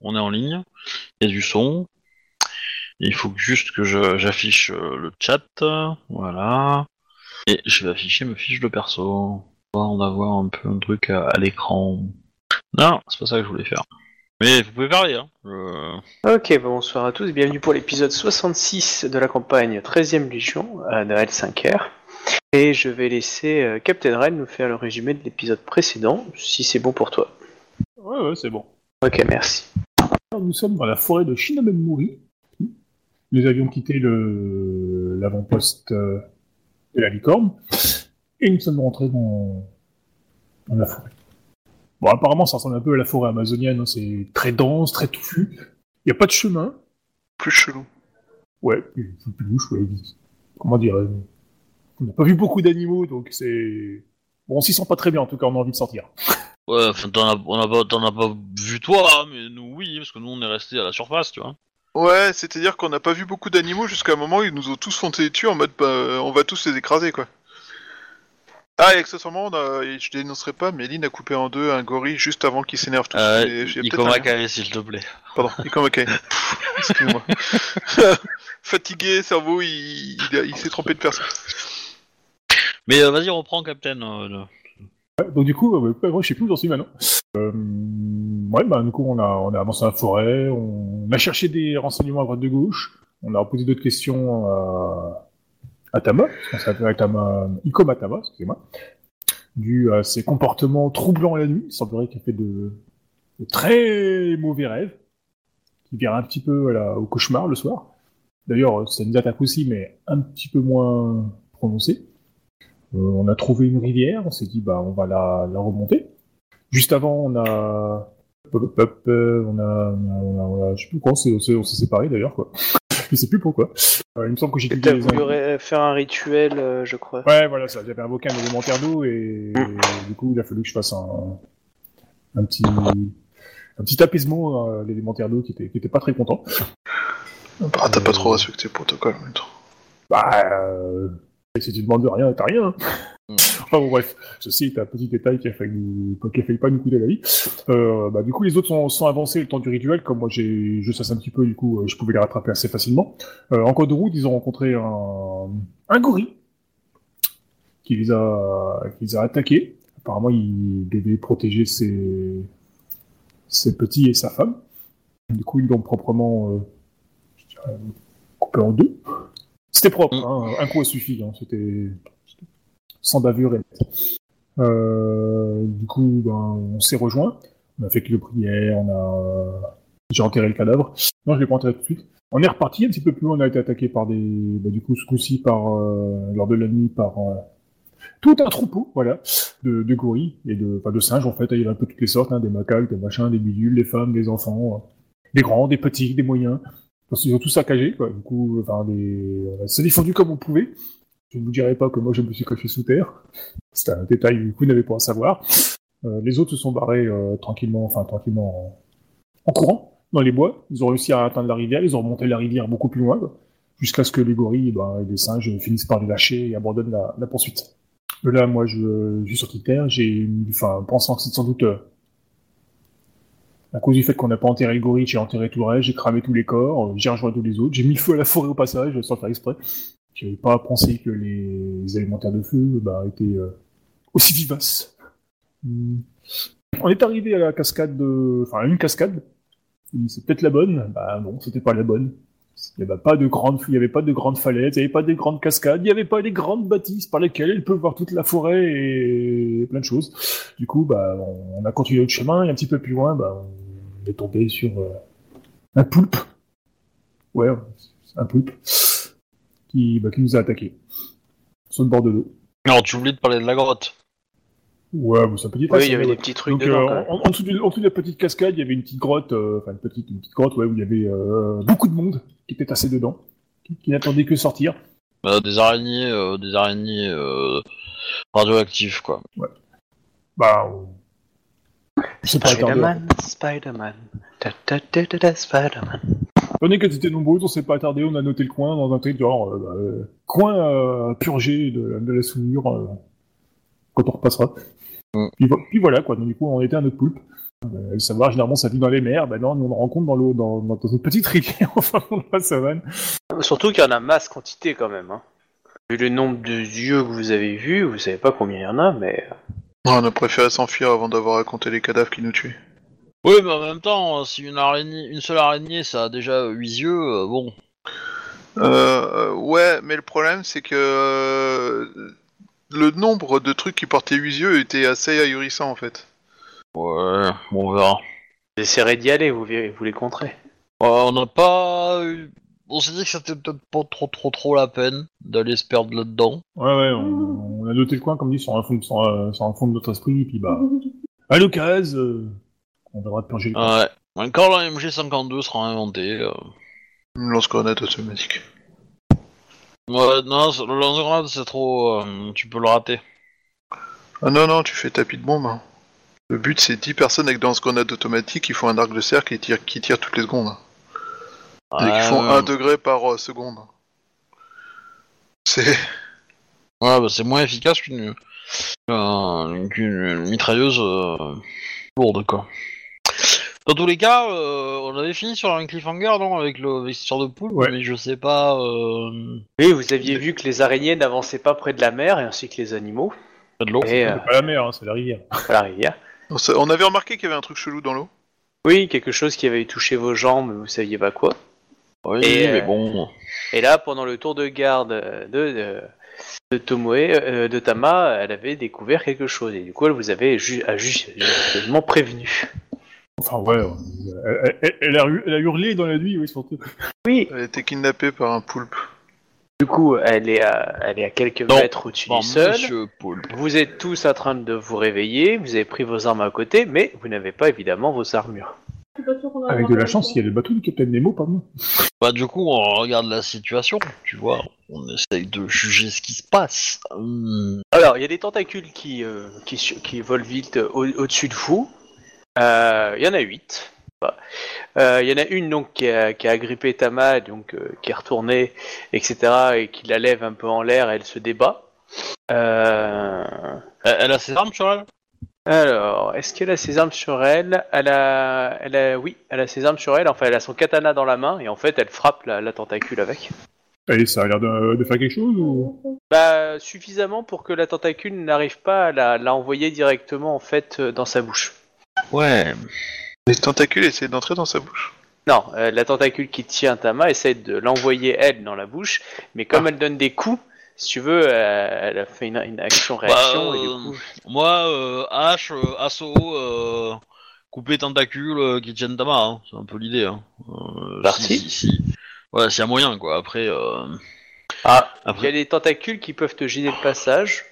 on est en ligne, il y a du son. Il faut juste que je- j'affiche euh, le chat, voilà. Et je vais afficher mes fiches de perso. On va en avoir un peu un truc à, à l'écran. Non, c'est pas ça que je voulais faire. Mais vous pouvez parler, hein. Ok, bonsoir à tous, bienvenue pour l'épisode 66 de la campagne 13ème Légion à de L5R. Et je vais laisser euh, Captain Ren nous faire le résumé de l'épisode précédent, si c'est bon pour toi. Ouais, ouais, c'est bon. Ok, merci. Nous sommes dans la forêt de Shinamemuri. Nous avions quitté le l'avant-poste euh, de la licorne et nous sommes rentrés dans, dans la forêt. Bon, apparemment, ça ressemble un peu à la forêt amazonienne. hein, C'est très dense, très touffu. Il n'y a pas de chemin. Plus chelou. Ouais, plus, plus- plus louche, ouais. Comment dire euh, On n'a pas vu beaucoup d'animaux, donc c'est... Bon, on s'y sent pas très bien, en tout cas, on a envie de sortir. Ouais, enfin, t'en as, on a pas, t'en as pas vu toi, hein, mais nous, oui, parce que nous, on est resté à la surface, tu vois. Ouais, c'est-à-dire qu'on n'a pas vu beaucoup d'animaux jusqu'à un moment où ils nous ont tous foncé dessus en mode bah, on va tous les écraser quoi. Ah, et accessoirement, on a, et je dénoncerai pas, mais Lynn a coupé en deux un gorille juste avant qu'il s'énerve tout. Euh, s'il te plaît. Pardon, Nico Mackay. Excuse-moi. Fatigué, cerveau, il, il, s'est trompé de personne. Mais euh, vas-y, reprends, Captain. euh, Donc du coup, euh, ouais, je sais plus où j'en suis maintenant. Euh, ouais, bah du coup, on a, on a avancé dans la forêt, on a cherché des renseignements à droite de gauche, on a posé d'autres questions à, à Tama, s'appelle Tama, Ikoma Tama, excusez-moi, dû à ses comportements troublants la nuit. Il semblerait qu'il fait de, très mauvais rêves, qui vient un petit peu à au cauchemar le soir. D'ailleurs, ça nous attaque aussi, mais un petit peu moins prononcé. Euh, on a trouvé une rivière, on s'est dit bah on va la, la remonter. Juste avant, on a, euh, on a, on a, on je sais plus quoi, on s'est séparés d'ailleurs quoi. je sais plus pourquoi. Euh, il me semble que j'ai T'as voulu faire un rituel, euh, je crois. Ouais, voilà ça. J'avais invoqué un élémentaire d'eau et, du coup il a fallu que je fasse un, un petit, un petit apaisement à l'élémentaire d'eau qui était, qui était pas très content. Ah, t'as pas trop respecté le protocole temps. Bah, euh, si tu demandes rien, t'as rien. hein. Mm. Enfin bon, bref, ceci est un petit détail qui a failli, qui a failli pas nous coûter la vie. Euh, bah, du coup, les autres sont, sont avancés le temps du rituel, comme moi j'ai, je sasse un petit peu, du coup, euh, je pouvais les rattraper assez facilement. Euh, en cours de route, ils ont rencontré un, un gorille qui les a, qui les a attaqués. Apparemment, il devait protéger ses, ses petits et sa femme. Du coup, ils l'ont proprement, euh, je dirais, coupé en deux. C'était propre, Mm. hein, un coup a suffi, hein, c'était sans bavure. Euh, du coup, ben, on s'est rejoint, on a fait quelques prières, on a, j'ai enterré le cadavre. Non, je l'ai pas enterré tout de suite. On est reparti un petit peu plus loin, on a été attaqué par des, bah, du coup, ce coup-ci par, euh, lors de la nuit, par euh, tout un troupeau, voilà, de, de gorilles et de, enfin, de singes en fait. Il y avait un peu toutes les sortes, hein, des macaques, des machins, des bidules, des femmes, des enfants, des grands, des petits, des moyens. Parce qu'ils ont tous saccagé, quoi. Du coup, enfin, on s'est défendu comme on pouvait. Je ne vous dirai pas que moi je me suis caché sous terre. C'est un détail que vous n'avez pas à savoir. Euh, les autres se sont barrés euh, tranquillement, enfin tranquillement en... courant dans les bois. Ils ont réussi à atteindre la rivière. Ils ont remonté la rivière beaucoup plus loin, jusqu'à ce que les gorilles ben, et les singes finissent par les lâcher et abandonnent la, la poursuite. De là, moi, je, je suis sorti de terre. J'ai, enfin, pensant que c'est sans doute euh, à cause du fait qu'on n'a pas enterré le gorille, j'ai enterré tout le reste, j'ai cramé tous les corps, euh, j'ai rejoint tous les autres, j'ai mis le feu à la forêt au passage, sans faire exprès. J'avais pas pensé que les élémentaires de feu bah, étaient euh, aussi vivaces. Hmm. On est arrivé à la cascade de... Enfin, à une cascade. C'est peut-être la bonne. Bah non, c'était pas la bonne. Il n'y avait pas de grandes, avait pas de grandes falaises, il n'y avait pas de grandes cascades, il n'y avait pas des grandes bâtisses par lesquelles elle peut voir toute la forêt et plein de choses. Du coup, bah, on a continué notre chemin et un petit peu plus loin, bah, on est tombé sur euh, un poulpe. Ouais, un poulpe qui, bah, qui nous a attaqué sur le bord de l'eau. Alors, tu oublies de parler de la grotte? Ouais, bon, c'est un petit Oui, il y avait ouais. des petits trucs Donc, dedans. euh, en, en dessous de, en dessous de la petite cascade, il y avait une petite grotte, euh, enfin une petite, une petite grotte, ouais, où il y avait euh, beaucoup de monde qui était tassé dedans, qui, qui n'attendait que sortir. Euh, des araignées, euh, des araignées euh, radioactives, quoi. Bah, on... Spider-Man, Spider-Man. Spider-Man. On est qu'elles étaient nombreuses, on s'est pas attardé, on a noté le coin dans un truc genre euh, bah, euh, coin euh, purgé de, de la souillure euh, quand on repassera. Mm. Puis, vo- puis voilà quoi, donc du coup on était un autre poulpe. Euh, savoir, généralement, ça vit dans les mers. Ben non, nous, on le rencontre dans l'eau, dans, dans, dans une petite rivière, enfin, dans la savane. Surtout qu'il y en a masse quantité quand même. Hein. Vu le nombre de yeux que vous avez vus, vous savez pas combien il y en a, mais. On a préféré s'enfuir avant d'avoir raconté les cadavres qui nous tuaient. Oui, mais en même temps, si une araignée, une seule araignée, ça a déjà 8 yeux, euh, bon. Euh, ouais, mais le problème c'est que euh, le nombre de trucs qui portaient 8 yeux était assez ahurissant en fait. Ouais, bon, on verra. Vous essayerez d'y aller, vous, verrez- vous les compterez. Ouais, on n'a pas eu... On s'est dit que c'était peut-être pas trop trop trop la peine d'aller se perdre là-dedans. Ouais, ouais, on, on a noté le coin, comme dit, sur un fond, sur un, sur un fond de notre esprit, et puis bah, à l'occasion, euh, on devra purger le coin. Ouais. Quand la MG52 sera inventée... euh, Une lance-grenade automatique. Ouais, non, le lance-grenade, c'est trop... euh, tu peux le rater. Ah non, non, tu fais tapis de bombe. hein. Le but c'est 10 personnes avec lance-grenade automatique qui font un arc de cercle et tirent- qui tirent toutes les secondes. Et qui font Ouais, 1 degré par euh, seconde. C'est. Ouais, bah c'est moins efficace qu'une euh, qu'une mitrailleuse euh, lourde, quoi. Dans tous les cas, euh, on avait fini sur un cliffhanger, non Avec le avec cette histoire de poule, Ouais. mais je sais pas... Euh... Oui, vous aviez vu que les araignées n'avançaient pas près de la mer, et ainsi que les animaux, pas de l'eau. euh, C'est pas la mer, hein, c'est la rivière. la rivière. On avait remarqué qu'il y avait un truc chelou dans l'eau. Oui, quelque chose qui avait touché vos jambes, mais vous saviez pas quoi. Oui, Et, mais bon... Et là, pendant le tour de garde de, de, de Tomoe, euh, de Tama, elle avait découvert quelque chose. Et du coup, elle vous avait ju a ju- justement prévenu. Enfin, ouais, euh, elle, elle- elle a, hu- elle a hurlé dans la nuit, oui, surtout. Oui. Elle a été kidnappée par un poulpe. Du coup, elle est à, elle est à quelques Non. mètres au-dessus Bon, du sol. Vous êtes tous en train de vous réveiller, vous avez pris vos armes à côté, mais vous n'avez pas évidemment vos armures. Avec de la chance, il y a le bateau du Capitaine Nemo, pas moi. Bah du coup, on regarde la situation, tu vois. On essaye de juger ce qui se passe. Hum, Alors, il y a des tentacules qui, euh, qui, volent vite au- au-dessus de vous. Euh, Il y en a huit. Bah. Euh, Il y en a une donc qui a, qui a agrippé Tama, donc euh, qui est retournée, etc., et qui la lève un peu en l'air, et elle se débat. Euh, Elle, a ses armes sur elle? Alors, est-ce qu'elle a ses armes sur elle? Elle a, elle a, oui, elle a ses armes sur elle. Enfin, elle a son katana dans la main, et en fait, elle frappe la, la tentacule avec. Et ça a l'air de, de faire quelque chose ou? Bah, suffisamment pour que la tentacule n'arrive pas à la, la envoyer directement en fait dans sa bouche. Ouais. Les tentacules essaient d'entrer dans sa bouche. Non, euh, la tentacule qui tient Tama essaie de l'envoyer elle dans la bouche, mais comme elle donne des coups, si tu veux, euh, elle a fait une, une action-réaction Bah, et du euh, coup. Moi, euh, H, euh, assaut, euh, couper tentacules euh, qui tiennent Tama, hein. c'est un peu l'idée. Hein. Euh, Parti. si, si, si. Ouais, s'il y a moyen, quoi. Après, euh... Ah, il y a après... des tentacules qui peuvent te gêner le passage.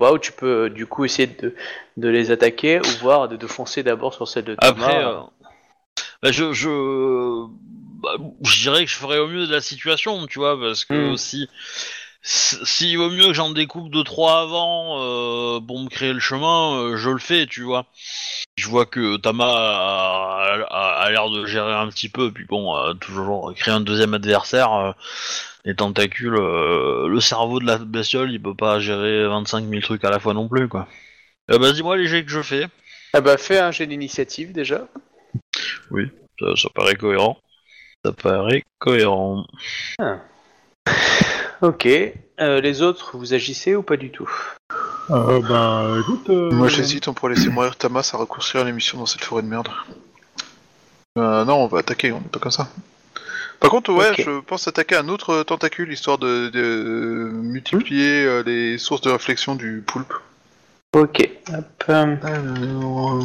Ou tu peux euh, du coup essayer de, de les attaquer ou voir de, de foncer d'abord sur celle de Tama. Après, euh, bah, je, je, bah, je dirais que je ferais au mieux de la situation, tu vois, parce que Hmm. si, si- s'il vaut mieux que j'en découpe deux trois avant euh, pour me créer le chemin, euh, je le fais, tu vois. Je vois que Tama a, a- a l'air de gérer un petit peu, puis bon, euh, toujours créer un deuxième adversaire. Les tentacules, euh, le cerveau de la bestiole, il peut pas gérer 25 000 trucs à la fois non plus, quoi. Euh, bah, dis-moi les jets que je fais. Ah bah, fais un jet d'initiative déjà. Ça, ça paraît cohérent. Ça paraît cohérent. Ok. Euh, les autres, vous agissez ou pas du tout? Euh, Ben, écoute... euh, Moi j'hésite, on pourrait laisser mourir Tamas à raccourcir l'émission dans cette forêt de merde. Euh, non, on va attaquer, on est pas comme ça. Par contre, ouais, je pense attaquer un autre tentacule histoire de, de multiplier euh, les sources de réflexion du poulpe. Ok. Hop. euh, Alors,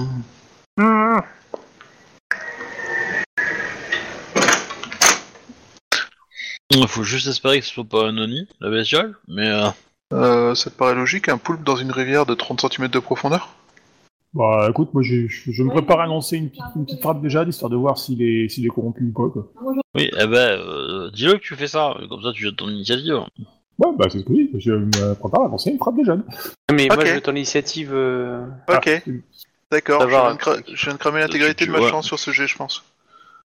Il faut juste espérer que ce soit pas un Oni, la bestiole, mais euh, euh, ça te paraît logique, un poulpe dans une rivière de 30 cm de profondeur? Bah, écoute, moi, je, je, je me prépare à lancer une petite, une petite frappe déjà, histoire de voir s'il est, s'il est corrompu ou pas, quoi. oui, eh ben, euh, dis-le que tu fais ça, comme ça tu jettes ton initiative. Ouais, bah, c'est ce que je dis. Je me prépare à lancer une frappe déjà. Mais moi, Ok. je veux ton initiative. euh, Ok, Ah, d'accord, Ça je, va. viens de cra- je viens de cramer l'intégralité de ma vois. chance sur ce jet, je pense.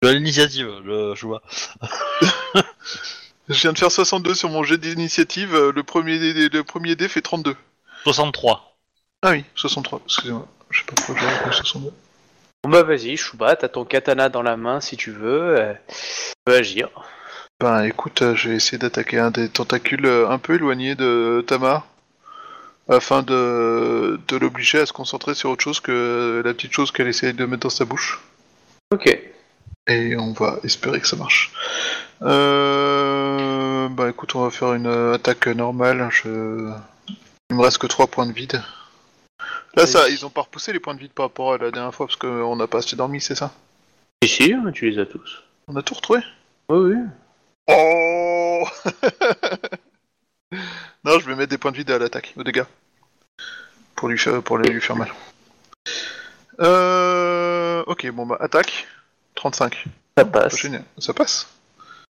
Tu as l'initiative, le choix. Je viens de faire 62 sur mon jet d'initiative, euh, le premier dé, le premier dé fait 32. 63. Ah oui, 63, excusez-moi. Je sais pas pourquoi j'ai répondu 62. Bon bah vas-y, Shuba, t'as ton katana dans la main si tu veux. euh, tu peux agir. Ben écoute, euh, je vais essayer d'attaquer un des tentacules euh, un peu éloignés de Tamar. Afin de, de l'obliger à se concentrer sur autre chose que la petite chose qu'elle essaie de mettre dans sa bouche. Ok. Et on va espérer que ça marche. Euh... Bah écoute, on va faire une attaque normale. Je... Il me reste que 3 points de vide. Là, ça, ils ont pas repoussé les points de vide par rapport à la dernière fois parce qu'on n'a pas assez dormi, c'est ça? Si, si, hein, tu les as tous. On a tout retrouvé? Oui, oui. Oh Non, je vais mettre des points de vide à l'attaque, aux dégâts. Pour lui faire, pour lui faire mal. Euh... Ok, bon bah, attaque. 35. Ça passe. Ça passe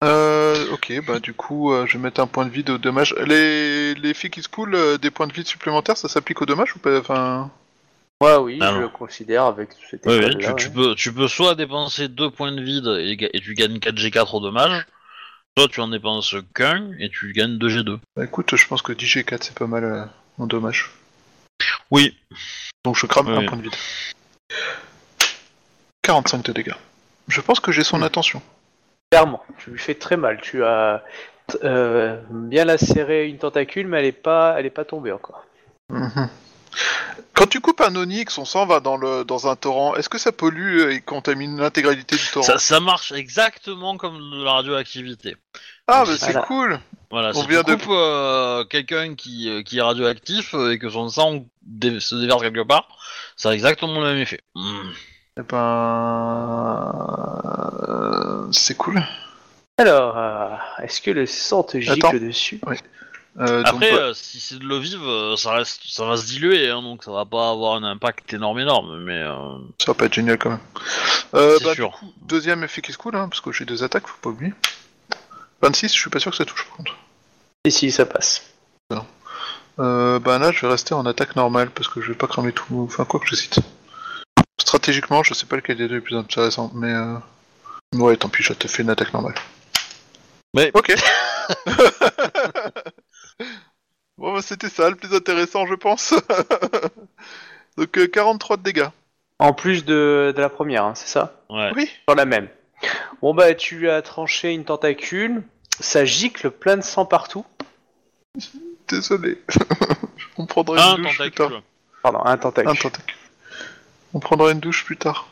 euh, ok, bah du coup, euh, je vais mettre un point de vide au dommage. Les, les filles qui se coulent, euh, des points de vide supplémentaires, ça s'applique au dommage ou pas Enfin, Moi, oui, Ah je non. le considère avec cette Oui, tu, tu ouais. peux, tu peux soit dépenser 2 points de vide et, ga- et tu gagnes 4 G4 au dommage, soit tu en dépenses qu'un et tu gagnes 2 G2. bah écoute, je pense que 10 G4 c'est pas mal euh, en dommage. Oui, Donc je crame un oui. point de vide. 45 de dégâts. Je pense que j'ai son attention. Clairement, tu lui fais très mal. Tu as euh, bien lacéré une tentacule, mais elle est pas, elle est pas tombée encore. Mhm. Quand tu coupes un onyx, son sang va dans, le, dans un torrent. Est-ce que ça pollue et contamine l'intégralité du torrent ça, ça marche exactement comme de la radioactivité. Ah, bah c'est Voilà. cool Voilà, On si vient tu de- coupes euh, quelqu'un qui, euh, qui est radioactif euh, et que son sang dé- se déverse quelque part, ça a exactement le même effet. Hmm. Eh ben... C'est cool. Alors, euh, est-ce que le sang te gicle Attends. dessus? Euh, donc, Après, bah, euh, si c'est de l'eau vive, euh, ça, reste, ça va se diluer, hein, donc ça va pas avoir un impact énorme énorme, mais euh, ça va pas être génial quand même. Euh, c'est bah, sûr. Deuxième effet qui se coule, hein, parce que j'ai deux attaques, faut pas oublier. 26, je suis pas sûr que ça touche par contre. Si, si, ça passe. Euh, bah là, je vais rester en attaque normale, parce que je vais pas cramer tout. Enfin, quoi que je cite. Stratégiquement, je sais pas lequel des deux est le plus intéressant, mais. Euh... Ouais, tant pis, je te fais une attaque normale. Mais- Ok. bon, bah c'était ça le plus intéressant, je pense. Donc, euh, 43 de dégâts. En plus de, de la première, hein, c'est ça? Ouais. Oui. Sur la même. Bon bah, tu lui as tranché une tentacule. Ça gicle plein de sang partout. Désolé. On prendra Un une douche plus tard. Pardon, un tentacule. Un tentacule. On prendra une douche plus tard.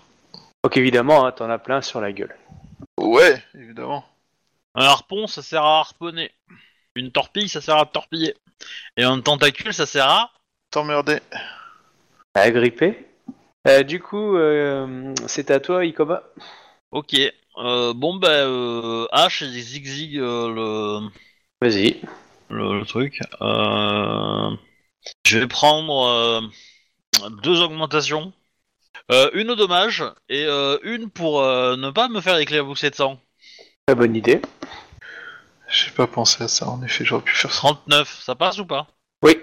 Donc évidemment, hein, t'en as plein sur la gueule. Ouais, évidemment. Un harpon, ça sert à harponner. Une torpille, ça sert à torpiller. Et un tentacule, ça sert à... T'emmerder. À gripper. Euh, du coup, euh, c'est à toi, Ikoba. Ok. Euh, bon, bah, euh, H et zigzig euh, le... Vas-y. le, le truc. Euh, je vais prendre euh, deux augmentations. Euh, une au dommage et euh, une pour euh, ne pas me faire éclabousser de sang. Très bonne idée. J'ai pas pensé à ça, en effet, j'aurais pu faire ça. 39, ça passe ou pas? Oui.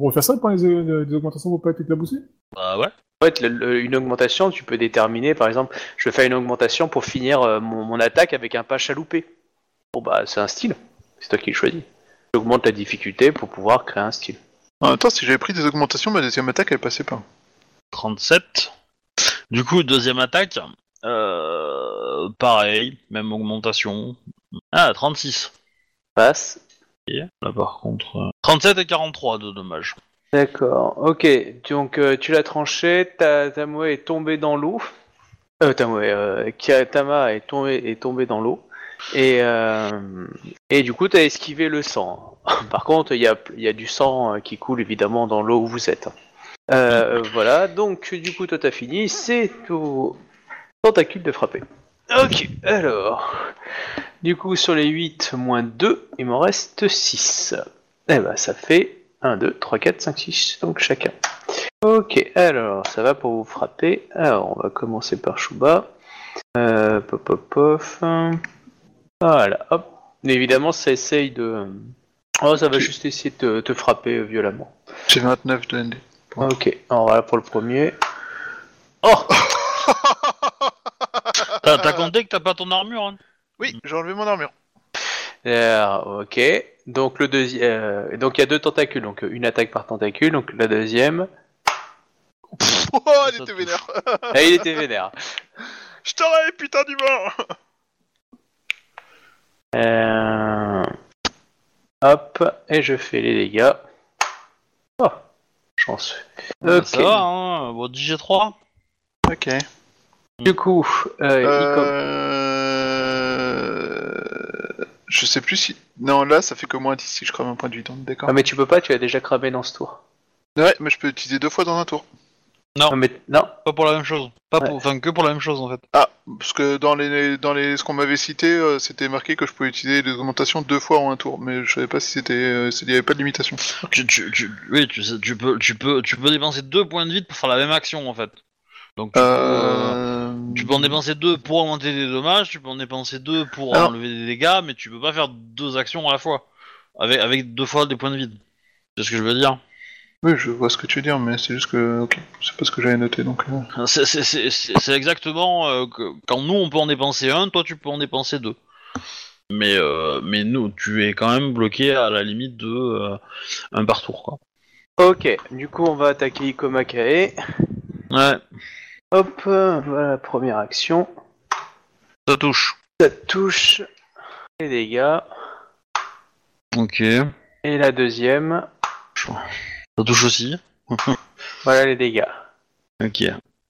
On va faire ça pour les, euh, les augmentations pour pas être éclaboussé? Bah ouais. En fait, le- le- une augmentation, tu peux déterminer, par exemple, je fais une augmentation pour finir mon, mon attaque avec un pas chaloupé. Bon bah, c'est un style. C'est toi qui le choisis. J'augmente la difficulté pour pouvoir créer un style. En même temps, si j'avais pris des augmentations, ma deuxième attaque, elle passait pas. 37. Du coup, deuxième attaque. Euh, pareil, même augmentation. Ah, 36. Passe. Et là par contre... euh, 37 et 43 de dommages. D'accord. Ok. Donc euh, tu l'as tranché. Ta Tamoe est tombé dans l'eau. Euh, Tamoe, euh, Tama est tombé est tombé dans l'eau. Et euh, et du coup t'as esquivé le sang. Par contre, il y a y a du sang euh, qui coule évidemment dans l'eau où vous êtes. Euh, voilà. Donc du coup toi t'as fini. C'est au tentacule de frapper. Ok. Alors. Du coup sur les 8 moins 2, il m'en reste 6. Eh ben ça fait 1, 2, 3, 4, 5, 6, donc chacun. Ok, alors, ça va pour vous frapper. Alors, on va commencer par Shuba. Euh, pop, pop, pof. Voilà, hop. Mais évidemment, ça essaye de... Oh, ça va Tu- juste essayer de te, te frapper euh, violemment. J'ai 29 de ND. Ok, alors voilà pour le premier. Oh T'as t'as compté que t'as pas ton armure hein? Oui, j'ai enlevé mon armure. Ok. Donc le deuxième, euh, donc il y a deux tentacules, donc euh, une attaque par tentacule. Donc la deuxième, Oh, il était vénère. Ah, il était vénère. Je t'aurais, putain d'humain Euh... Hop, et je fais les dégâts. Oh, chance. Ok. Ça va, hein. Bon, DJ3. Ok. Du coup, euh, Euh... Je sais plus si... Non, là, ça fait que moins 10 si je crame un point de vie, donc d'accord. Ah, mais tu peux pas, tu as déjà cramé dans ce tour. Ouais, mais je peux utiliser deux fois dans un tour. Non. Mais non, Pas pour la même chose. Pas Ouais. pour... Enfin, que pour la même chose, en fait. Ah, parce que dans les, dans les, ce qu'on m'avait cité, euh, c'était marqué que je pouvais utiliser les augmentations deux fois en un tour, mais je savais pas si c'était, euh, s'il y avait pas de limitation. Tu, tu, tu- oui, tu, sais, tu, peux, tu, peux, tu peux dépenser deux points de vie pour faire la même action, en fait. Donc, tu, peux, euh, Euh... tu peux en dépenser deux pour augmenter des dommages, tu peux en dépenser deux pour Alors- enlever des dégâts, mais tu peux pas faire deux actions à la fois. Avec, avec deux fois des points de vie. C'est ce que je veux dire. Oui, je vois ce que tu veux dire, mais c'est juste que, ok, c'est pas ce que j'avais noté, donc. euh, C'est- C'est c'est- c'est- c'est exactement euh, que quand nous on peut en dépenser un, toi tu peux en dépenser deux. Mais euh, mais nous tu es quand même bloqué à la limite de euh, un par tour quoi. Ok, du coup on va attaquer Ikomakae. Ouais, Hop, euh, voilà la première action. ça touche. Ça touche les dégâts. Ok, Et la deuxième, ça touche aussi. voilà les dégâts. Ok.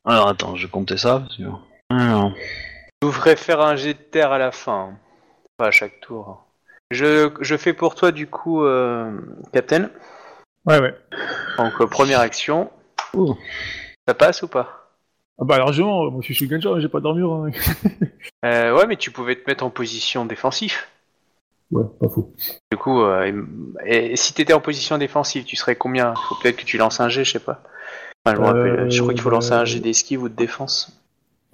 Alors attends, je vais compter ça. Parce que... Alors, Je vous ferai faire un jet de terre à la fin. Pas à chaque tour. Je, je fais pour toi du coup, euh, Captain. Ouais, ouais. Donc euh, première action. Ouh. Ça passe ou pas? Ah bah largement, moi je suis Genja, j'ai pas d'armure. Hein. euh, Ouais, mais tu pouvais te mettre en position défensive. Ouais, pas faux. Du coup, euh, et, et si t'étais en position défensive, tu serais combien? Faut peut-être que tu lances un jet, je sais pas. Enfin, je me rappelle, Euh, je crois qu'il faut lancer un jet d'esquive ou de défense.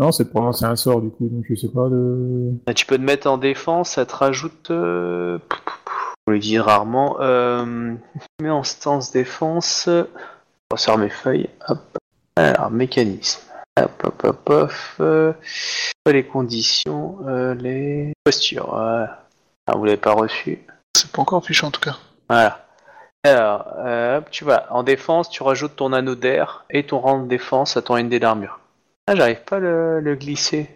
Non, c'est pour lancer un sort du coup, donc je sais pas de. Ah, Tu peux te mettre en défense, ça te rajoute. Euh... On le dit rarement. Euh... Mais en stance défense. Je ressors mes feuilles. Hop. Alors, mécanisme. Hop, hop, hop, hop. Euh... Les conditions, euh, les postures. Voilà. Ah, vous l'avez pas reçu. C'est pas encore affiché en tout cas. Voilà. Alors, euh, tu vas en défense, tu rajoutes ton anneau d'air et ton rang de défense à ton ND d'armure. Ah, j'arrive pas à le, le glisser.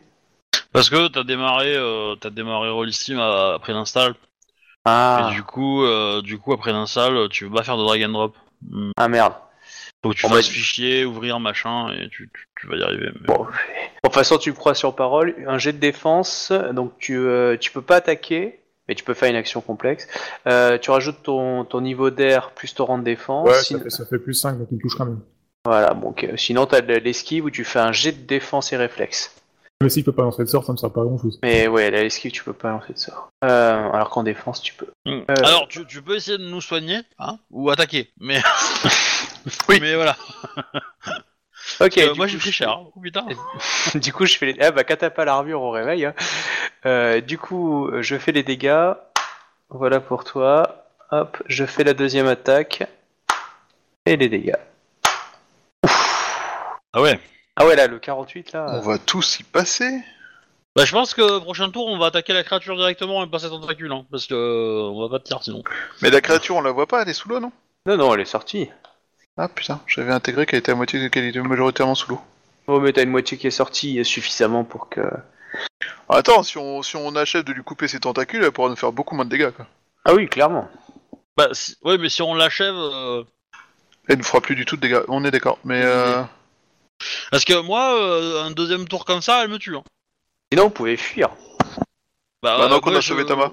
Parce que t'as démarré, euh, t'as démarré Rollistim à- après l'install. Ah, Et du coup, euh, du coup après l'install, tu peux pas faire de drag and drop. Hmm. ah merde. Faut que tu On fasses va- fichier, ouvrir machin, et tu, tu, tu vas y arriver. mais- Bon, de toute façon, tu me crois sur parole. Un jet de défense, donc tu, euh, tu peux pas attaquer, mais tu peux faire une action complexe. Euh, tu rajoutes ton, ton niveau d'air plus ton rang de défense. Ouais, ça Sinon- fait, ça fait plus 5, donc il me touche quand même. Voilà, donc euh, sinon tu as de l'esquive où tu fais un jet de défense et réflexe. Mais s'il peut pas lancer de sort, ça me sert pas à grand chose. Mais ouais, l'esquive, tu peux pas lancer de sort. Euh, alors qu'en défense, tu peux. Hmm. Euh, Alors, tu, tu peux essayer de nous soigner, hein, ou attaquer, mais. Oui. Mais voilà. Ok, Euh, du moi coup, j'ai pris je- cher. Oh putain. du coup, je fais les. Ah bah, quand t'as pas l'armure au réveil. Hein. Euh, du coup, je fais les dégâts. Voilà pour toi. Hop, je fais la deuxième attaque. Et les dégâts. Ah ouais. Ah ouais, là, le 48, là. On va tous y passer. Bah, je pense que prochain tour, on va attaquer la créature directement et pas ses tentacules, hein, parce que euh, on va pas te tirer sinon. Mais la créature, on la voit pas, elle est sous l'eau, non? Non, non, elle est sortie. Ah putain, j'avais intégré qu'elle était à moitié, qu'elle était majoritairement sous l'eau. Oh, mais t'as une moitié qui est sortie suffisamment pour que. Attends, si on, si on achève de lui couper ses tentacules, elle pourra nous faire beaucoup moins de dégâts, quoi. Ah oui, clairement. Bah, si- ouais, mais si on l'achève, euh, Elle nous fera plus du tout de dégâts, on est d'accord. Mais euh... parce que moi, euh, un deuxième tour comme ça, elle me tue. Hein. Sinon, vous pouvez fuir. Bah, Maintenant euh, qu'on moi, a je- sauvé Tama.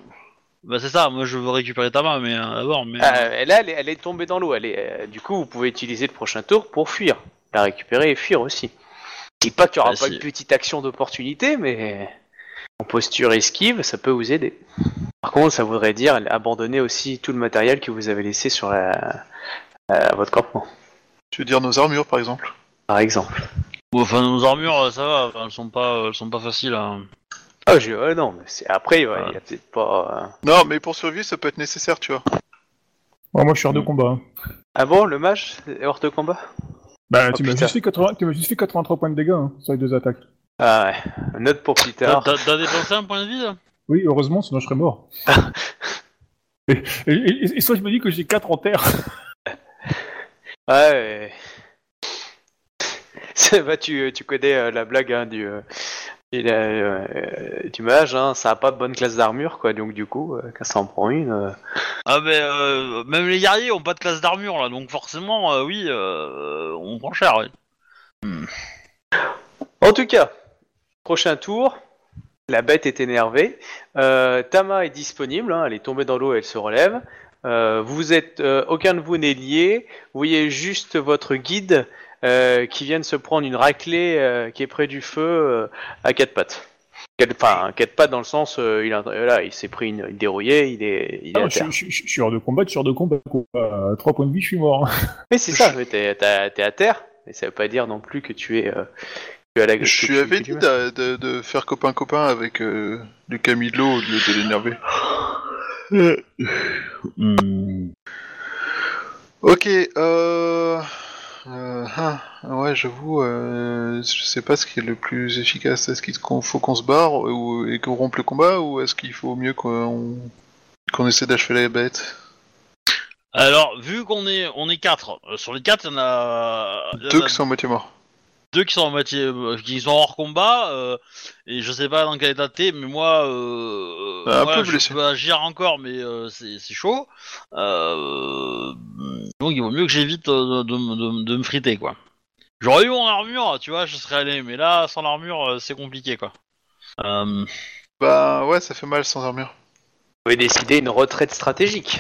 Bah c'est ça. Moi, je veux récupérer Tama, mais euh, d'abord, mais. Euh, là, elle est, elle est tombée dans l'eau. Elle est, euh, du coup, vous pouvez utiliser le prochain tour pour fuir. La récupérer et fuir aussi. Je dis pas qu'il n'y aura Bah, pas si. une petite action d'opportunité, mais en posture esquive, ça peut vous aider. Par contre, ça voudrait dire abandonner aussi tout le matériel que vous avez laissé sur la, euh, votre campement, Tu veux dire nos armures, par exemple? Par exemple. Bon, enfin, nos armures, euh, ça va. enfin, elles sont pas, elles sont pas faciles. À... Ah, j'ai- ouais, non, mais c'est après, ouais, il Ouais. y a peut-être pas. euh, Non, mais pour survivre, ça peut être nécessaire, tu vois. Ouais, moi je suis hors de Mm. combat. hein. Ah bon, le mage est hors de combat? Bah, Oh, tu m'as putain. juste, fait 80 tu m'as juste fait 83 points de dégâts hein, sur les deux attaques. Ah ouais, note pour plus T'as tard. t'as- t'as dépensé un point de vie là? Oui, heureusement, sinon je serais mort. et, et- et- et soit je me dis que j'ai 4 en terre. Ouais. ouais. Ça va, tu, tu connais euh, la blague hein, du, euh, et euh, du mage, hein, ça a pas de bonne classe d'armure, quoi. Donc du coup, euh, quand ça en prend une, euh, Ah mais euh, même les guerriers ont pas de classe d'armure là, donc forcément, euh, oui, euh, on prend cher. oui. En tout cas, prochain tour. La bête est énervée. Euh, Tama est disponible. hein, elle est tombée dans l'eau. Elle se relève. Euh, vous êtes, euh, aucun de vous n'est lié. Vous voyez juste votre guide euh, qui vient de se prendre une raclée euh, qui est près du feu euh, à quatre pattes. Quatre- Enfin, quatre pattes dans le sens, euh, il, a- là, il s'est pris une, une dérouillée. Il est, il est Ah, à je, terre. je- je- je suis hors de combat, je suis hors de combat. quoi. À 3 points de vie, je suis mort. Mais c'est ça. T'es, t'es à terre. Mais ça veut pas dire non plus que tu es. euh, à la, Je lui avais dit de, de- de faire copain-copain avec euh, du Camilo au lieu de l'énerver. Hmm. Ok, euh... euh, ah, ouais, j'avoue, euh, je sais pas ce qui est le plus efficace. Est-ce qu'il faut qu'on se barre ou, et qu'on rompe le combat ou est-ce qu'il faut mieux qu'on qu'on essaie d'achever la bête? Alors, vu qu'on est on est quatre, euh, sur les quatre, il y en a, il y en Deux a qui sont à moitié morts. Deux qui sont en moitié, euh, qui sont hors combat, euh, et je sais pas dans quel état t'es, mais moi, euh, Un moi, peu je peux agir encore, mais euh, c'est c'est chaud. Euh, donc il vaut mieux que j'évite euh, de, de- de- de me friter, quoi. J'aurais eu mon armure, tu vois, je serais allé, mais là, sans l'armure, euh, c'est compliqué, quoi. Euh, Bah ouais, ça fait mal sans armure. Vous pouvez décider une retraite stratégique.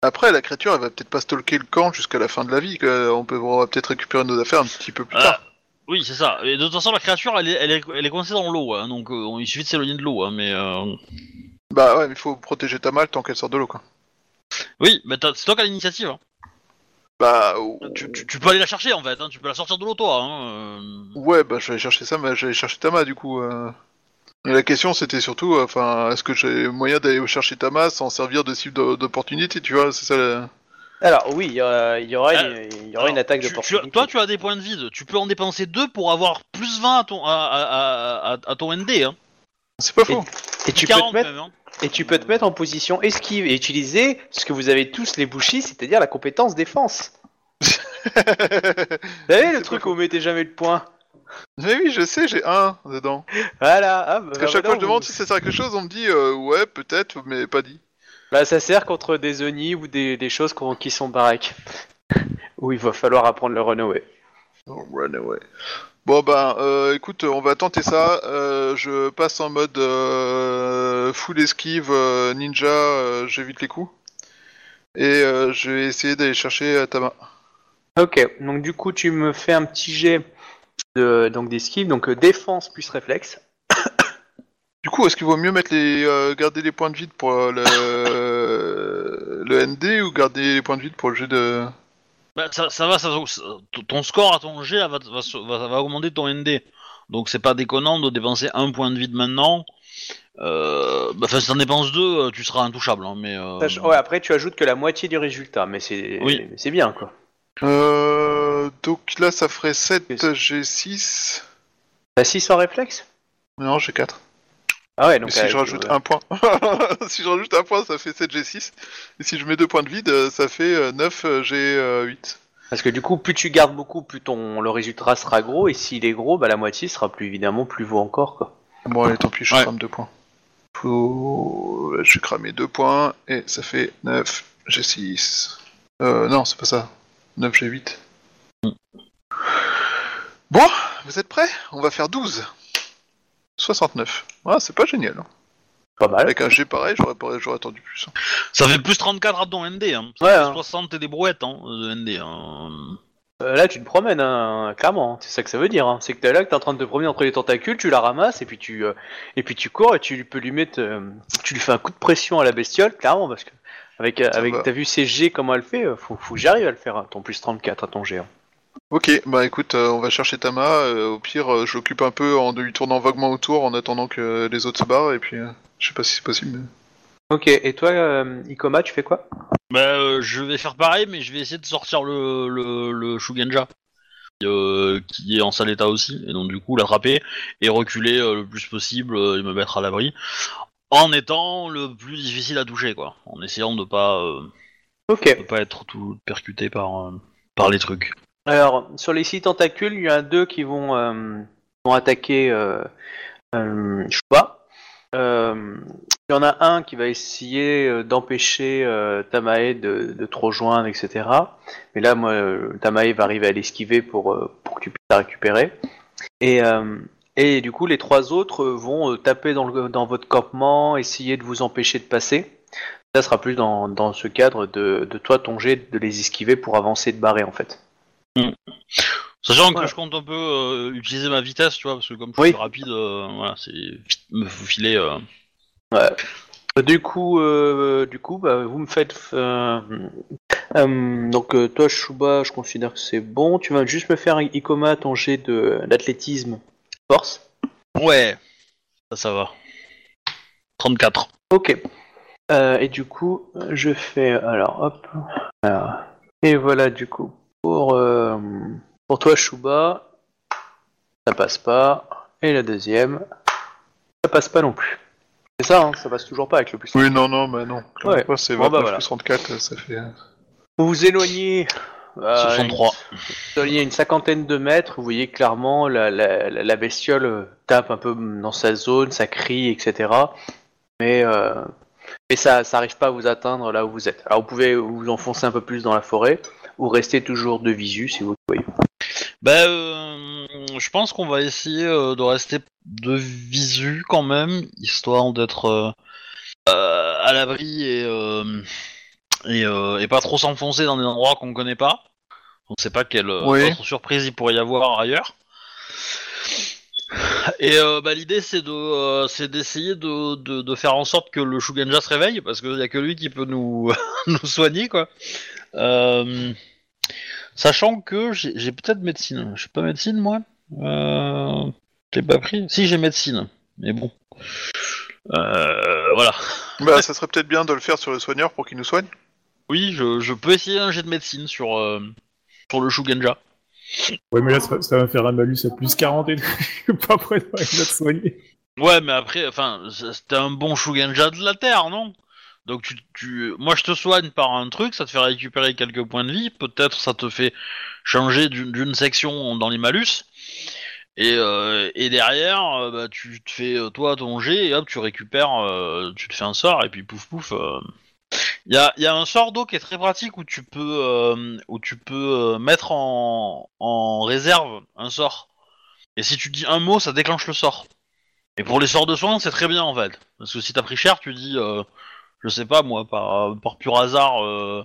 Après, la créature, elle va peut-être pas stalker le camp jusqu'à la fin de la vie. On peut on va peut-être récupérer nos affaires un petit peu plus Ah. tard. Oui, c'est ça. Et de toute façon, la créature, elle est, elle est, elle est coincée dans l'eau, hein, donc euh, il suffit de s'éloigner de l'eau, hein, mais... euh, Bah ouais, mais il faut protéger ta malle tant qu'elle sort de l'eau, quoi. Oui, mais t'as- c'est toi qui as l'initiative. hein. Bah ou- Tu, tu- tu peux aller la chercher en fait, hein, tu peux la sortir de l'eau toi. Hein, euh. ouais, bah je vais aller chercher ça, mais je vais aller chercher Tama du coup. euh. La question c'était surtout, euh, enfin, est-ce que j'ai moyen d'aller chercher Tama sans servir de cible d'o- d'opportunité, tu vois C'est ça. la- Alors oui, il y aura, il y aura, Euh, une, il y aura Alors, une attaque tu- de tu- Toi, tu as des points de vide. Tu peux en dépenser deux pour avoir plus 20 à ton, à, à- à- à ton ND. Hein. C'est pas faux. Et tu, peux 40 te mettre, même. Hein. et tu peux te mettre en position esquive et utiliser ce que vous avez tous les bouchis, c'est-à-dire la compétence défense. Vous savez le truc où vous mettez jamais le point mais oui, je sais, j'ai un dedans. Voilà. Ah, bah, Parce qu'à chaque fois maintenant, je demande vous- si ça sert à quelque chose, on me dit euh, ouais, peut-être, mais pas dit. Bah, ça sert contre des Oni ou des, des choses qu'on- qui sont baraques. où il va falloir apprendre le runaway. Oh, run away. Bon ben, euh, écoute, on va tenter ça. Euh, je passe en mode euh, full esquive euh, ninja, euh, j'évite les coups. Et euh, je vais essayer d'aller chercher euh, Tama. Ok, donc du coup tu me fais un petit jet de, donc d'esquive, donc euh, défense plus réflexe. Du coup, est-ce qu'il vaut mieux mettre les, euh, garder les points de vide pour euh, le, le ND ou garder les points de vide pour le jeu de... Bah, ça, ça va, ça, ton score à ton G va, va, va, va augmenter ton ND. Donc c'est pas déconnant de dépenser un point de vide maintenant. Euh, bah, Enfin, si t'en dépenses deux, euh, tu seras intouchable. Hein, mais, euh, Sach- Ouais, après tu ajoutes que la moitié du résultat, mais c'est Oui. mais c'est bien quoi. Euh, donc là, ça ferait 7 G6. T'as 6 en réflexe? Non, j'ai 4. Ah ouais, Et donc si euh, je rajoute euh, un point, si je rajoute un point, ça fait 7 G6. Et si je mets deux points de vide, euh, ça fait euh, 9 G8. Parce que du coup, plus tu gardes beaucoup, plus ton le résultat sera gros, et s'il est gros, bah la moitié sera plus évidemment plus vaut encore quoi. Bon, allez, tant pis, je Ouais. crame 2 points. Faut... Je vais cramer 2 points, et ça fait 9 G6. Euh, non, c'est pas ça. 9 G8. Bon, vous êtes prêts? On va faire 12. 69. Ah, c'est pas génial. hein. Pas mal. Avec un G pareil, j'aurais pas- j'aurais attendu plus. hein. Ça fait plus 34 à ton ND. Hein. Ça Ouais, fait hein. 60 et des brouettes hein, de ND. Hein. Euh, là, tu te promènes, hein, clairement. C'est ça que ça veut dire. hein. C'est que t'es là, que t'es en train de te promener entre les tentacules, tu la ramasses et puis tu euh, et puis tu cours et tu peux lui mettre, euh, tu lui fais un coup de pression à la bestiole, clairement, parce que avec euh, Ça avec va. t'as vu ses G comment elle fait, euh, faut, faut que j'arrive à le faire. hein, ton plus 34 à ton G. hein. Ok, bah écoute, euh, on va chercher Tama. euh, au pire, euh, j'occupe un peu en lui tournant vaguement autour en attendant que les autres se barrent. Et puis, euh, je sais pas si c'est possible. mais- Ok. Et toi, euh, Ikoma, tu fais quoi? Bah, euh, je vais faire pareil, mais je vais essayer de sortir le, le, le Shugenja, euh, qui est en sale état aussi, et donc du coup l'attraper et reculer euh, le plus possible euh, et me mettre à l'abri, en étant le plus difficile à toucher, quoi, en essayant de pas, euh, Ok. de pas être tout percuté par, euh, par les trucs. Alors, sur les six tentacules, il y en a deux qui vont, euh, vont attaquer euh, euh. Euh, il y en a un qui va essayer euh, d'empêcher Tamae de, de te rejoindre, etc. Mais là, moi, Tamae va arriver à l'esquiver pour, pour que tu puisses la récupérer. Et, et du coup, les trois autres vont taper dans, le, dans votre campement, essayer de vous empêcher de passer. Ça sera plus dans, dans ce cadre de, de toi, ton jet, de les esquiver pour avancer, de barrer en fait. Sachant Voilà. que je compte un peu euh, utiliser ma vitesse, tu vois, parce que comme je Oui. suis rapide, euh, voilà, c'est vite me faufiler. euh. Ouais. Du coup, du coup, bah, vous me faites. donc toi, Shuba, je considère que c'est bon. Tu vas juste me faire Ikoma ton jet de d'athlétisme force. Ouais, ça, ça va. 34. Ok. Et du coup, je fais alors hop. Alors, et voilà du coup pour euh, pour toi, Shuba, ça passe pas. Et la deuxième, ça passe pas non plus. C'est ça, hein, ça passe toujours pas avec le plus. Oui, non, non, bah non. Clairement Ouais. pas, c'est Bon, 29 bah, voilà. plus 34, ça fait... euh, Vous vous éloignez. euh, 63. Il y a une cinquantaine de mètres, vous voyez clairement la, la, la- la bestiole tape un peu dans sa zone, ça crie, etc. Mais, euh, mais ça ça arrive pas à vous atteindre là où vous êtes. Alors vous pouvez vous enfoncer un peu plus dans la forêt ou rester toujours de visu si vous le voyez. Bah, euh, je pense qu'on va essayer euh, de rester de visu quand même, histoire d'être euh, à l'abri et, et, et pas trop s'enfoncer dans des endroits qu'on connaît pas. On sait pas quelle Oui. autre surprise il pourrait y avoir ailleurs. Et bah, l'idée c'est de c'est d'essayer de, de, de faire en sorte que le Shugenja se réveille parce qu'il y a que lui qui peut nous nous soigner quoi. Euh, Sachant que j'ai peut-être médecine. Je suis pas médecine, moi euh... J'ai pas pris? Si, j'ai médecine. Mais bon. Euh, voilà. Bah, ça serait peut-être bien de le faire sur le soigneur pour qu'il nous soigne. Oui, je, je peux essayer un jet de médecine sur, euh, sur le Shugenja. Ouais, mais là, ça, ça va me faire un malus à plus 40 et tout. pas prêt de soigner. Ouais, mais après, enfin, c'était un bon Shugenja de la Terre, non? Donc, tu, tu, moi, je te soigne par un truc, ça te fait récupérer quelques points de vie. Peut-être ça te fait changer d'une section dans les malus. Et, euh, et derrière, euh, bah, tu te fais euh, toi ton jet et hop, tu récupères, euh, tu te fais un sort et puis pouf pouf. Il y, a, y a un sort d'eau qui est très pratique où tu peux, où tu peux mettre en, en réserve un sort. Et si tu dis un mot, ça déclenche le sort. Et pour les sorts de soins, c'est très bien en fait. Parce que si t'as pris cher, tu dis, je sais pas moi, par, par pur hasard, euh,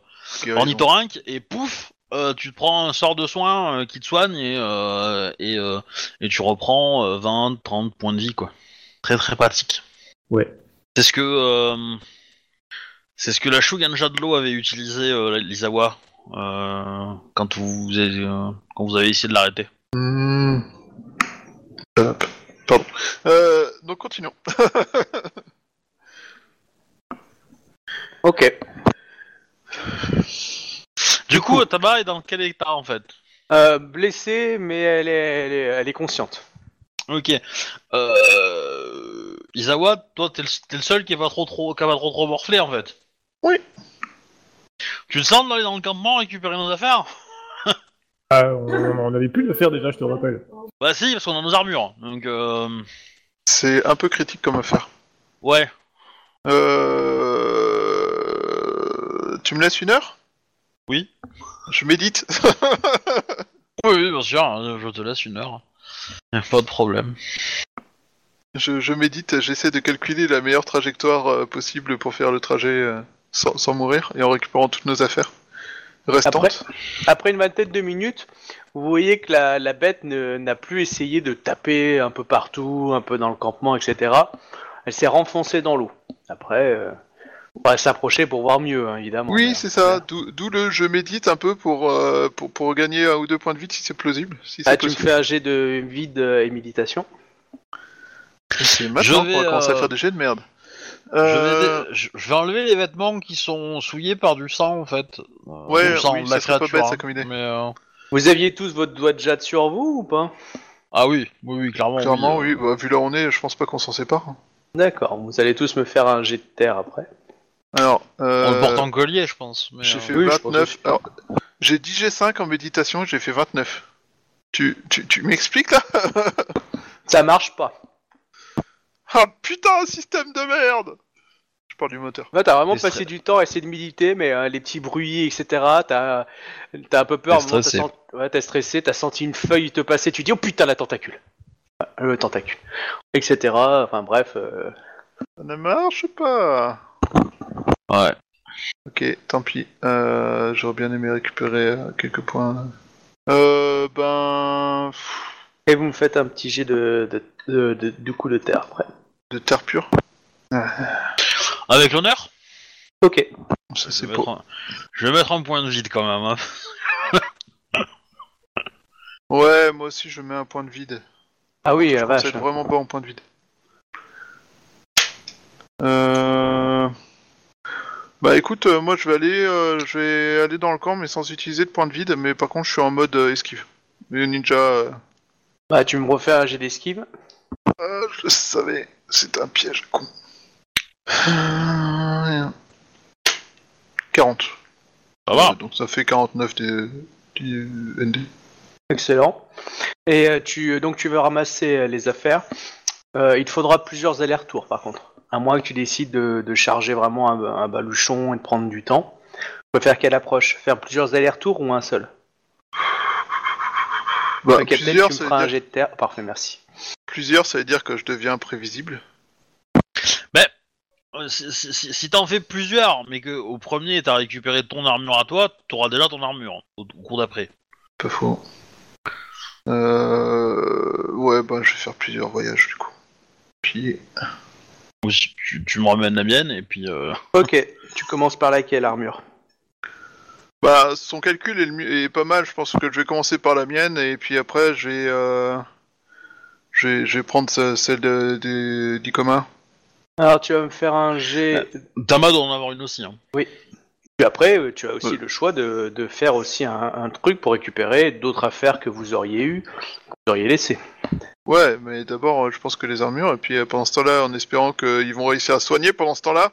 ornithorynque, et pouf, euh, tu te prends un sort de soin euh, qui te soigne et, euh, et, euh, et tu reprends euh, 20, 30 points de vie quoi. Très très pratique. Ouais. C'est ce que euh, c'est ce que la Shuganja de l'eau avait utilisé euh, l'Isawa euh, quand vous avez, euh, quand vous avez essayé de l'arrêter. Hmm. Hop. Pardon. Euh, donc continuons. Ok. Du coup, Taba est dans quel état en fait? Euh, blessée, mais elle est, elle est, elle est consciente. Ok. Euh... Isawa, toi, t'es le, t'es le seul qui pas trop trop, qui a pas trop trop morflé en fait. Oui. Tu te sens d'aller dans le campement récupérer nos affaires? Ah, on, on avait pu le faire déjà, je te rappelle. Bah si, parce qu'on a nos armures. Donc euh... C'est un peu critique comme affaire. ouais. Euh... Tu me laisses une heure? Oui. Je médite. Oui, oui, bien sûr. hein, Je te laisse une heure. Y a Pas de problème. je, je médite, j'essaie de calculer la meilleure trajectoire euh, possible pour faire le trajet euh, sans, sans mourir et en récupérant toutes nos affaires restantes. Après une vingtaine de minutes, vous voyez que la, la bête n'a plus essayé de taper un peu partout, un peu dans le campement, etc. Elle s'est renfoncée dans l'eau. Après, euh, on va s'approcher pour voir mieux, hein, évidemment. Oui, c'est ça. D'où d'où le je médite un peu pour, euh, pour, pour gagner un ou deux points de vie si c'est plausible. Si Ah, tu me fais un jet de vide et méditation. C'est maintenant Je qu'on vais, va commencer à euh, faire des jets de merde. Je, vais, Euh, je- je vais enlever les vêtements qui sont souillés par du sang en fait. Euh, Ouais, du sang oui, de ça la serait pas bête, ça, hein. comme idée. Mais, euh, Vous aviez tous votre doigt de jade sur vous ou pas? Ah oui, oui, oui, clairement. Clairement, oui. oui. Bah, vu là où on est, je pense pas qu'on s'en sépare. D'accord, vous allez tous me faire un jet de terre après. Alors, On euh, le porte en collier, je pense. mais, j'ai euh, fait oui, je pense 29. aussi. Alors, j'ai 10 G5 en méditation, j'ai fait 29. Tu, tu, tu m'expliques là Ça marche pas. Ah putain, système de merde Je parle du moteur. Là, t'as vraiment T'es passé du temps à essayer de méditer, mais euh, les petits bruits, etc., t'as as un peu peur. T'es à un moment, t'as stressé. Ouais, t'as stressé, t'as senti une feuille te passer, tu dis, oh putain, la tentacule. Ah, Le tentacule. Etc. Enfin bref. euh, Ça ne marche pas Ouais. Ok, tant pis. Euh, J'aurais bien aimé récupérer euh, quelques points. Euh, ben... pff, Et vous me faites un petit jet de, de, de, de- du coup de terre après. De terre pure? Avec l'honneur? Ok. Ça je, c'est vais mettre un- je vais mettre un point de vide quand même. hein. Ouais, moi aussi je mets un point de vide. Ah oui, Je la à vache. être vraiment bas en point de vide. Euh... Bah écoute, euh, moi je vais aller, euh, je vais aller dans le camp mais sans utiliser de point de vide, mais par contre je suis en mode euh, esquive. Le ninja, euh, Bah, tu me refais un jet d'esquive. euh, je le savais, c'est un piège con. Euh, rien. 40. Ça va donc ça fait 49 des, ND. Excellent. Et euh, tu, donc tu veux ramasser euh, les affaires. Euh, il te faudra plusieurs allers-retours par contre. À moins que tu décides de, de charger vraiment un, un baluchon et de prendre du temps. Tu préfères quelle approche? Faire plusieurs allers-retours ou un seul? Bah, Ok, peut-être plusieurs, tu me ça feras veut un dire, jet de terre. Parfait, merci. plusieurs, ça veut dire que je deviens imprévisible? Euh, Si, si- si- si t'en fais plusieurs, mais que au premier t'as récupéré ton armure à toi, t'auras déjà ton armure au, au cours d'après. Pas faux. Euh... Ouais, bah je vais faire plusieurs voyages du coup. Puis... Tu, tu me ramènes la mienne et puis. Euh... Ok, tu commences par laquelle armure? Bah son calcul est, le mieux- est pas mal, je pense que je vais commencer par la mienne et puis après je vais... Euh... Je vais, prendre ce- celle de, de- du commun. Alors tu vas me faire un jet. Tama doit en avoir une aussi. Hein. Puis après, euh, tu as aussi Ouais. le choix de, de faire aussi un, un truc pour récupérer d'autres affaires que vous auriez eues, que vous auriez laissées. Ouais, mais d'abord euh, je pense que les armures et puis euh, pendant ce temps-là, en espérant qu'ils vont réussir à soigner pendant ce temps-là.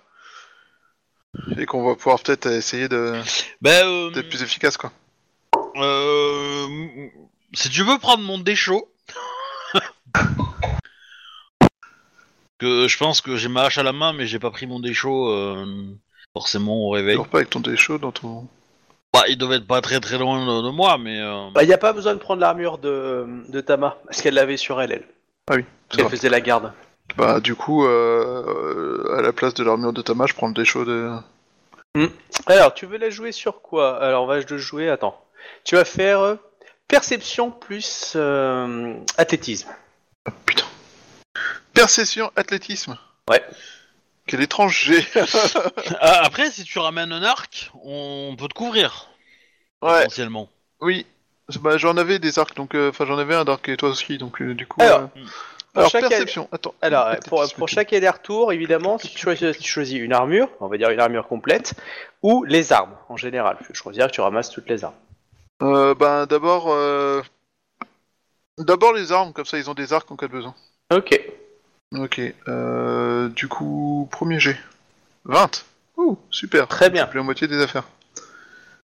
Et qu'on va pouvoir peut-être essayer de Ben, euh, d'être plus efficace quoi. euh, si tu veux prendre mon déchaud, que je pense que j'ai ma hache à la main, mais j'ai pas pris mon déchaud euh, forcément au réveil. Toujours pas avec ton déchaud dans ton... Bah, il devait être pas très très loin de, de moi, mais euh, Bah, il n'y a pas besoin de prendre l'armure de, de Tama, parce qu'elle l'avait sur elle, elle. Ah oui, c'est Elle faisait la garde. Bah du coup, euh, euh, à la place de l'armure de Tama, je prends le déchaud de... Alors, tu veux la jouer sur quoi? Alors, on va le jouer, attends. Tu vas faire euh, perception plus euh, athlétisme. Ah, putain. Perception, athlétisme? Ouais. Quel étrange jet. ah, après si tu ramènes un arc, on peut te couvrir ouais, potentiellement. oui. Bah j'en avais des arcs, donc... euh, Enfin j'en avais un d'arc et toi aussi, donc euh, du coup... Alors, euh, pour alors chaque- perception, attends. Alors, euh, pour, chaque aller-retour, évidemment, si tu choisis, tu choisis une armure, on va dire une armure complète, ou les armes, en général. Je considère que tu ramasses toutes les armes. Euh, bah d'abord... Euh... D'abord les armes, comme ça ils ont des arcs en cas de besoin. Ok. Ok, euh, du coup, premier jet. 20 Ouh, super. Très bien. Plus la moitié des affaires.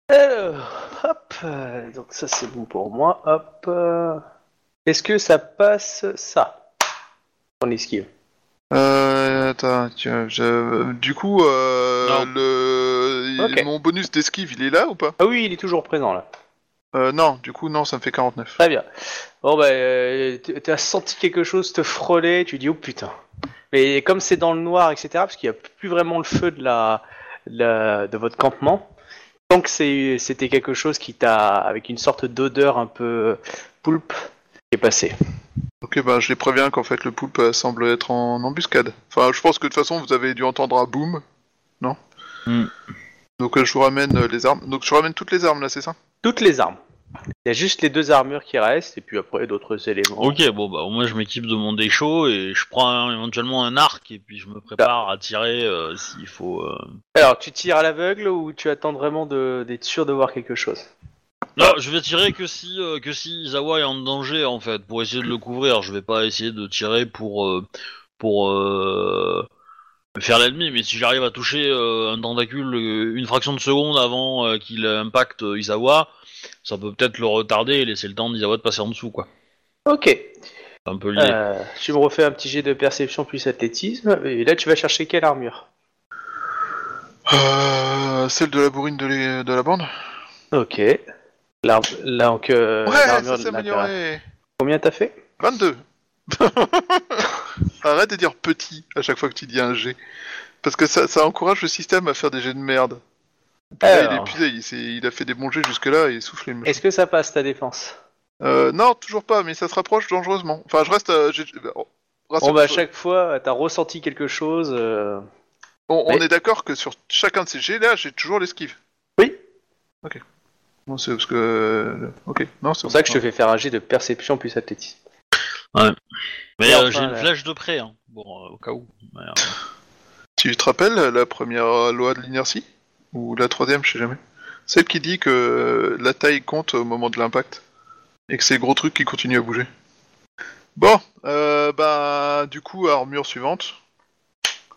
Alors, hop, euh, donc ça c'est bon pour moi, hop. euh, Est-ce que ça passe ça En esquive? Euh, attends, tiens, je- du coup, euh, Non. le... Ok. mon bonus d'esquive, il est là ou pas? Ah oui, il est toujours présent là. Euh, Non, du coup, non, ça me fait 49. Très bien. Bon bah, euh, tu tu as senti quelque chose te frôler, tu dis oh putain. Mais comme c'est dans le noir, etc., parce qu'il n'y a plus vraiment le feu de la, de, la- de votre campement, tant que c'est- c'était quelque chose qui t'a, avec une sorte d'odeur un peu poulpe, qui est passé. Ok, bah je les préviens qu'en fait le poulpe euh, semble être en embuscade. Enfin, je pense que de toute façon vous avez dû entendre un boom, non Hmm. Donc euh, je vous ramène euh, les armes. Donc je vous ramène toutes les armes là, c'est ça? Toutes les armes. Il y a juste les deux armures qui restent, et puis après d'autres éléments. Ok, bon bah moi je m'équipe de mon déchaud et je prends un- éventuellement un arc et puis je me prépare à tirer euh, s'il faut. euh. Alors, tu tires à l'aveugle ou tu attends vraiment de- d'être sûr de voir quelque chose? Non, je vais tirer que si euh, que si Izawa est en danger en fait pour essayer de le couvrir. Je vais pas essayer de tirer pour euh, pour euh, faire l'ennemi, mais si j'arrive à toucher euh, un tentacule euh, une fraction de seconde avant euh, qu'il impacte Isawa, ça peut peut-être le retarder et laisser le temps d'Isawa de passer en dessous, quoi. Ok. C'est un peu lié. Euh, tu me refais un petit jet de perception plus athlétisme. Et là, tu vas chercher quelle armure? Euh, celle de la bourrine de, les- de la bande? Ok. L'arme- Là, donc, euh, Ouais, l'armure ça de la- Combien t'as fait? 22 Arrête de dire petit à chaque fois que tu dis un G. Parce que ça, ça encourage le système à faire des jets de merde. Là, il est épuisé, il, a fait des bons jets jusque-là et il souffle les Est-ce que ça passe ta défense? Euh, non, toujours pas, mais ça se rapproche dangereusement. Enfin, je reste. euh, oh, Bon, rassure- bah, à chaque fois, t'as ressenti quelque chose. euh, on, on Mais- est d'accord que sur chacun de ces jets là, j'ai toujours l'esquive. Oui. Ok. Non, c'est parce que. euh, Ok. Non, c'est C'est pour ça que je te fais faire un jet de perception plus athlétisme. Mais Et euh, enfin, j'ai une flèche de près, hein. bon, euh, au cas où. Mais, euh, Tu te rappelles la première loi de l'inertie? Ou la troisième, je sais jamais. Celle qui dit que la taille compte au moment de l'impact. Et que c'est le gros truc qui continue à bouger. Bon, euh, bah, du coup, armure suivante.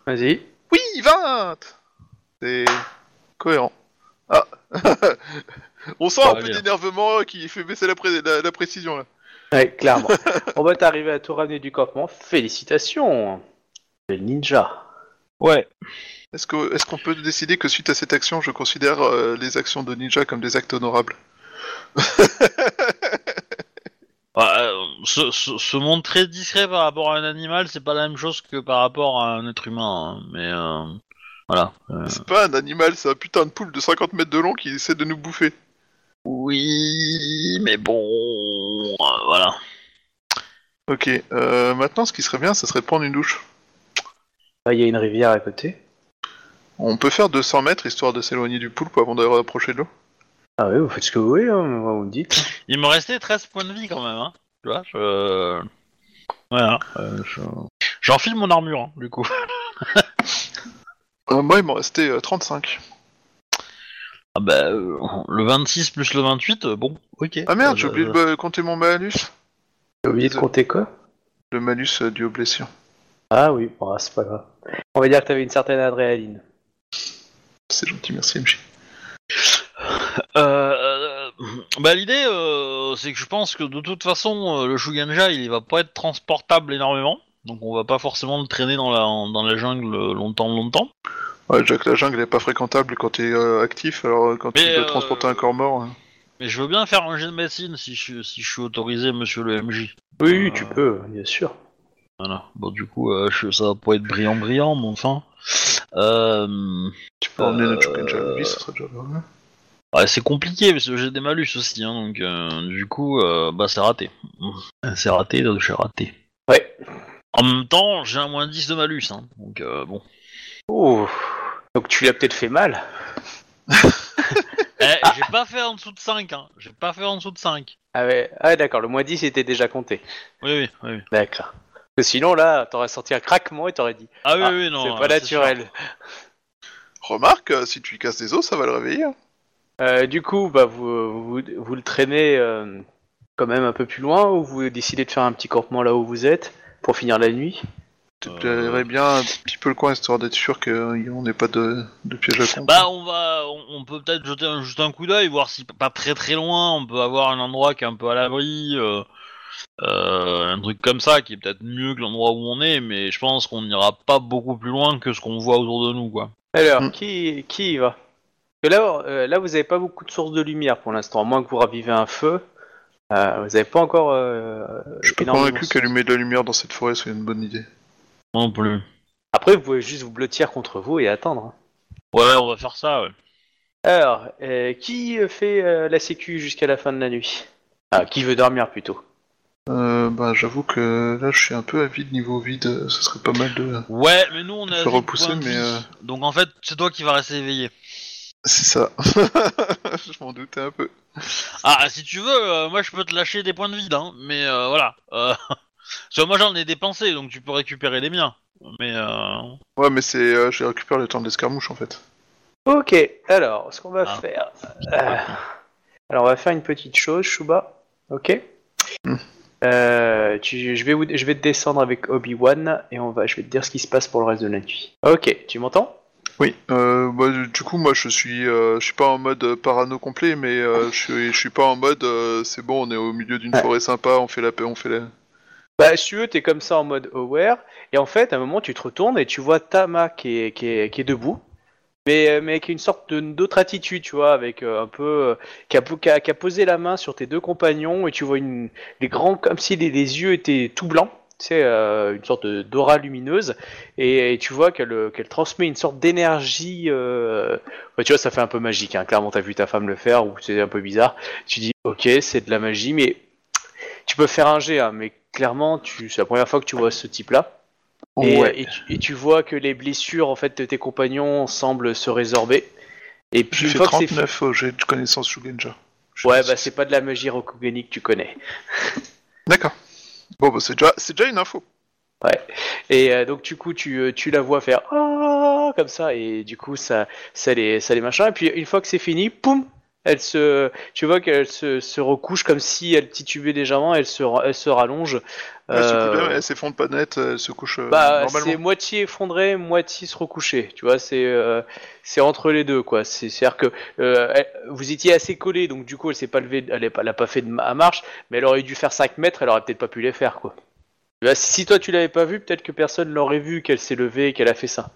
Vas-y. Oui, 20 C'est cohérent. Ah On sent un peu d'énervement qui fait baisser la, pré- la- la précision là. Ouais, clairement. On va t'arriver à tout ramener du campement. Félicitations Le ninja. Ouais. Est-ce qu'on peut décider que suite à cette action, je considère euh, les actions de ninja comme des actes honorables Ouais, euh, se, se- se montrer discret par rapport à un animal, c'est pas la même chose que par rapport à un être humain. hein. Mais euh, voilà. Euh, C'est pas un animal, c'est un putain de poule de 50 mètres de long qui essaie de nous bouffer. Oui, mais bon, euh, voilà. Ok, euh, maintenant ce qui serait bien, ça serait de prendre une douche. Ah, Il y a une rivière à côté. On peut faire 200 mètres histoire de s'éloigner du poulpe avant d'aller approcher de l'eau? Ah oui, vous faites ce que vous voulez, hein, moi, vous me dites. Il me restait 13 points de vie quand même, hein. Tu vois, je... Voilà, euh, je... J'enfile mon armure, hein, du coup. Euh, moi, il m'en restait euh, 35. Ah bah, euh, le 26 plus le 28, euh, bon, ok. Ah merde, Euh, j'ai oublié de bah, compter mon malus. J'ai oublié de compter quoi? Le malus euh, dû aux blessures. Ah oui, bon, ah, c'est pas grave. On va dire que t'avais une certaine adrénaline. C'est gentil, merci MJ. Euh, euh, bah l'idée, euh, c'est que je pense que de toute façon, euh, le Shuganja, il va pas être transportable énormément. Donc on va pas forcément le traîner dans la, dans la jungle euh, longtemps, longtemps. Ouais, déjà que la jungle est pas fréquentable quand t'es euh, actif, alors euh, quand Mais, tu dois euh, transporter un corps mort. hein. Mais je veux bien faire un jet de médecine si je, si je suis autorisé, monsieur le MJ. Oui, oui, Euh, tu peux, bien sûr. Voilà. Bon, du coup, euh, je- ça va pas être brillant, brillant, mais enfin. Euh, Tu peux emmener notre euh, Shukanja lui, ça serait déjà pas mal. ouais, c'est compliqué parce que j'ai des malus aussi, hein, donc euh, du coup, euh, bah c'est raté. C'est raté, donc j'ai raté. Ouais. En même temps, j'ai un moins 10 de malus, hein, donc euh, bon. Oh. Donc tu l'as peut-être fait mal. Eh, j'ai pas fait en dessous de 5, hein. J'ai pas fait en dessous de 5. Ah ouais, ah, ouais, d'accord, le moins 10 était déjà compté. Oui, oui, oui. oui. D'accord. Que sinon, là, t'aurais senti un craquement et t'aurais dit Ah oui, Ah, oui, non. c'est euh, pas naturel. Remarque, euh, si tu lui casses des os, ça va le réveiller. hein. Euh, du coup, bah, vous, vous, vous le traînez euh, quand même un peu plus loin ou vous décidez de faire un petit campement là où vous êtes pour finir la nuit? Tu Euh. plairais bien un petit peu le coin histoire d'être sûr qu'on n'ait pas de, de piège à con. Bah, on va, on, on peut peut-être jeter un, juste un coup d'œil, voir si pas très très loin, on peut avoir un endroit qui est un peu à l'abri, euh, un truc comme ça qui est peut-être mieux que l'endroit où on est, mais je pense qu'on n'ira pas beaucoup plus loin que ce qu'on voit autour de nous, quoi. Alors, Hmm. qui, qui y va? Parce que là, euh, là, vous avez pas beaucoup de sources de lumière pour l'instant, à moins que vous ravivez un feu. Euh, vous avez pas encore. Euh, Je suis pas convaincu de qu'allumer de la lumière dans cette forêt soit une bonne idée. Non plus. Après, vous pouvez juste vous blottir contre vous et attendre. hein. Ouais, on va faire ça, ouais. Alors, euh, qui fait euh, la sécu jusqu'à la fin de la nuit? Ah, qui veut dormir plutôt? Euh, bah, j'avoue que là, je suis un peu à vide niveau vide. Ce serait pas mal de. Ouais, mais nous on a Je vais vite repousser, mais, euh, Donc en fait, c'est toi qui vas rester éveillé. C'est ça. je m'en doutais un peu. Ah, si tu veux, euh, moi je peux te lâcher des points de vide, hein, mais euh, voilà. Euh, Parce que moi j'en ai dépensé, donc tu peux récupérer les miens. Mais euh... Ouais, mais c'est. euh, je récupère le temps de l'escarmouche en fait. Ok, alors, ce qu'on va Ah. faire. euh, alors, on va faire une petite chose, Shuba. Ok Hmm. Euh, tu, je, vais, vous- je vais te descendre avec Obi-Wan et on va, je vais te dire ce qui se passe pour le reste de la nuit. Ok, tu m'entends? Oui. Euh, bah, du coup, moi, je suis, euh, je suis pas en mode parano complet, mais je suis, je suis pas en mode. c'est bon, on est au milieu d'une Ouais. forêt sympa, on fait la paix, on fait la. Bah, si tu veux, t'es comme ça en mode aware, et en fait, à un moment, tu te retournes et tu vois Tama qui est, qui est, qui est debout, mais, euh, mais avec une sorte d'autre attitude, tu vois, avec euh, un peu. euh, qui, a, posé la main sur tes deux compagnons, et tu vois une, les grands. comme si les, yeux étaient tout blancs, euh, une sorte d'aura lumineuse, et, tu vois qu'elle transmet une sorte d'énergie. Tu vois, ça fait un peu magique, hein. clairement, t'as vu ta femme le faire, ou c'est un peu bizarre. Tu dis, ok, c'est de la magie, mais tu peux faire un jet, hein, mais clairement, c'est la première fois que tu vois ce type-là. Et, et tu, et tu vois que les blessures en fait de tes compagnons semblent se résorber. Et puis J'ai une fait fois que c'est 39 au jet de connaissance Shugenja. Ouais, bah c'est pas de la magie Rokugani que tu connais. D'accord. Bon, bah, c'est déjà, une info. Et euh, donc du coup tu, euh, tu la vois faire ah comme ça et du coup ça ça les ça les machins et puis une fois que c'est fini, poum, elle se tu vois qu'elle se, se recouche comme si elle titubait légèrement, elle se elle se rallonge. Elle se Euh, couche bien, elle s'effondre pas net, elle se couche euh, Bah, normalement. c'est moitié effondré, moitié se recoucher. Tu vois, c'est euh, c'est entre les deux, quoi. C'est c'est à dire que euh, elle- vous étiez assez collés, donc du coup, elle s'est pas levée, elle, est pas, elle a pas fait de ma- marche, mais elle aurait dû faire 5 mètres, elle aurait peut-être pas pu les faire, quoi. Bah, si toi tu l'avais pas vu, peut-être que personne l'aurait vu qu'elle s'est levée et qu'elle a fait ça.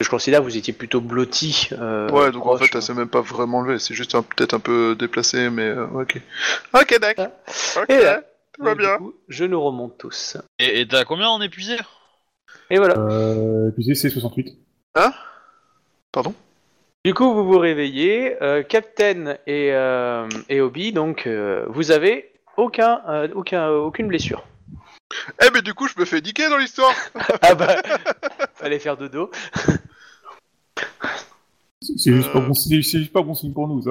Je considère que vous étiez plutôt blotti. euh, Ouais, donc en fait, elle s'est même pas vraiment levée, c'est juste un- peut-être un peu déplacé, mais euh, ok. Ok, d'accord. Ok, Et là, tout va bien. coup, je nous remonte tous. Et et t'as combien en épuisé? Et voilà. Euh, épuisé, c'est 68. Pardon? Du coup, vous vous réveillez, euh, Captain et, euh, et Obi, donc euh, vous avez aucun, euh, aucun, aucune blessure. Eh, mais du coup, je me fais niquer dans l'histoire Ah bah, fallait faire dodo. C'est c'est juste, Euh. pas bon, c'est c'est juste pas bon signe pour nous, ça.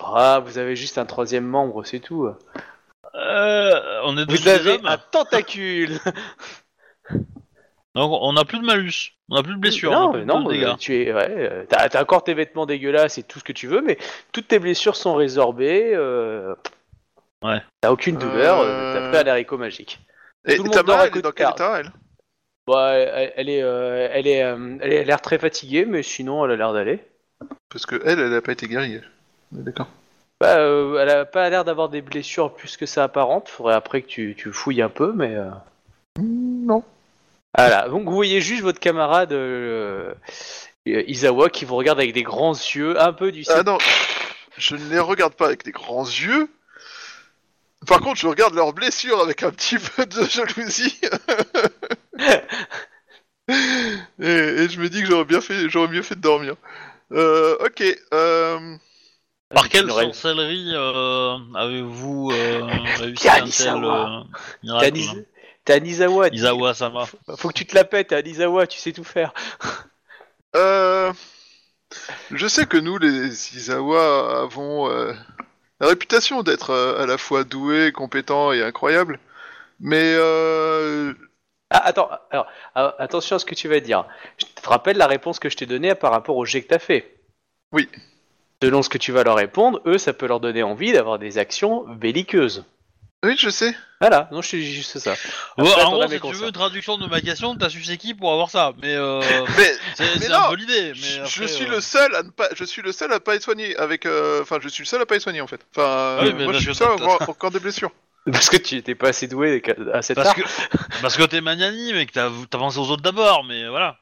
Ah, vous avez juste un troisième membre, c'est tout. Euh, On est Vous avez un tentacule. donc on a plus de malus, on a plus de blessures, on non, a plus mais non, de dégâts. euh, tu es, ouais, euh, t'as, t'as encore tes vêtements dégueulasses et tout ce que tu veux, mais toutes tes blessures sont résorbées. Euh... Ouais. T'as aucune douleur, Euh. t'as pris un haricot magique. Et Tout le monde ta dort à mère, elle est côté dans de quel état, elle Bah, elle, elle est, euh, elle est, euh, elle a l'air très fatiguée, mais sinon, elle a l'air d'aller. Parce que elle, elle a pas été guérie. D'accord. Bah, euh, elle a pas l'air d'avoir des blessures plus que ça apparentes. Faudrait après que tu, tu fouilles un peu, mais. euh, Non. Voilà. Donc vous voyez juste votre camarade euh, euh, Isawa qui vous regarde avec des grands yeux, un peu du Ah non, je ne les regarde pas avec des grands yeux. Par contre, je regarde leurs blessures avec un petit peu de jalousie. et, et je me dis que j'aurais bien fait, j'aurais mieux fait de dormir. Euh, ok. Euh, Par quelle sorcellerie euh, avez-vous euh, réussi un tel Isawa. euh, T'es miracle t'es Isawa Sama. Faut que tu te la pètes, Anisawa, tu sais tout faire. euh, je sais que nous, les Izawa, avons euh, la réputation d'être euh, à la fois doués, compétents et incroyables. Mais euh, Ah, attends, alors, ah, attention à ce que tu vas dire. Je te rappelle la réponse que je t'ai donnée par rapport au jet que t'as fait. Oui. Selon ce que tu vas leur répondre, eux, ça peut leur donner envie d'avoir des actions belliqueuses. oui, je sais. Voilà, non, je te dis juste ça. Après, en gros, si tu veux une traduction de ma question, t'as su c'est qui pour avoir ça. Mais euh, Mais c'est un peu l'idée. Mais Je, suis euh, le seul à ne pas, je suis le seul à pas être soigné avec, euh, enfin, je suis le seul à pas être soigné en fait. Enfin, Oui, euh, mais moi parce je suis que le seul à avoir encore des blessures. Parce que tu n'étais pas assez doué à cette Parce que, parce que t'es magnanime et que t'as t'as pensé aux autres d'abord, mais voilà.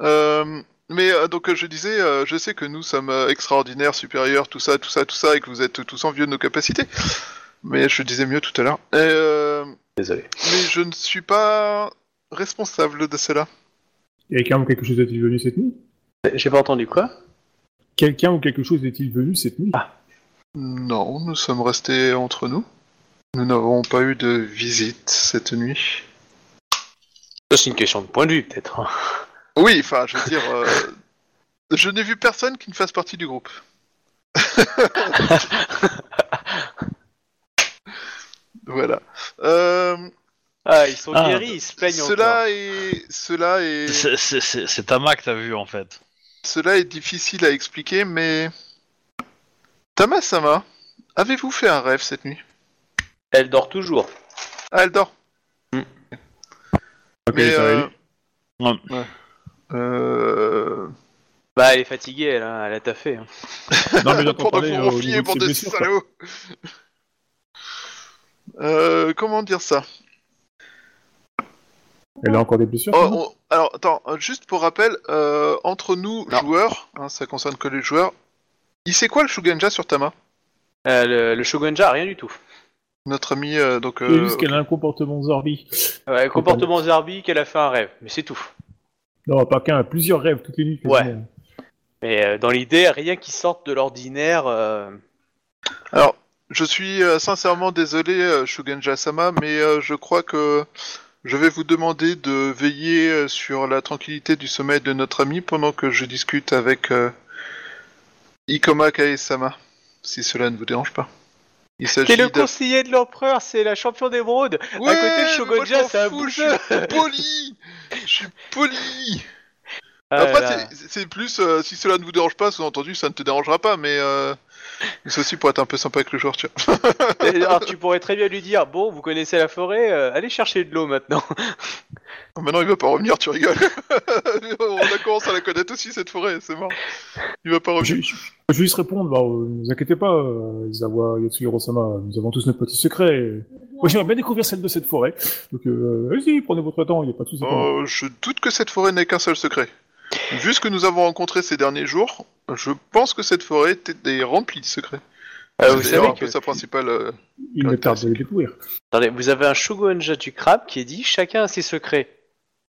Euh, mais euh, donc euh, je disais, euh, je sais que nous sommes euh, extraordinaires, supérieurs, tout ça, tout ça, tout ça, et que vous êtes tous envieux de nos capacités. Mais je disais mieux tout à l'heure. Et, euh, Désolé. mais je ne suis pas responsable de cela. Quelqu'un ou quelque chose est-il venu cette nuit? J'ai pas entendu quoi? Quelqu'un ou quelque chose est-il venu cette nuit? Non, nous sommes restés entre nous. Nous n'avons pas eu de visite cette nuit. Ça, c'est une question de point de vue, peut-être. Oui, enfin, je veux dire, euh, je n'ai vu personne qui ne fasse partie du groupe. voilà. Euh, Ah, ils sont Ah, guéris, ils se plaignent encore. cela est, cela est, C'est- C'est c'est- c'est ta Mac que t'as vu en fait. cela est difficile à expliquer, mais Tamasama, avez-vous fait un rêve cette nuit? Elle dort toujours. Ah, elle dort. Ok, Mais, ça va euh. Ouais. Euh... Bah, elle est fatiguée, elle, hein, elle a taffé. hein. Non, mais que euh, au de bande ses de blessures, quoi. salauds euh, Comment dire ça? Elle a encore des blessures Oh, on- Alors, attends, euh, juste pour rappel, euh, entre nous, Non. joueurs, hein, ça concerne que les joueurs, il sait quoi le Shugenja sur Tama? Euh, le, le Shogunja, rien du tout. Notre ami, euh, donc... C'est euh, juste qu'elle a un comportement zorbi. Ouais, comportement Zarbi, qu'elle a fait un rêve, mais c'est tout. Non, pas qu'un, plusieurs rêves toutes les nuits. Ouais. Mais euh, dans l'idée, rien qui sorte de l'ordinaire. euh, Alors, je suis euh, sincèrement désolé, euh, Shugenja-sama, mais euh, je crois que je vais vous demander de veiller euh, sur la tranquillité du sommeil de notre ami pendant que je discute avec euh, Ikoma Kae-sama, si cela ne vous dérange pas. Il T'es le de... conseiller de l'empereur, c'est la champion d'émeraude. Ouais, à côté moi, Shogunja, c'est un fous, Je suis poli. Je suis poli. Ah Après, c'est plus, euh, si cela ne vous dérange pas, sous-entendu, ça ne te dérangera pas, mais euh, c'est aussi pour être un peu sympa avec le joueur, tu vois. Et Alors tu pourrais très bien lui dire, bon, vous connaissez la forêt, euh, allez chercher de l'eau maintenant. Maintenant, il va pas revenir, tu rigoles. On a commencé à la connaître aussi, cette forêt, c'est mort. Il va pas revenir. je- vais juste répondre, bah, euh, ne vous inquiétez pas, euh, Izawa Yatsuhiro-sama, nous avons tous nos petits secrets. Moi, j'aimerais bien découvrir celle de cette forêt. Donc, euh, allez-y, prenez votre temps, il n'y a pas de souci. Euh, je doute que cette forêt n'ait qu'un seul secret. Vu ce que nous avons rencontré ces derniers jours, je pense que cette forêt était- est remplie de secrets. Ah, vous savez un que- sa principale... euh, Il me tarde de les découvrir. Attendez, vous avez un Shogunja du crabe qui est dit, chacun a ses secrets.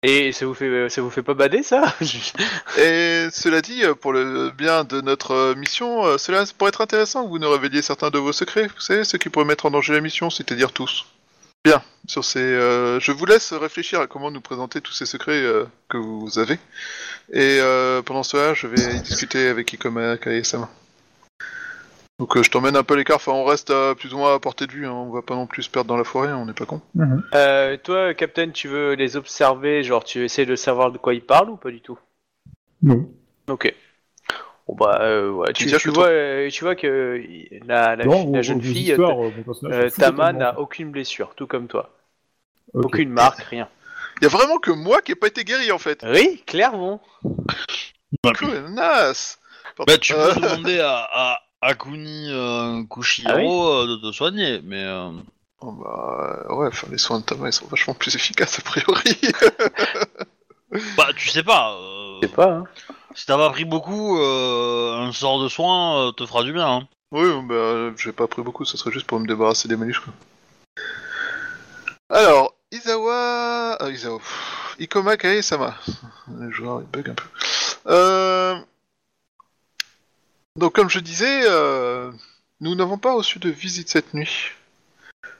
Et ça vous fait, ça vous fait pas bader ça Et cela dit, euh, pour le bien de notre euh, mission, cela pourrait être intéressant que vous nous révéliez certains de vos secrets, vous savez, ceux qui pourraient mettre en danger la mission, c'est-à-dire tous. Bien, sur ces, euh, je vous laisse réfléchir à comment nous présenter tous ces secrets euh, que vous avez. Et euh, pendant cela, je vais discuter avec Ikoma Kae-sama. Donc euh, je t'emmène un peu à l'écart, enfin on reste à, plus ou moins à portée de vue, hein. on va pas non plus se perdre dans la forêt, on n'est pas con. Mhm. euh, Toi, Captain, tu veux les observer, genre tu essaies de savoir de quoi ils parlent ou pas du tout? Non. Ok. Bon bah, euh, ouais, tu, tu vois, euh, tu vois que la, la, Non, la vos- jeune fille, histoires, euh, euh, Tama n'a aucune blessure, tout comme toi. Aucune marque, rien. Il y a vraiment que moi qui ai pas été guéri en fait. Oui, clairement. Connasse Bah, tu Euh, peux demander à, à Akuni euh, Kushiro Ah oui euh, de te soigner, mais. euh, Oh bah ouais, enfin les soins de Tama ils sont vachement plus efficaces a priori. Bah, tu sais pas. euh, Je sais pas. Hein. Si t'as pas pris beaucoup, euh, un sort de soin euh, te fera du bien. Hein. oui, bah j'ai pas pris beaucoup, ça serait juste pour me débarrasser des maniches quoi. Alors, Izawa... Ah, Izawa... Ikoma Kae-sama. Le joueur il bug un peu. Donc comme je disais, nous n'avons pas reçu de visite cette nuit.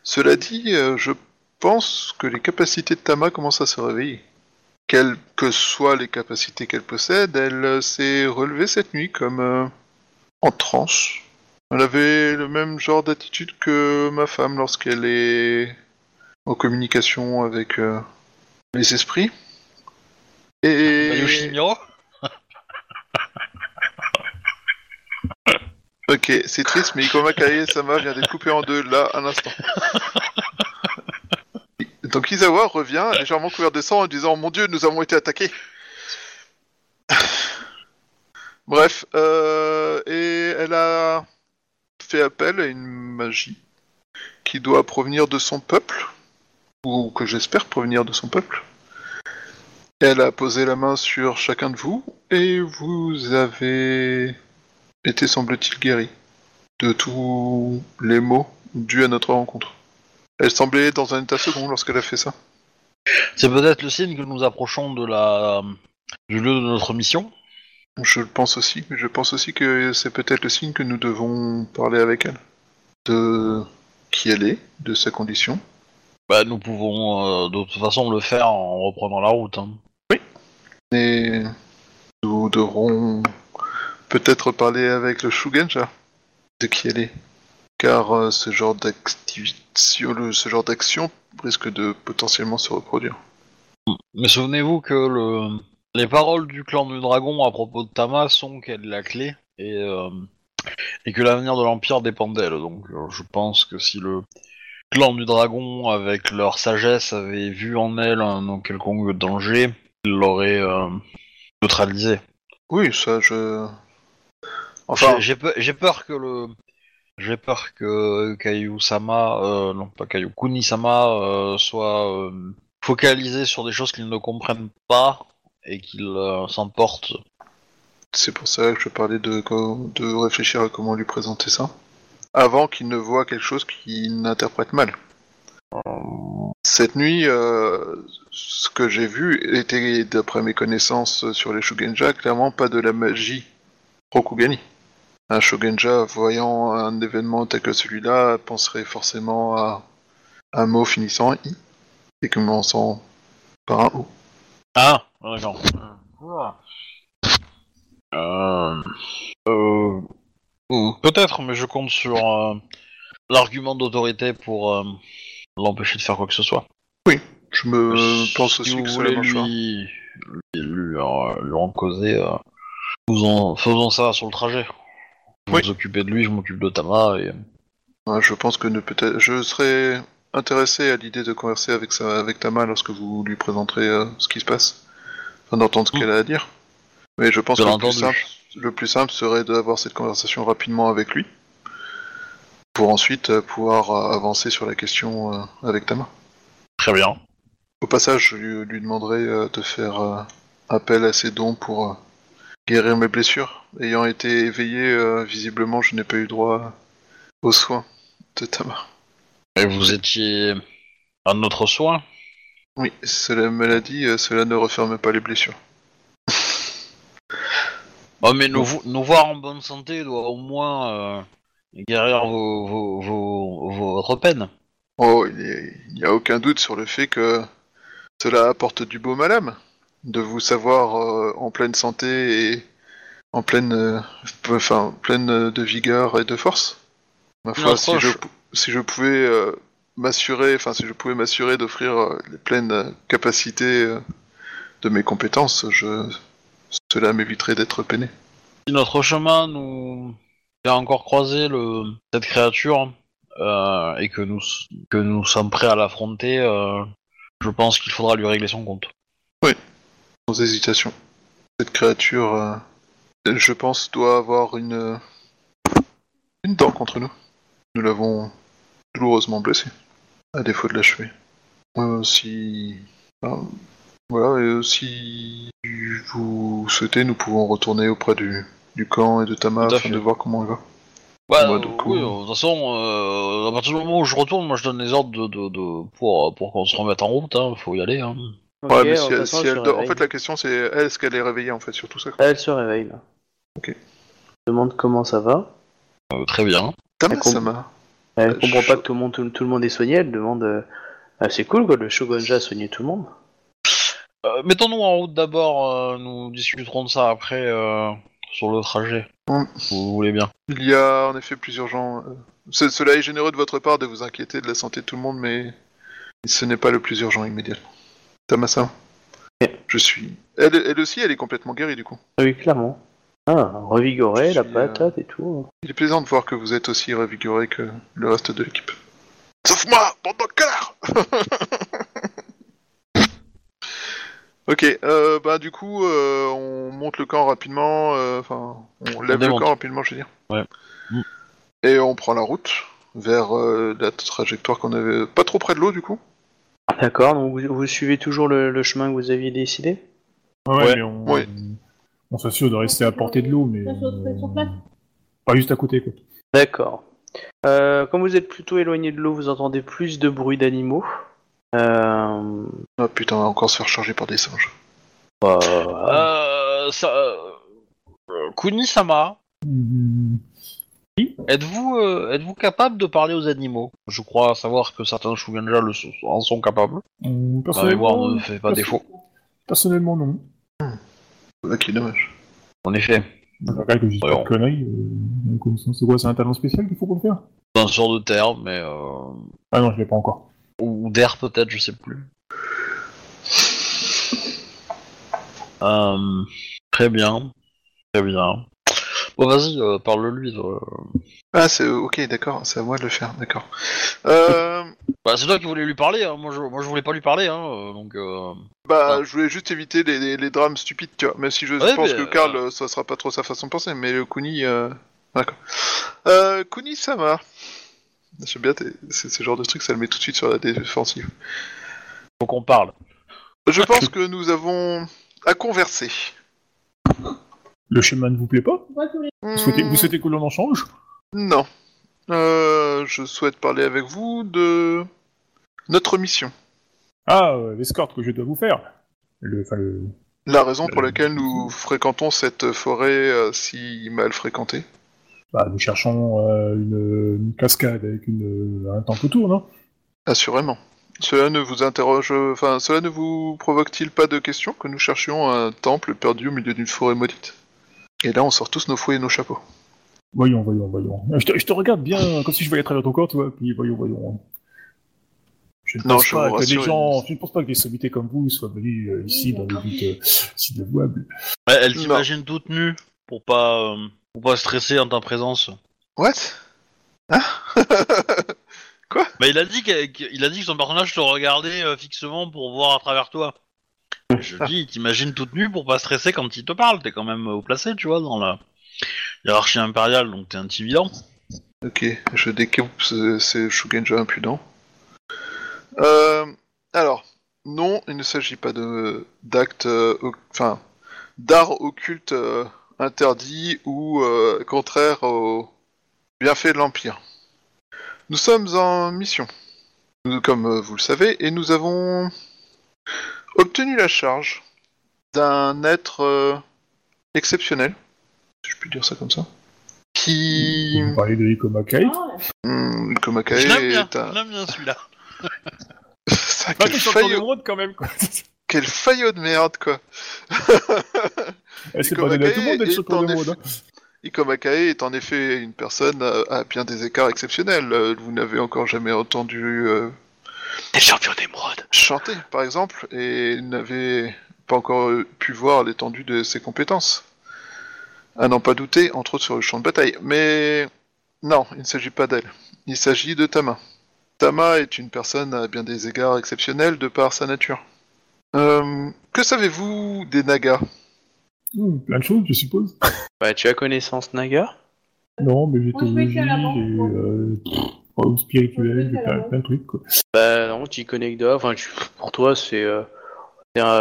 Cela dit, je pense que les capacités de Tama commencent à se réveiller. Quelles que soient les capacités qu'elle possède, elle euh, s'est relevée cette nuit comme euh, en transe. Elle avait le même genre d'attitude que ma femme lorsqu'elle est en communication avec euh, les esprits. Et... Bah, Yoshimiro Ok, c'est triste, mais Ikoma Kae-sama vient d'être coupé en deux, là, à l'instant. Donc Izawa revient, légèrement couvert de sang, en disant « Mon dieu, nous avons été attaqués !» Bref, euh, et elle a fait appel à une magie qui doit provenir de son peuple, ou que j'espère provenir de son peuple. Elle a posé la main sur chacun de vous, et vous avez été, semble-t-il, guéri de tous les maux dus à notre rencontre. Elle semblait dans un état second lorsqu'elle a fait ça. C'est peut-être le signe que nous approchons de la du lieu de notre mission. Je le pense aussi, mais je pense aussi que c'est peut-être le signe que nous devons parler avec elle. De qui elle est, de sa condition. Bah, nous pouvons euh, de toute façon le faire en reprenant la route. hein. Et nous devrons peut-être parler avec le Shugenja de qui elle est. Car euh, ce genre d'action risque de potentiellement se reproduire. Mais souvenez-vous que le... les paroles du clan du dragon à propos de Tama sont qu'elle est la clé et, euh, et que l'avenir de l'Empire dépend d'elle. Donc euh, je pense que si le clan du dragon, avec leur sagesse, avait vu en elle un quelconque danger, ils l'auraient euh, neutralisé. Oui, ça, je. Enfin, J'ai- j'ai peur, j'ai peur que le, j'ai peur que Caillou Sama, euh, non pas Caillou, Kuni Sama euh, soit euh, focalisé sur des choses qu'ils ne comprennent pas et qu'il s'emporte. c'est pour ça que je parlais de, de réfléchir à comment lui présenter ça. Avant qu'il ne voit quelque chose qu'il n'interprète mal. Cette nuit, ce que j'ai vu était, d'après mes connaissances sur les Shugenja, clairement pas de la magie Rokugani. Un Shugenja, voyant un événement tel que celui-là, penserait forcément à un mot finissant en i et commençant par un o. Ah, d'accord. Euh, euh, euh, peut-être, mais je compte sur euh, l'argument d'autorité pour euh, l'empêcher de faire quoi que ce soit. Je me Si pense aussi vous que c'est voulez le choix. lui, lui, lui, euh, lui en causer, euh, faisons, faisons ça sur le trajet. Vous Oui. vous occupez de lui, je m'occupe de Tama et... Ouais, je pense que ne peut-être. Je serais intéressé à l'idée de converser avec sa... avec Tama lorsque vous lui présenterez euh, ce qui se passe, enfin d'entendre ce Mm. qu'elle a à dire. Mais je pense que le plus, simple, le plus simple serait d'avoir cette conversation rapidement avec lui, pour ensuite euh, pouvoir euh, avancer sur la question euh, avec Tama. Très bien. Au passage, je lui, lui demanderai de faire appel à ses dons pour guérir mes blessures. Ayant été éveillé, euh, visiblement, je n'ai pas eu droit aux soins de Tama. Et vous étiez à notre soin? Oui, c'est la maladie, euh, cela ne referme pas les blessures. Oh, mais nous, nous voir en bonne santé doit au moins euh, guérir vos, vos, vos, vos- votre peine. Oh, il n'y a aucun doute sur le fait que cela apporte du baume à l'âme, de vous savoir euh, en pleine santé et en pleine, euh, enfin, pleine de vigueur et de force. Ma foi, Une si je, si pouvais euh, m'assurer, enfin, si je pouvais m'assurer d'offrir euh, les pleines euh, capacités euh, de mes compétences, je, cela m'éviterait d'être peiné. Si notre chemin nous fait encore croiser le, cette créature euh, et que nous, que nous sommes prêts à l'affronter, euh, je pense qu'il faudra lui régler son compte. Sans hésitation. Cette créature, euh, je pense, doit avoir une une dent contre nous. Nous l'avons douloureusement blessé, à défaut de l'achever. Euh, si enfin, voilà, et euh, si vous souhaitez, nous pouvons retourner auprès du, du camp et de Tama afin de voir comment il va. Ouais, Ouais, euh, donc, oui, euh, euh, de toute façon, euh, à partir du moment où je retourne, moi je donne les ordres de, de, de- pour, pour qu'on se remette en route, hein, faut y aller. Hein. Ok, ouais, mais de si toute elle- façon, si elle elle se dort- en fait, la question c'est est-ce qu'elle est réveillée en fait sur tout ça. Elle se réveille là. Ok. Je demande comment ça va. Euh, très bien. Elle comp- Sama. Elle Euh, comprend je- pas que tout le monde, tout, le monde est soigné. Elle demande. euh, Ah, c'est cool quoi, le Shogunja a soigné tout le monde. Euh, Mettons-nous en route d'abord, euh, nous discuterons de ça après euh, sur le trajet. Mm. Si Vous voulez bien. Il y a en effet plusieurs gens. euh, ce- Cela est généreux de votre part de vous inquiéter de la santé de tout le monde, mais ce n'est pas le plus urgent immédiatement. Tamasa, Ok. je suis. Elle, elle aussi, elle est complètement guérie du coup. Ah Oui, clairement. Ah, revigoré, Je la suis, euh, patate et tout. Il est plaisant de voir que vous êtes aussi revigoré que le reste de l'équipe. Sauf moi, bande de cœur Ok, euh, bah du coup, euh, on monte le camp rapidement, euh, enfin, on lève le camp rapidement, je veux dire. Ouais. Et on prend la route vers euh, la trajectoire qu'on avait, pas trop près de l'eau du coup. D'accord, donc vous, vous suivez toujours le, le chemin que vous aviez décidé Ouais, Ouais. mais on, Ouais. on s'assure de rester à portée de l'eau, mais euh, pas juste à côté. Quoi. D'accord. Euh, comme vous êtes plutôt éloigné de l'eau, vous entendez plus de bruit d'animaux. Euh... Ah putain, on va encore se faire charger par des singes. bah, Euh, ça, euh, Kuni-sama, Mhm. Êtes-vous euh, êtes-vous capable de parler aux animaux? Je crois savoir que certains Shuganja le sont- en sont capables. Hum, Ma mémoire ne fait pas perso- défaut. Personnellement, non. Là qui est dommage. En effet, Regarde que je dis pas Voyons. de conneries. Euh, c'est quoi C'est un talent spécial qu'il faut le faire c'est un sort de terre, mais euh, Ah non, je l'ai pas encore. ou d'air peut-être, je sais plus. Euh, très bien, très bien. Bon, vas-y, euh, parle-lui. euh. Ah, c'est ok, d'accord, c'est à moi de le faire, d'accord. Euh, Bah, c'est toi qui voulais lui parler, hein. moi, je, moi je voulais pas lui parler, hein, euh, donc... euh, bah, Ah. je voulais juste éviter les, les- les drames stupides, tu vois. Même si je Ouais, pense mais, que euh, Karl, euh, ça sera pas trop sa façon de penser, mais le Kuni, euh... d'accord. Euh, Kuni Sama. J'aime bien tes- ce, ce genre de truc, ça le met tout de suite sur la défensive. Faut qu'on parle. Je pense que nous avons à converser. Le chemin ne vous plaît pas Hmm, vous souhaitez, vous souhaitez que l'on en change Non. Euh, je souhaite parler avec vous de notre mission. Ah, euh, l'escorte que je dois vous faire. Le, enfin, le- La raison pour Euh, laquelle nous fréquentons cette forêt euh, si mal fréquentée. bah, nous cherchons euh, une, une cascade avec une, un temple autour, non? Assurément. Cela ne vous interroge, enfin, cela ne vous provoque-t-il pas de questions que nous cherchions un temple perdu au milieu d'une forêt maudite? Et là, on sort tous nos fouets et nos chapeaux. Voyons, voyons, voyons. Je te, je te regarde bien, comme si je voyais à travers ton corps, tu vois, puis voyons, voyons. Je ne Non, pense je pas que des gens, je ne pense pas que des sommités comme vous soient venus euh, ici dans le but euh, si dévouable. Ouais, elle t'imagine toute nue, pour pas, euh, pour pas stresser en ta présence. What? Hein? Bah, il a dit qu'il a dit que son personnage te regardait euh, fixement pour voir à travers toi. Je dis, il t'imagine toute nue pour pas stresser quand il te parle. T'es quand même au placé, tu vois, dans la hiérarchie impériale, donc t'es intimidant. Ok, je découpe ce- ces Shugenja impudents. Euh, alors, non, il ne s'agit pas de d'actes, euh, enfin, d'art occulte euh, interdit ou contraire aux bienfaits de l'Empire. Nous sommes en mission, comme vous le savez, et nous avons obtenu la charge d'un être euh, exceptionnel, si je puis dire ça comme ça, qui... Vous parlez de Ikoma Kate. Hmm, Komakae Je l'aime bien, est un... je l'aime bien celui-là. Ça, Pas quel, faillot... d'émeraude quand même, quoi. quel faillot de merde, quoi Eh, C'est pas donné à tout le monde d'être sur d'émeraude. effet- Ikomakae est en effet une personne à, à bien des écarts exceptionnels. Euh, Vous n'avez encore jamais entendu euh, T'es le champion d'émeraude. chanter, par exemple, et n'avez pas encore pu voir l'étendue de ses compétences. À n'en pas douter, entre autres sur le champ de bataille. Mais non, il ne s'agit pas d'elle. Il s'agit de Tama. Tama est une personne à bien des égards exceptionnels de par sa nature. Euh, que savez-vous des Nagas? Plein de choses, je suppose. Bah, tu as connaissance Naga? Non, mais Moi, je vais écrire la banque, et moi. euh, oh, spirituel, et plein, plein de trucs, quoi. Bah non, tu connais que. Enfin, tu- pour toi, c'est... euh,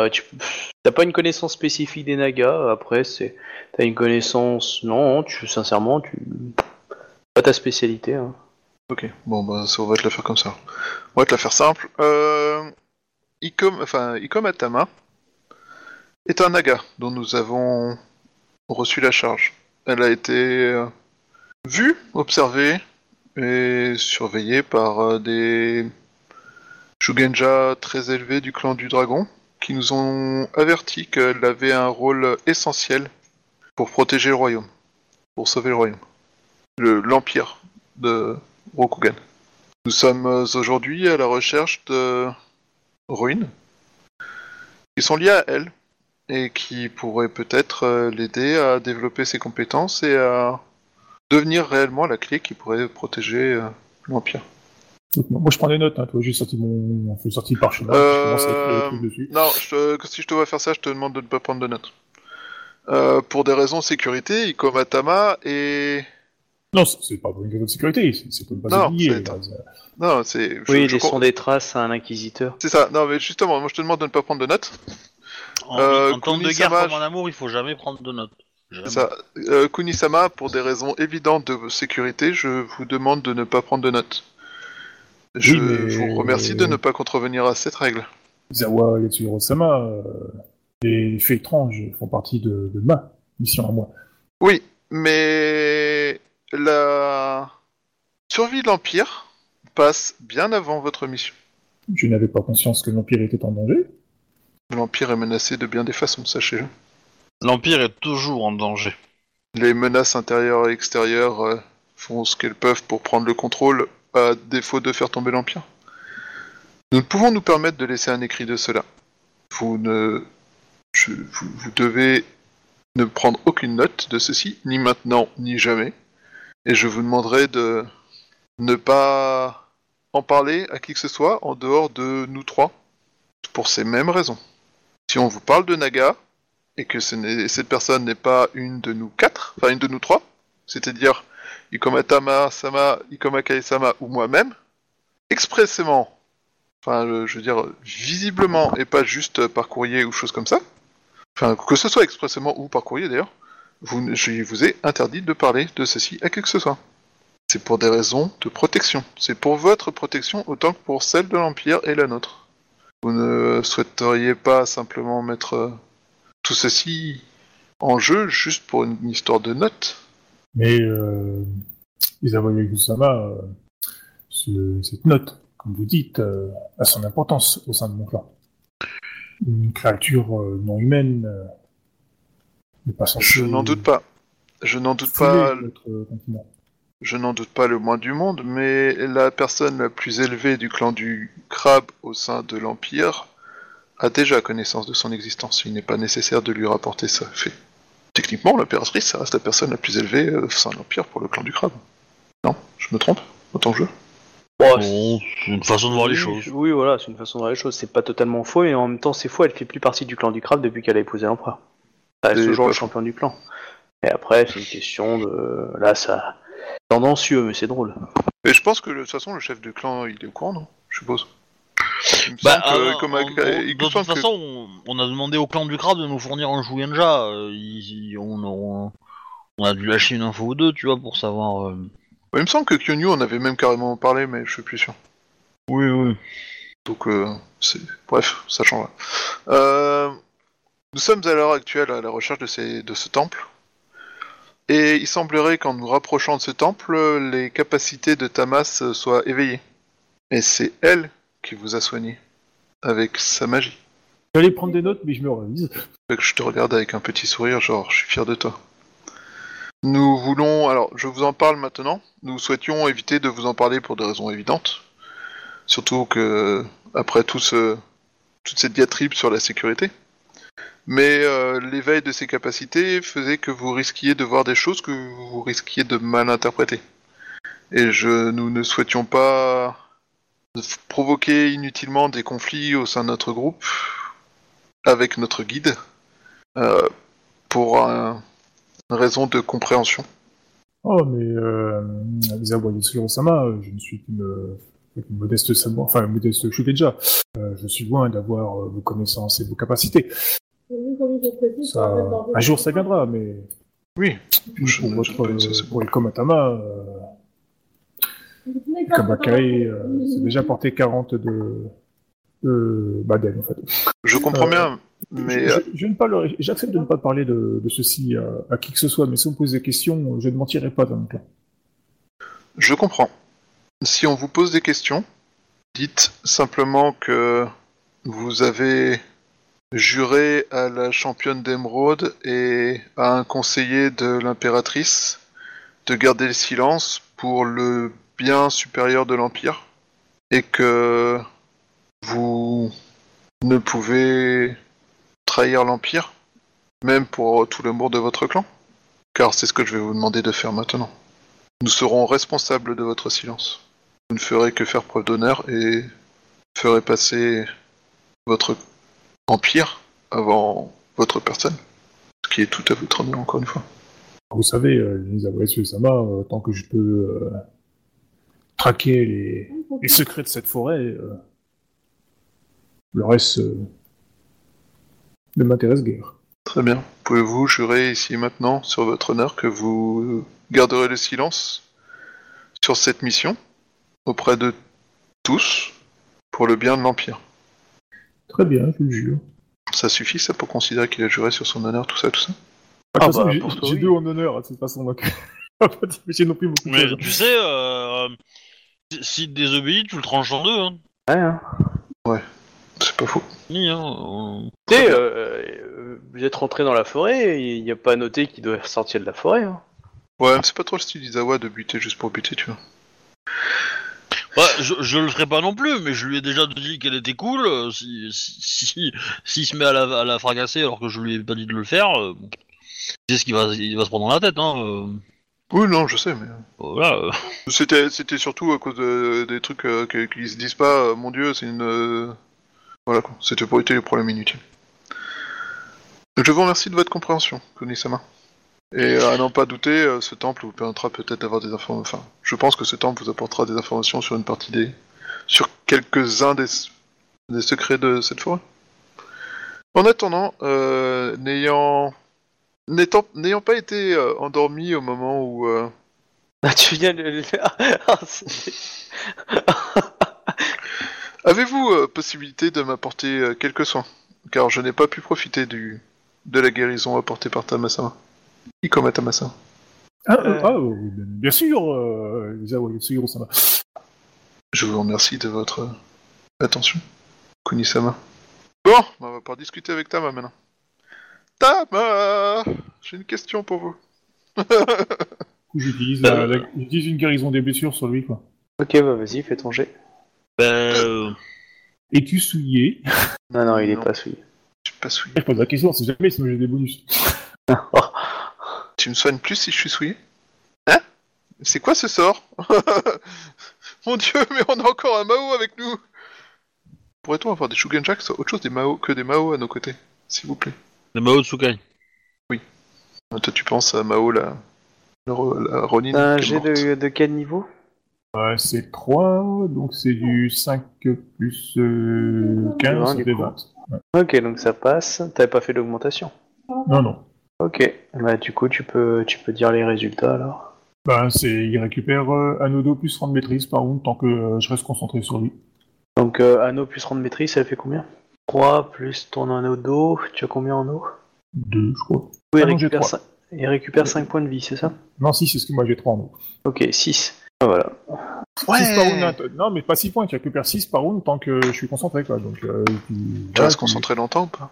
tu t'as pas une connaissance spécifique des Nagas. Après, c'est... T'as une connaissance... Non, tu, sincèrement, tu... Pas ta spécialité. Hein. Ok, bon bah ça, on va te la faire comme ça. On va te la faire simple. Euh, Ikom, enfin, Ikom Atama est un naga dont nous avons reçu la charge. Elle a été euh, vue, observée et surveillée par euh, des Shugenja très élevés du clan du dragon qui nous ont averti qu'elle avait un rôle essentiel pour protéger le royaume, pour sauver le royaume, Le- l'empire de Rokugan. Nous sommes euh, aujourd'hui à la recherche de ruines qui sont liées à elle et qui pourraient peut-être euh, l'aider à développer ses compétences et à devenir réellement la clé qui pourrait protéger euh, l'Empire. Moi, je prends des notes, hein, toi, j'ai sorti mon, j'ai sorti le parchemin, je commence à écrire des Euh, dessus. non, je te- si je te vois faire ça, je te demande de ne pas prendre de notes. Euh, pour des raisons de sécurité, Ikomatama est... Non, c'est pas pour une question de sécurité, c'est pour une base Non, là. Non, c'est... je- Oui, je ils com- sont des traces à un inquisiteur. C'est ça, non mais justement, moi je te demande de ne pas prendre de notes. En, Euh, en temps de guerre comme en amour, il faut jamais prendre de notes. Ça. Euh, Kunisama, pour des raisons évidentes de sécurité, je vous demande de ne pas prendre de notes. Je Oui, mais- vous remercie de ne pas contrevenir à cette règle. Zawa Yatsuro-sama, euh, les faits étranges font partie de, de ma mission à moi. Oui, mais la survie de l'Empire passe bien avant votre mission. Je n'avais pas conscience que l'Empire était en danger. L'Empire est menacé de bien des façons, sachez-le. L'Empire est toujours en danger. Les menaces intérieures et extérieures euh, font ce qu'elles peuvent pour prendre le contrôle, à défaut de faire tomber l'Empire. Nous ne pouvons nous permettre de laisser un écrit de cela. Vous ne... vous, vous devez ne prendre aucune note de ceci, ni maintenant, ni jamais. Et je vous demanderai de ne pas en parler à qui que ce soit en dehors de nous trois, pour ces mêmes raisons. Si on vous parle de Naga, et que cette personne n'est pas une de nous quatre, enfin une de nous trois, c'est-à-dire Ikoma Tama, Sama, Ikoma Kae-sama ou moi-même, expressément, enfin je, veux dire visiblement et pas juste par courrier ou chose comme ça, enfin que ce soit expressément ou par courrier d'ailleurs, je vous ai interdit de parler de ceci à qui que ce soit. C'est pour des raisons de protection. C'est pour votre protection autant que pour celle de l'Empire et la nôtre. Vous ne souhaiteriez pas simplement mettre euh, tout ceci en jeu juste pour une histoire de notes Mais euh, Isawa Yakusama, euh, ce- cette note, comme vous dites, euh, a son importance au sein de mon clan. Une créature euh, non humaine euh, n'est pas censée... Je n'en doute pas. Je n'en doute pas. notre continent. Je n'en doute pas le moins du monde, mais la personne la plus élevée du clan du crabe au sein de l'Empire a déjà connaissance de son existence. Il n'est pas nécessaire de lui rapporter ça fait. Techniquement, l'impératrice, ça reste la personne la plus élevée euh, au sein de l'Empire pour le clan du crabe. Non, je me trompe? Autant que je? Bon, c'est une façon de voir les oui, choses. Oui, voilà, c'est une façon de voir les choses. C'est pas totalement faux, et en même temps, c'est faux. Elle fait plus partie du clan du crabe depuis qu'elle a épousé l'empereur. Elle C'est toujours pas le faux. champion du clan. Et après, c'est une question de. Là, ça. Tendancieux, mais c'est drôle. Mais je pense que de toute façon, le chef de clan, il est au courant, non? Je suppose. Il me Bah, semble que, euh, comme on- un- on- il me de toute semble que- façon, on, on a demandé au clan du crabe de nous fournir un Shugenja. euh, ils- ils- on, on- on a dû lâcher une info ou deux, tu vois, pour savoir. euh. Ouais, il me semble que Kyonyu en avait même carrément parlé, mais je suis plus sûr. Oui, oui. Donc, euh, c'est... bref, ça changera. Euh, nous sommes à l'heure actuelle à la recherche de, ces... de ce temple. Et il semblerait qu'en nous rapprochant de ce temple, les capacités de Tamas soient éveillées. Et c'est elle qui vous a soigné. Avec sa magie. J'allais prendre des notes, mais je me que je te regarde avec un petit sourire, genre, je suis fier de toi. Nous voulons, alors, je vous en parle maintenant. Nous souhaitions éviter de vous en parler pour des raisons évidentes. Surtout que, après tout ce, toute cette diatribe sur la sécurité. Mais euh, l'éveil de ces capacités faisait que vous risquiez de voir des choses que vous risquiez de mal interpréter. Et je, nous ne souhaitions pas provoquer inutilement des conflits au sein de notre groupe avec notre guide euh, pour un- une raison de compréhension. Oh, mais euh, Isawa Yakusama, euh, je ne suis qu'une euh, qu'une modeste enfin, une modeste. Euh, je suis loin d'avoir euh, vos connaissances et vos capacités. Ça, un jour, ça viendra, mais Oui. puis Je- pour, je votre, pour les Komatama, euh, Kabakae, euh, c'est déjà porté 40 de, de Baden, en fait. Je comprends Euh, bien, mais Je- je- je ne parlerai- J'accepte de ne pas parler de, de ceci à, à qui que ce soit, mais si on me pose des questions, je ne mentirai pas dans mon clan. je comprends. Si on vous pose des questions, dites simplement que vous avez juré à la championne d'émeraude et à un conseiller de l'impératrice de garder le silence pour le bien supérieur de l'Empire et que vous ne pouvez trahir l'Empire, même pour tout l'amour de votre clan Car c'est ce que je vais vous demander de faire maintenant. Nous serons responsables de votre silence. Vous ne ferez que faire preuve d'honneur et ferez passer votre empire avant votre personne. Ce qui est tout à votre honneur, encore une fois. Vous savez, euh, Isawa Sama, euh, tant que je peux euh, traquer les, les secrets de cette forêt, euh, le reste euh, ne m'intéresse guère. Très bien. Pouvez-vous jurer ici et maintenant sur votre honneur que vous garderez le silence sur cette mission auprès de tous pour le bien de l'Empire? Très bien, je le jure. Ça suffit ça pour considérer qu'il a juré sur son honneur, tout ça, tout ça? Ah façon, bah, j'ai- oui. deux en honneur, de toute façon, donc... pas non plus beaucoup de Mais choses. tu sais, euh, si- si te désobéis, tu le tranches en deux. Hein. Ouais, hein. C'est pas faux. Ni, hein, euh. Tu sais, euh, euh, vous êtes rentré dans la forêt, et il n'y a pas noté qu'il doit sortir de la forêt. Hein. Ouais, mais c'est pas trop le style d'Izawa de buter juste pour buter, tu vois. Ouais, je, je le ferai pas non plus, mais je lui ai déjà dit qu'elle était cool. euh, Si, si, si, s'il se met à la, à la fracasser alors que je lui ai pas dit de le faire, euh, bon. C'est ce qu'il va, il va se prendre dans la tête, hein. euh, Oui, non, je sais, mais voilà. euh. c'était c'était surtout à cause de- des trucs euh, que- qu'ils se disent pas. euh, mon Dieu, c'est une euh, voilà quoi. C'était pour éviter les problèmes inutiles. Je vous remercie de votre compréhension, Kunisama. Et à n'en pas douter, euh, ce temple vous permettra peut-être d'avoir des informations. Enfin, je pense que ce temple vous apportera des informations sur une partie des, sur quelques-uns des, des secrets de cette forêt. En attendant, euh, n'ayant n'ayant pas été euh, endormi au moment où euh, Ah, tu viens de le Ah, c'est- Avez-vous euh, possibilité de m'apporter euh, quelques soins Car je n'ai pas pu profiter du de la guérison apportée par Tamasama. Ikoma Tamasama. Ah, Euh. ah, euh, bien bien sûr, euh, Isawa. Je vous remercie de votre euh, attention, Kunisama. Bon, on va pouvoir discuter avec Tama maintenant. Tama J'ai une question pour vous. Du coup, j'utilise, la- la- j'utilise une guérison des blessures sur lui, quoi. Ok, bah vas-y, fais ton jet. Ben, euh, Es-tu souillé? Non, non, il est Non. pas souillé. Je suis pas souillé. Je pose la question, c'est jamais, sinon j'ai des bonus. Tu me soignes plus si je suis souillé? Hein? C'est quoi ce sort? Mon dieu, mais on a encore un Mao avec nous Pourrait-on avoir des Shugenja qui soient autre chose des Mao que des Mao à nos côtés S'il vous plaît? Le Mao Tsukai. Ah, Toi, tu penses à Mao, la, la, la Ronin Un jet morte. de, de quel niveau? C'est 3, donc c'est du 5 plus euh, 15, Ouais, ça du fait coup. 20. Ok, donc ça passe. T'avais pas fait d'augmentation? Non, non. Ok, bah du coup, tu peux, tu peux dire les résultats alors. Ben, c'est, il récupère euh, un odo plus rang de maîtrise par round tant que euh, je reste concentré sur lui. Donc, euh, anneau plus rang de maîtrise, ça fait combien? 3 plus ton anneau d'eau, tu as combien en eau? 2, je crois. Oui, il Ah non, j'ai récupère, trois. cin- il récupère 5 points de vie, c'est ça? Non, si, c'est ce que moi j'ai 3 en eau. Ok, 6. Voilà. 6 par round, non, mais pas 6 points, tu récupères 6 par round tant que je suis concentré, quoi. Donc, euh, tu, Tu voilà, restes concentré longtemps ou pas?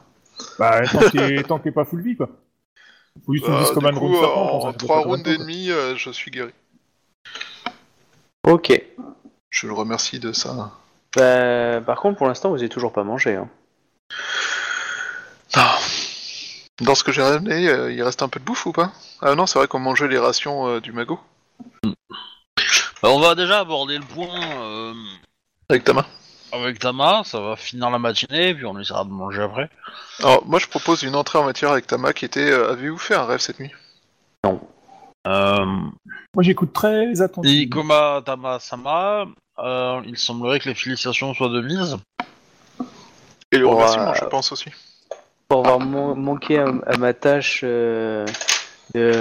Bah, tant que t'es- tant t'es pas full vie, quoi. Faut juste Euh, dises comme un coup, round serpent, en comme ça, ça fait 3 pas rounds et demi, euh, je suis guéri. Ok. Je le remercie de ça. Bah, par contre, pour l'instant, vous avez toujours pas mangé. Hein. Ah. Dans ce que j'ai ramené, euh, il reste un peu de bouffe ou pas? Ah non, c'est vrai qu'on mangeait les rations euh, du magot. Ben, on va déjà aborder le point euh, Avec ta main. avec Tama, ça va finir la matinée, puis on essaiera de manger après. Alors, moi je propose une entrée en matière avec Tama qui était euh, Avez-vous fait un rêve cette nuit? Euh, Moi, j'écoute très attentivement. Ikoma Tama Sama, euh, il semblerait que les félicitations soient de mise. Et le remerciement, je pense aussi. Pour avoir man- manqué à, à ma tâche euh, de,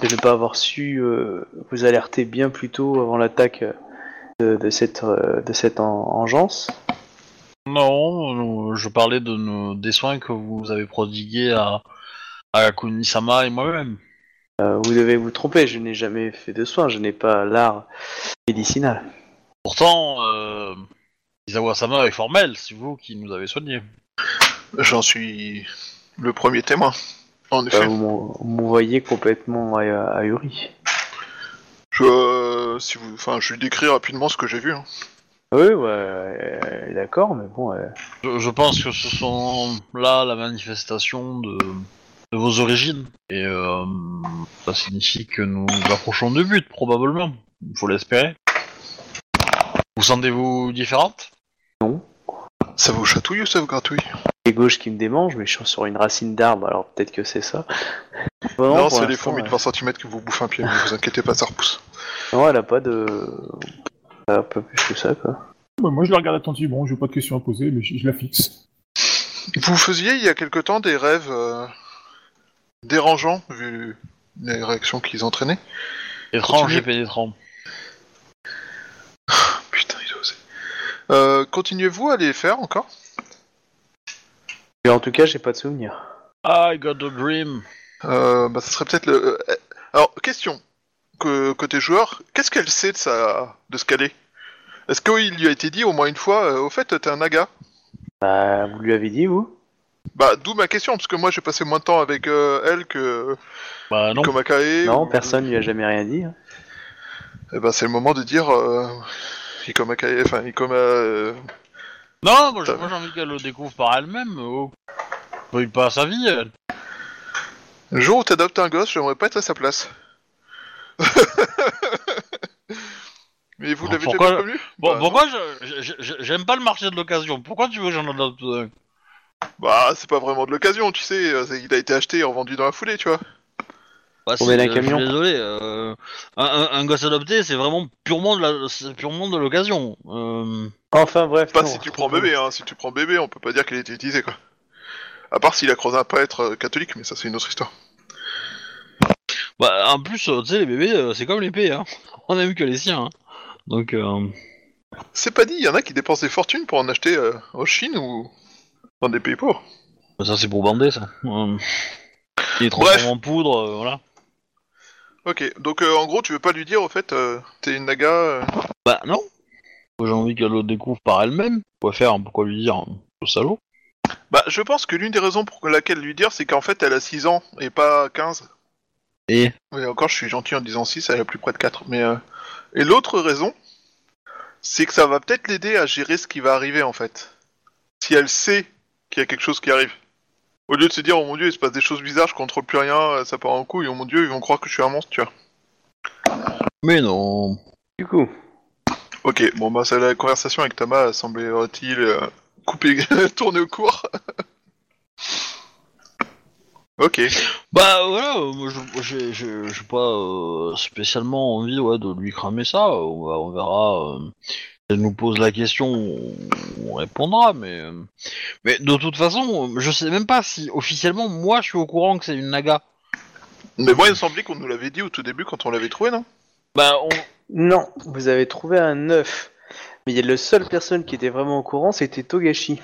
de ne pas avoir su euh, vous alerter bien plus tôt avant l'attaque euh, de, de cette, de cette en- engeance. Non, je parlais de nos- des soins que vous avez prodigués à, à Kunisama et moi-même. Euh, vous devez vous tromper, je n'ai jamais fait de soins, je n'ai pas l'art médicinal. Pourtant, Izawa-sama est formel, c'est vous qui nous avez soignés. J'en suis le premier témoin. En Bah, effet. vous me voyez complètement ah- ahuri. Je, euh, si vous, enfin, je lui décris rapidement ce que j'ai vu. hein. Oui, ouais, euh, d'accord, mais bon, euh, Je, je pense que ce sont là la manifestation de, de vos origines. Et euh, ça signifie que nous nous approchons du but, probablement. Il faut l'espérer. Vous sentez-vous différente? Ça vous chatouille ou ça vous gratouille les gauches qui me démangent, mais je suis sur une racine d'arbre, alors peut-être que c'est ça. Bon, Non, c'est les l'instant, fourmis de euh, 20 cm qui vous bouffent un pied, mais vous inquiétez pas, ça repousse. Non, elle a pas de. Elle a pas plus que ça, quoi. Moi, je la regarde attentivement, j'ai pas de questions à poser, mais je, je la fixe. Vous faisiez il y a quelque temps des rêves euh, dérangeants, vu les réactions qu'ils entraînaient? Étrange Continuez. et pénétrant. Putain, il a osé. Euh, Continuez-vous à les faire encore? Mais en tout cas, j'ai pas de souvenir. I got a dream. euh, bah, Ça serait peut-être le... euh, Alors, question. Que, côté joueur, qu'est-ce qu'elle sait de, sa... de ce qu'elle est? Est-ce qu'il lui a été dit au moins une fois, euh, au fait, t'es un naga? Bah, vous lui avez dit, vous? Bah, d'où ma question, parce que moi j'ai passé moins de temps avec euh, elle que Bah non. Komakae. Non, ou- personne lui a jamais rien dit. hein. Eh ben, c'est le moment de dire. Euh... Ikomakae, enfin, Ikoma. euh, Non, moi j'ai T'as- moi, j'ai envie qu'elle le découvre par elle-même. Oh. Brûle pas sa vie, elle. Le jour où t'adoptes un gosse, j'aimerais pas être à sa place. Mais vous l'avez pourquoi- jamais connu? Bon, Bah, pourquoi je- je- je- j'aime pas le marché de l'occasion Pourquoi tu veux que j'en adopte un? Bah, c'est pas vraiment de l'occasion, tu sais. euh, c'est- Il a été acheté et revendu dans la foulée, tu vois. Bah, Combien c'est- d'un je suis camion désolé. euh, un, un- un gosse adopté, c'est vraiment purement de la, c'est purement de l'occasion. Euh, Enfin bref. Pas non, si tu prends bébé, hein. Si tu prends bébé, on peut pas dire qu'il a été utilisé, quoi. À part s'il a croisé un prêtre euh, catholique, mais ça, c'est une autre histoire. bah, en plus, euh, tu sais, les bébés, euh, c'est comme l'épée. Hein. On a vu que les siens. hein. Donc, euh, C'est pas dit, il y en a qui dépensent des fortunes pour en acheter euh, en Chine ou dans des pays pauvres. ça, c'est pour bander, ça. Euh, ils transforment Bref. en poudre, euh, voilà. Ok, donc euh, en gros, tu veux pas lui dire, au fait, euh, t'es une naga. euh, Bah, non. J'ai envie qu'elle le découvre par elle-même. Pourquoi faire Pourquoi lui dire hein, Le salaud? Bah, je pense que l'une des raisons pour laquelle lui dire, c'est qu'en fait, elle a 6 ans et pas 15. Et? Oui, encore, je suis gentil en disant 6, elle a plus près de 4. Mais, euh, Et l'autre raison, c'est que ça va peut-être l'aider à gérer ce qui va arriver, en fait. Si elle sait qu'il y a quelque chose qui arrive. Au lieu de se dire, oh mon dieu, il se passe des choses bizarres, je contrôle plus rien, euh, ça part en couille, oh mon dieu, ils vont croire que je suis un monstre, tu vois. Mais non. Du coup, Ok, bon, bah, ça, la conversation avec Thomas semblerait-il euh, couper, tourner au cours? ok. Bah voilà, moi je- j'ai pas euh, spécialement envie ouais, de lui cramer ça. On, va, on verra. euh, elle nous pose la question, on, on répondra. Mais, euh, mais de toute façon, je sais même pas si officiellement moi je suis au courant que c'est une naga. Mais moi, il me semblait qu'on nous l'avait dit au tout début quand on l'avait trouvé, non? Bah on, non, vous avez trouvé un œuf. Mais il y a le seule personne qui était vraiment au courant, c'était Togashi.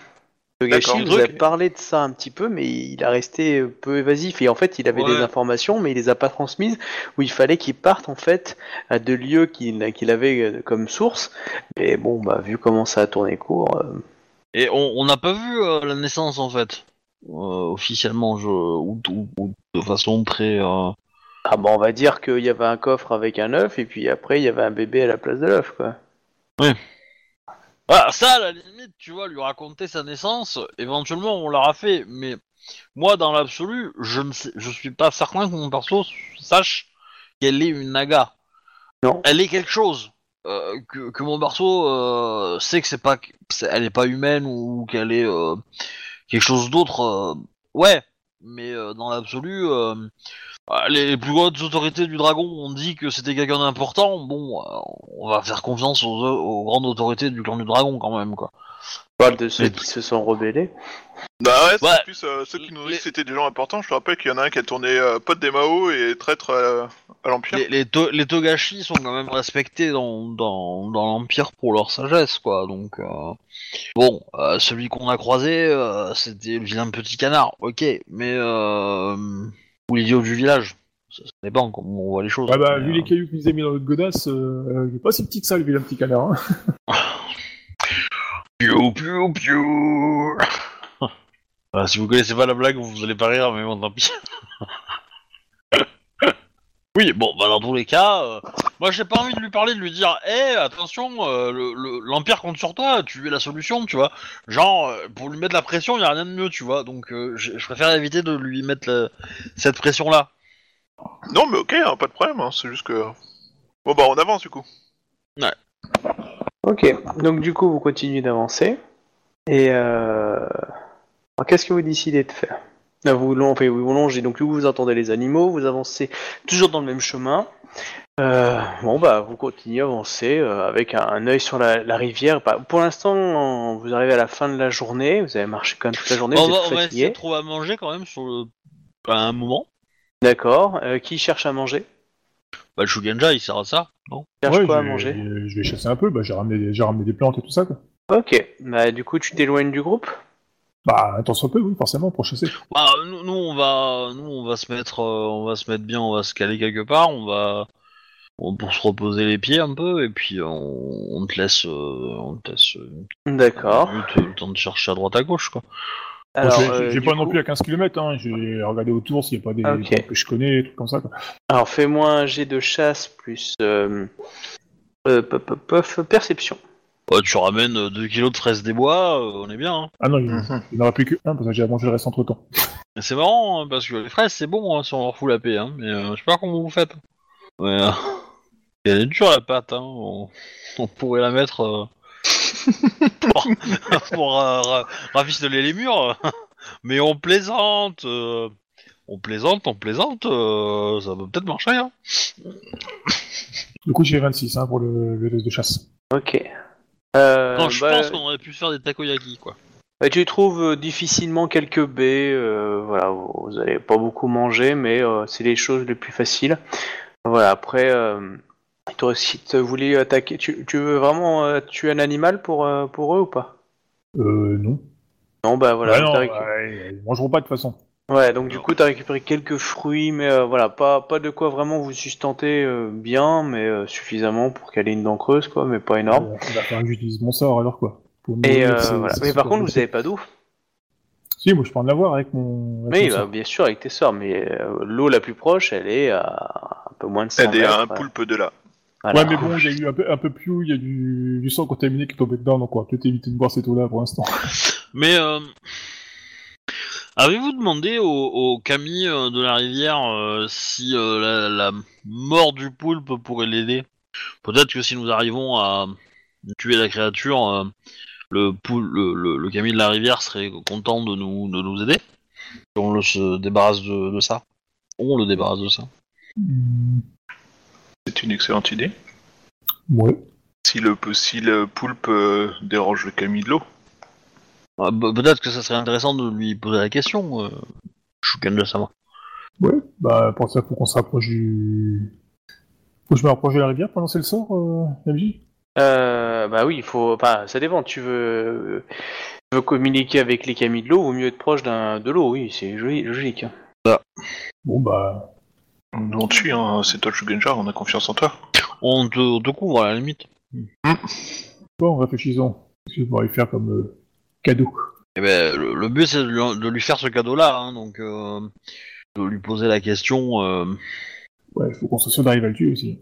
Togashi vous a parlé de ça un petit peu, mais il a resté euh, peu évasif. Et en fait, il avait Ouais. des informations, mais il les a pas transmises. Où il fallait qu'il parte en fait à deux lieux qu'il avait euh, comme source. Mais bon, bah vu comment ça a tourné court, euh, et on n'a pas vu euh, la naissance en fait. Euh, officiellement, je, ou, ou- ou de façon très. euh, ah bah on va dire qu'il y avait un coffre avec un œuf, et puis après il y avait un bébé à la place de l'œuf, quoi. Ah, ça, à la limite, tu vois, lui raconter sa naissance, éventuellement, on l'aura fait, mais moi, dans l'absolu, je ne sais, je suis pas certain que mon perso sache qu'elle est une naga. Non. Elle est quelque chose. euh, que, que mon perso euh, sait que c'est pas, elle est pas humaine ou qu'elle est euh, quelque chose d'autre. euh, ouais, mais euh, dans l'absolu, euh, les plus hautes autorités du dragon ont dit que c'était quelqu'un d'important. Bon, euh, on va faire confiance aux, aux grandes autorités du clan du dragon quand même, quoi. On parle de ceux Mais- qui se sont rebellés. Bah ouais, c'est Ouais. plus euh, ceux qui nous Les- disent que c'était des gens importants. Je te rappelle qu'il y en a un qui a tourné euh, pote des Mao et traître euh, à l'Empire. Les, les, to- les Togashi sont quand même respectés dans, dans, dans l'Empire pour leur sagesse, quoi. Donc, euh, bon, euh, celui qu'on a croisé, euh, c'était le vilain petit canard, ok, mais. Euh, ou l'idiot du village. Ça, ça dépend comment on voit les choses. Ouais, bah, vu euh, les cailloux qu'ils nous a mis dans notre godasse, euh, il est pas si petit que ça, le vilain petit canard. Hein. Piou, piou, piou. Voilà, si vous connaissez pas la blague, vous allez pas rire, mais bon, tant pis. oui, bon, bah dans tous les cas, euh, moi j'ai pas envie de lui parler, de lui dire, hé, attention, euh, le- le- l'Empire compte sur toi, tu es la solution, tu vois. Genre, euh, pour lui mettre la pression, y a rien de mieux, tu vois. Donc, euh, je préfère éviter de lui mettre la- cette pression-là. Non, mais ok, hein, pas de problème. hein, c'est juste que. Bon bah on avance du coup. Ok, donc du coup vous continuez d'avancer. Et euh... alors, qu'est-ce que vous décidez de faire? Là, vous, enfin, vous longez, donc vous entendez les animaux, vous avancez toujours dans le même chemin. Euh, bon bah vous continuez à avancer euh, avec un, un œil sur la, la rivière. Bah, pour l'instant, vous arrivez à la fin de la journée, vous avez marché quand même toute la journée, on vous êtes on va essayer fatigué. de trouver à manger quand même sur le... à un moment. D'accord. Euh, qui cherche à manger? Bah, le Shugenja, il sert à ça, non? Cherche Ouais, quoi à je vais- manger? Je vais chasser un peu, bah, j'ai ramené, des- j'ai ramené des plantes et tout ça, quoi. Ok, bah du coup tu t'éloignes du groupe? Bah, tant soit peu, oui, forcément, pour chasser. Bah, nous, nous, on va, nous, on va se mettre, euh, on va se mettre bien, on va se caler quelque part, on va, on- pour se reposer les pieds un peu, et puis on, on te laisse, euh, on te laisse euh, D'accord. le temps de chercher à droite à gauche, quoi. Alors, J'ai- euh, pas non plus à 15 km, hein. j'ai regardé autour s'il n'y a pas des trucs que je connais, des trucs comme ça. Quoi. Alors fais-moi un jet de chasse plus euh, euh, pop, pop, perception. Ouais, tu ramènes 2 kilos de fraises des bois, euh, on est bien. Hein. Ah non, il Mhm. il n'y en aura plus que un parce que j'ai mangé le reste entre temps. C'est marrant hein, parce que les fraises c'est bon hein, si on leur fout la paix, hein, mais euh, je sais pas comment vous faites. Ouais, euh, elle est dure la pâte, hein. on, on pourrait la mettre euh, pour, pour euh, ra- rafistoler les murs, mais on plaisante, euh, on plaisante, on plaisante, euh, ça peut peut-être marcher. Hein. Du coup, j'ai 26 hein, pour le, le test de chasse. Ok. Euh, non, je bah, pense qu'on aurait pu faire des takoyaki quoi. bah, tu trouves euh, difficilement quelques baies. euh, voilà, vous vous allez pas beaucoup manger, mais euh, c'est les choses les plus faciles. Voilà. Après, euh, toi aussi, tu voulais attaquer. Tu, tu veux vraiment euh, tuer un animal pour euh, pour eux ou pas? Euh, non. Non, bah voilà. Bah non, ils mangeront pas de toute façon. Ouais, donc du coup, t'as récupéré quelques fruits, mais euh, voilà, pas, pas de quoi vraiment vous sustenter euh, bien, mais euh, suffisamment pour qu'elle ait une dent creuse, quoi, mais pas énorme. J'utilise mon sort alors quoi. Pour Et euh, voilà. Mais par contre, vous avez pas d'eau. Si, moi je peux en avoir avec mon. avec mon bah, bien sûr, avec tes sorts, mais euh, l'eau la plus proche, elle est à un peu moins de 100 Elle est à un poulpe de là. voilà. Ouais, mais bon, il y a eu un peu, un peu plus haut, il y a du, du sang contaminé qui est tombé dedans, donc on va peut-être éviter de boire cette eau-là pour l'instant. Mais euh, avez-vous demandé au, au Camille euh, de la rivière euh, si euh, la, la mort du poulpe pourrait l'aider? Peut-être que si nous arrivons à tuer la créature, euh, le, poul- le, le, le Camille de la rivière serait content de nous, de nous aider? On le se débarrasse de, de ça. On le débarrasse de ça. Hmm, C'est une excellente idée. Ouais. Si le, si le poulpe euh, dérange le Camille de l'eau. Ah, bah, Peut-être que ça serait intéressant de lui poser la question. Euh, Chouken de savoir. Ouais, bah pour ça, faut qu'on se rapproche du. Faut que je me rapproche de la rivière pour lancer le sort, euh, MJ Euh, bah oui, il faut. Enfin, ça dépend. Tu veux, tu veux communiquer avec les camis de l'eau, vaut mieux être proche d'un de l'eau. Oui, c'est logique. Bon, bah. Nous on te suit, hein. c'est toi le Shugenjar, on a confiance en toi. On te, on te couvre à la limite. Bon, réfléchissons. Qu'est-ce que je pourrais faire comme euh, cadeau Eh ben, le, le but c'est de lui, de lui faire ce cadeau-là, hein, donc euh, de lui poser la question. euh, Ouais, faut qu'on s'assure d'arriver à le tuer aussi.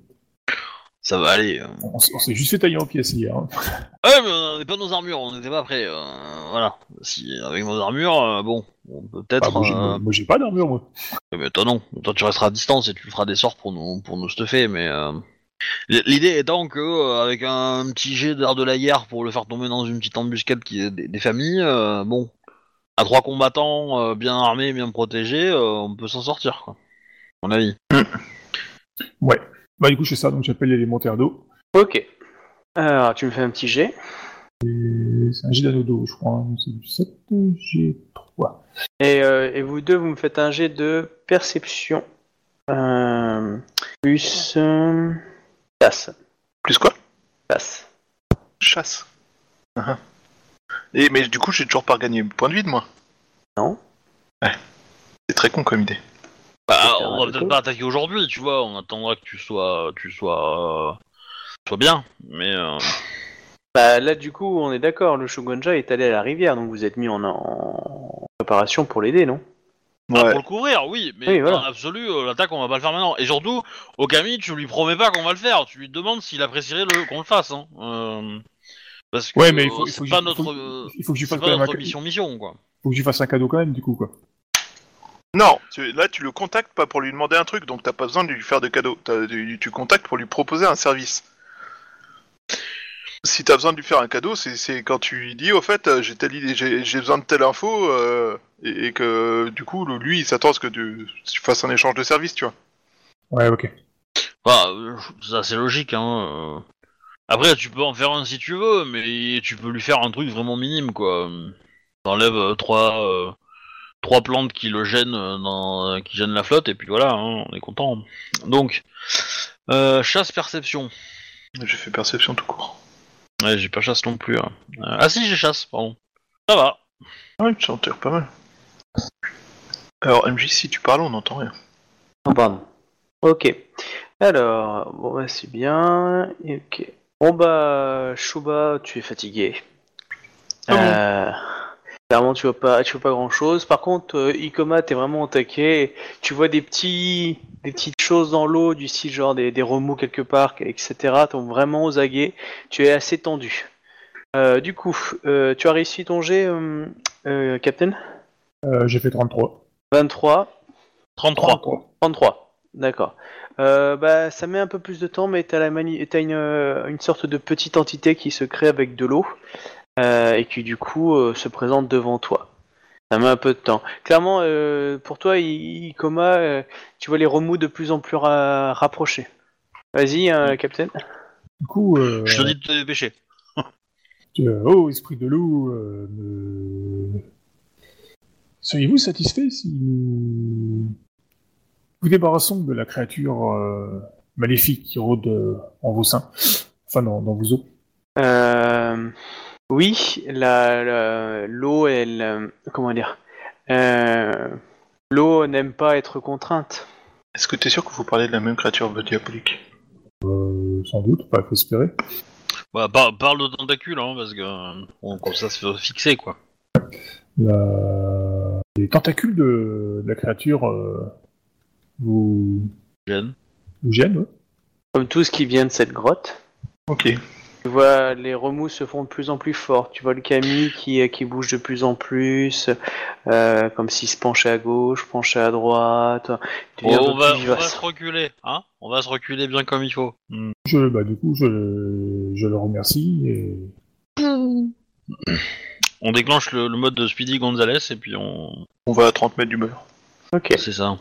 ça va aller. euh. On, s- on s'est juste fait tailler en pièces hier. Hein. Ouais, mais on n'avait pas nos armures, on n'était pas prêts. euh, voilà. Si avec nos armures, euh, bon, on peut Bah, peut-être. moi, j'ai- euh, moi, j'ai pas d'armure, moi. mais toi non, toi tu resteras à distance et tu feras des sorts pour nous pour nous stuffer, mais. euh, L'idée étant que euh, avec un petit jet d'art de la guerre pour le faire tomber dans une petite embuscade qui est des, des familles, euh, bon, à trois combattants euh, bien armés, bien protégés, euh, on peut s'en sortir, quoi. À mon avis. Ouais. Bah, du coup, fais ça, donc j'appelle l'élémentaire d'eau. Ok. Alors, tu me fais un petit jet. Et C'est un jet d'anneau d'eau, je crois. hein. C'est du 7 G3. Et, euh, et vous deux, vous me faites un jet de perception. Euh, plus. Euh, chasse. Plus quoi? Chasse. Chasse. Ah, ah. Et, mais du coup, j'ai toujours pas gagné point de vide, moi. Non C'est très con comme idée. Bah, C'était on va peut-être pas attaquer aujourd'hui, tu vois. On attendra que tu sois, tu sois, euh, sois bien. Mais euh, Bah là, du coup, on est d'accord. Le Shogunja est allé à la rivière, donc vous êtes mis en, en préparation pour l'aider, non? Ouais. pour le couvrir, oui. Mais Oui, voilà. dans l'absolu, euh, l'attaque, on va pas le faire maintenant. Et surtout, au Camille, tu lui promets pas qu'on va le faire. Tu lui demandes s'il apprécierait le qu'on le fasse. Hein. Euh, parce que Ouais, mais il faut- euh, il faut que pas j'y- notre, faut euh, il faut que j'y c'est fasse pas quand même un notre ca- mission mission quoi. Faut que j'y fasse un cadeau quand même, du coup, quoi. Non, tu- là tu le contactes pas pour lui demander un truc, donc t'as pas besoin de lui faire de cadeau. Tu, tu contactes pour lui proposer un service. Si t'as besoin de lui faire un cadeau, c'est c'est quand tu lui dis au fait euh, j'ai besoin de telle info euh, et, et que du coup lui il s'attend à ce que tu, tu fasses un échange de service, tu vois. Ouais, ok. Enfin, euh, ça c'est logique. Hein. Après, tu peux en faire un si tu veux, mais tu peux lui faire un truc vraiment minime quoi. T'enlèves euh, trois, euh, trois plantes qui le gênent, euh, dans, qui gênent la flotte, et puis voilà, hein, on est content. Donc, euh, chasse perception. J'ai fait perception tout court. Ouais, j'ai pas chasse non plus. hein. Euh, ah si, j'ai chasse, pardon. Ça va. Ah oui, tu t'en tires pas mal. Alors MJ, si tu parles, on n'entend rien. Oh, pardon. Ok. Alors, bon, bah, c'est bien. Ok. Bon, bah, Shuba, tu es fatigué. Ah bon Euh, Clairement, tu vois pas, tu vois pas grand chose. Par contre, euh, Ikoma, t'es vraiment au taquet. Tu vois des petits, des petites choses dans l'eau, du style genre des, des remous quelque part, etc. Donc vraiment aux aguets. Tu es assez tendu. Euh, du coup, euh, tu as réussi ton jet, euh, euh, Captain? Euh, j'ai fait 33. 23, 33. 33. D'accord. Euh, bah, ça met un peu plus de temps, mais t'as la mani- t'as une, une sorte de petite entité qui se crée avec de l'eau euh, et qui du coup euh, se présente devant toi. Ça met un peu de temps. Clairement, euh, pour toi, Ikoma, euh, tu vois les remous de plus en plus ra- rapprochés. Vas-y, euh, Captain. Du coup, euh, Je te dis de te dépêcher. euh, oh, esprit de loup, euh, me- seriez-vous satisfait si nous vous débarrassons de la créature euh, maléfique qui rôde euh, en vos seins, enfin dans, dans vos eaux Euh, oui, la- la- l'eau, elle, euh, comment dire, Euh, l'eau n'aime pas être contrainte. Est-ce que t'es sûr que vous parlez de la même créature diabolique Euh, Sans doute, pas faut espérer. Bah, par- parle de tentacules, hein, parce que bon, comme ça, se fait fixer, quoi. La... Les tentacules de, de la créature euh, vous, Gêne. vous gênent, ouais Comme tout ce qui vient de cette grotte. Ok. Tu vois, les remous se font de plus en plus forts. Tu vois le Camille qui, qui bouge de plus en plus, euh, comme s'il se penchait à gauche, penchait à droite. Tu Oh, on, va, plus on va vivace. se reculer, hein On va se reculer bien comme il faut. Hmm. Je, bah, du coup, je, je le remercie et On déclenche le, le mode de Speedy Gonzalez et puis on. On va à 30 mètres du mur. Ok. C'est ça.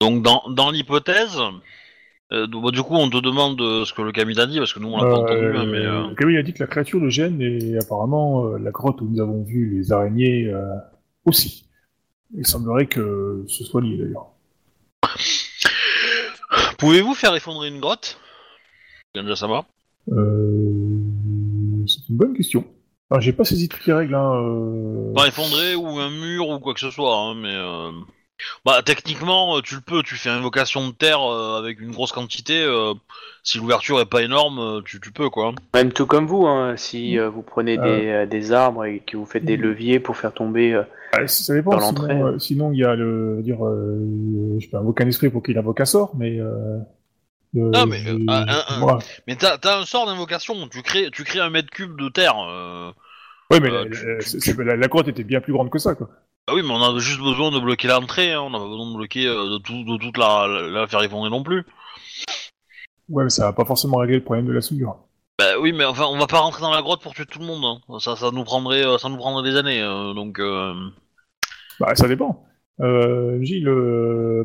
Donc, dans, dans l'hypothèse. Euh, du- bah, du coup, on te demande euh, ce que le Camille a dit, parce que nous, on l'a pas entendu, hein, mais. euh, Camille a dit que la créature le gêne et apparemment euh, la grotte où nous avons vu les araignées euh, aussi. Il semblerait que ce soit lié d'ailleurs. Pouvez-vous faire effondrer une grotte? Ganja Sama Euh... C'est une bonne question. Alors, j'ai pas saisi toutes les règles. Hein, euh... Pas effondrer ou un mur ou quoi que ce soit, hein, mais. euh, Bah, techniquement, euh, tu le peux, tu fais invocation de terre euh, avec une grosse quantité. euh, Si l'ouverture est pas énorme, euh, tu, tu peux, quoi. Même tout comme vous, hein, si euh, vous prenez des, euh, des arbres et que vous faites des Mhm. leviers pour faire tomber. euh, Ah, ça dépend. Dans Sinon, l'entrée. euh, sinon, il y a le dire, euh, je peux invoquer un esprit pour qu'il invoque un sort, mais. Euh, mais, euh, un- un- un- voilà. Mais t'as t'as un sort d'invocation, tu crées, tu crées un mètre cube de terre. euh, Ouais, mais Euh, la, tu- la- tu- c'est- c'est- la- la grotte était bien plus grande que ça, quoi. Bah oui, mais on a juste besoin de bloquer l'entrée, hein, on n'a pas besoin de bloquer euh, de, tout, de toute la, la, la faire effondrer non plus. Ouais, mais ça va pas forcément régler le problème de la souillure. Bah oui, mais enfin, on va pas rentrer dans la grotte pour tuer tout le monde. hein. Ça, ça nous prendrait, euh, ça nous prendrait des années. euh, donc, euh, Bah, ça dépend. Euh, Gilles,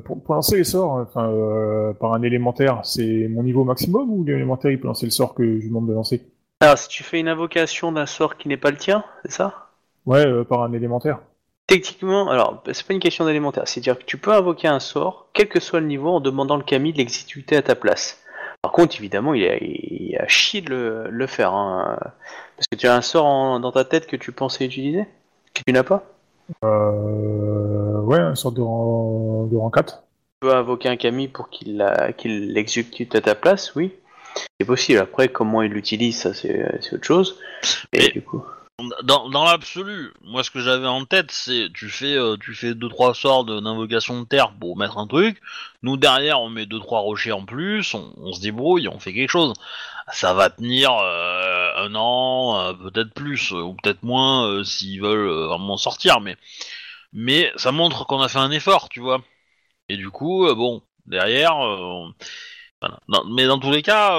pour, pour lancer les sorts, enfin, euh, par un élémentaire, c'est mon niveau maximum ou l'élémentaire il peut lancer le sort que je lui demande de lancer? Alors, si tu fais une invocation d'un sort qui n'est pas le tien, c'est ça? Ouais, euh, par un élémentaire. Techniquement, alors, c'est pas une question d'élémentaire, c'est-à-dire que tu peux invoquer un sort, quel que soit le niveau, en demandant le Camille de l'exécuter à ta place. Par contre, évidemment, il a, il a chier de le, le faire, hein, parce que tu as un sort en- dans ta tête que tu pensais utiliser, que tu n'as pas? Euh, ouais, une sorte de rang, de rang 4. Tu peux invoquer un Camille pour qu'il l'exécute à ta place, oui. C'est possible. Après, comment il l'utilise, ça c'est c'est autre chose. Et Mais- du coup. Dans, dans l'absolu, moi ce que j'avais en tête, c'est tu fais, euh, tu fais deux trois sorts d'invocation de terre pour mettre un truc. Nous derrière, on met deux trois rochers en plus, on, se débrouille, on fait quelque chose. Ça va tenir euh, un an, euh, peut-être plus euh, ou peut-être moins s'ils veulent euh, vraiment sortir, mais ça montre qu'on a fait un effort, tu vois. Et du coup, bon, derrière. mais dans tous les cas,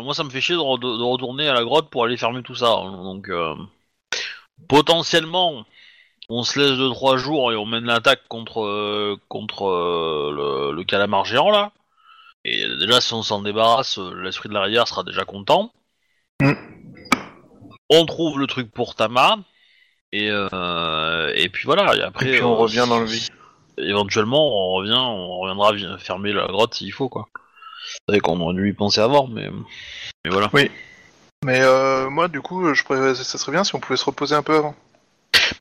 moi ça me fait chier de retourner à la grotte pour aller fermer tout ça. hein. donc euh, potentiellement, on se laisse 2-3 jours et on mène l'attaque contre euh, contre euh, le, le calamar géant là. Et déjà si on s'en débarrasse, euh, l'esprit de la rivière sera déjà content. Mm. On trouve le truc pour Tama. Et, euh, et puis voilà, et après Et puis on revient dans le vide. Éventuellement, on revient, on reviendra vi- fermer la grotte s'il faut quoi. C'est vrai qu'on aurait dû y penser avant, mais mais voilà. Mais euh, moi, du coup, je pré- ça serait bien si on pouvait se reposer un peu avant.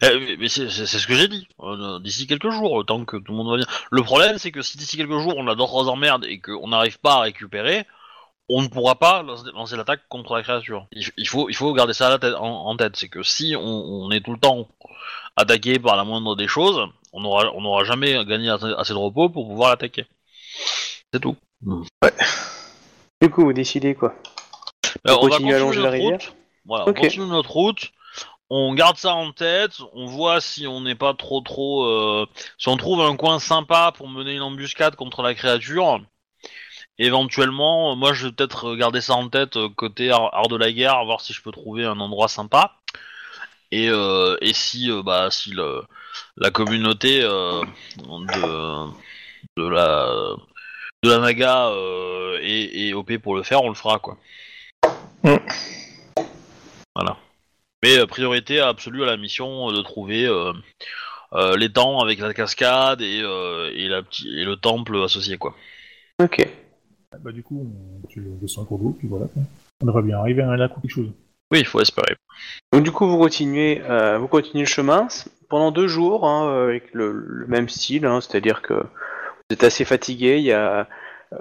Eh, mais- mais c'est ce que j'ai dit. Euh, d'ici quelques jours, tant que tout le monde va bien. Le problème, c'est que si d'ici quelques jours on a d'autres emmerdes et qu'on n'arrive pas à récupérer, on ne pourra pas lancer, l'attaque contre la créature. Il, il faut, il faut garder ça à la tête- en, en tête. C'est que si on, on est tout le temps attaqué par la moindre des choses, on n'aura on aura jamais gagné assez, de repos pour pouvoir l'attaquer. C'est tout. Du coup, vous décidez quoi Euh, on va continue à la rivière route. Voilà, on continue notre route. on garde ça en tête, on voit si on n'est pas trop trop... euh, si on trouve un coin sympa pour mener une embuscade contre la créature, éventuellement, moi je vais peut-être garder ça en tête euh, côté art, de la guerre, voir si je peux trouver un endroit sympa. Et, euh, et si, euh, bah, si le, la communauté euh, de, de la de la Naga euh, est, est OP pour le faire, on le fera quoi. Mm. Voilà. Mais euh, priorité absolue à la mission euh, de trouver euh, euh, les temps avec la cascade et, euh, et, la petit, et le temple associé quoi. Ok. Bah, du coup, on, tu descends un cours d'eau, puis voilà. quoi. On devrait bien arriver à un lac ou quelque chose. Oui, il faut espérer. Donc du coup, vous continuez, euh, vous continuez le chemin pendant deux jours hein, avec le, le même style, hein, c'est-à-dire que vous êtes assez fatigué. Il y a,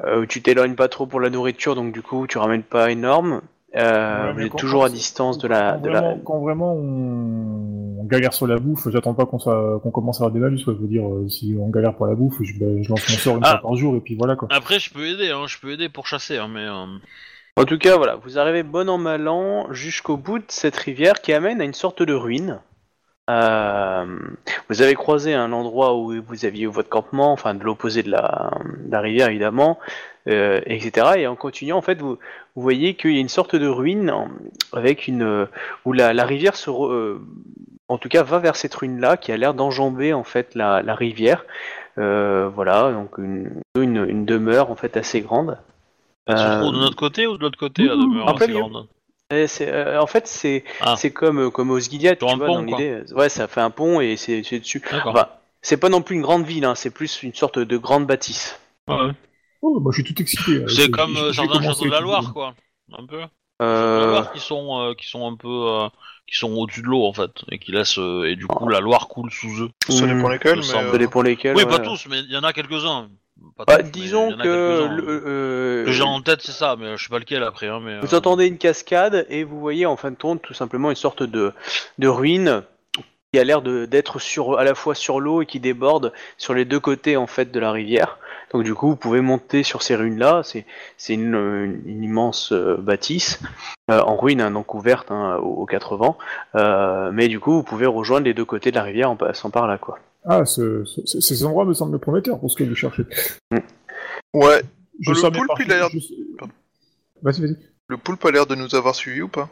euh, tu t'éloignes pas trop pour la nourriture, donc du coup, tu ramènes pas énorme. Euh, Ouais, vous mais êtes quand- toujours à distance de la, quand, la. vraiment, quand vraiment on... on galère sur la bouffe, j'attends pas qu'on soit- qu'on commence à avoir des malus. quoi. Je veux dire, euh, si on galère pour la bouffe, je, bah, je lance mon sort une Ah. fois par jour et puis voilà quoi. Après, je peux aider, hein, je peux aider pour chasser, hein, mais euh, En tout cas, voilà, vous arrivez bon an mal an jusqu'au bout de cette rivière qui amène à une sorte de ruine. Euh, vous avez croisé un endroit où vous aviez votre campement, enfin de l'opposé de la, de la rivière évidemment, euh, etc. Et en continuant, en fait, vous, vous voyez qu'il y a une sorte de ruine avec une euh, où la, la rivière se, re- euh, en tout cas, va vers cette ruine-là qui a l'air d'enjamber en fait la, la rivière. Euh, voilà, donc une, une, une demeure en fait assez grande. elle se trouve de notre côté ou de l'autre côté la demeure en plein assez milieu. grande et c'est, euh, en fait, c'est Ah. comme comme Osgiliath, tu vois, pont, dans l'idée. Ouais, ça fait un pont et c'est dessus. Enfin, c'est pas non plus une grande ville, hein, c'est plus une sorte de grande bâtisse. Ouais. Oh, moi je suis tout excité. euh, C'est comme euh, commencé châteaux de la Loire, quoi. Un peu. La Euh, Loire qui sont euh, qui sont un peu euh, qui sont au-dessus de l'eau en fait et qui laissent euh, et du coup la Loire coule sous eux. Ça Hmm, dépend lesquels, mais. euh, dépend lesquels. oui, ouais. pas tous, mais il y en a quelques-uns. Pas Bah, tous, disons que le- euh, que j'ai en tête c'est ça, mais je sais pas lequel après. Hein, mais vous euh, entendez une cascade et vous voyez en fin de compte tout simplement une sorte de de ruine qui a l'air d'être sur à la fois sur l'eau et qui déborde sur les deux côtés en fait de la rivière. Donc du coup, vous pouvez monter sur ces ruines-là. C'est c'est une, une- une immense euh, bâtisse euh, en ruine, hein, donc ouverte hein, aux, aux quatre vents. Euh, mais du coup, vous pouvez rejoindre les deux côtés de la rivière en passant par là, quoi. Ah, ce, ce- ce- ces endroits me semblent prometteurs pour ce que vous cherchez. Ouais, Je Le sors mes poulpe, parties- il a l'air- je- Pardon. Vas-y, vas-y. le poulpe a l'air de nous avoir suivis ou pas?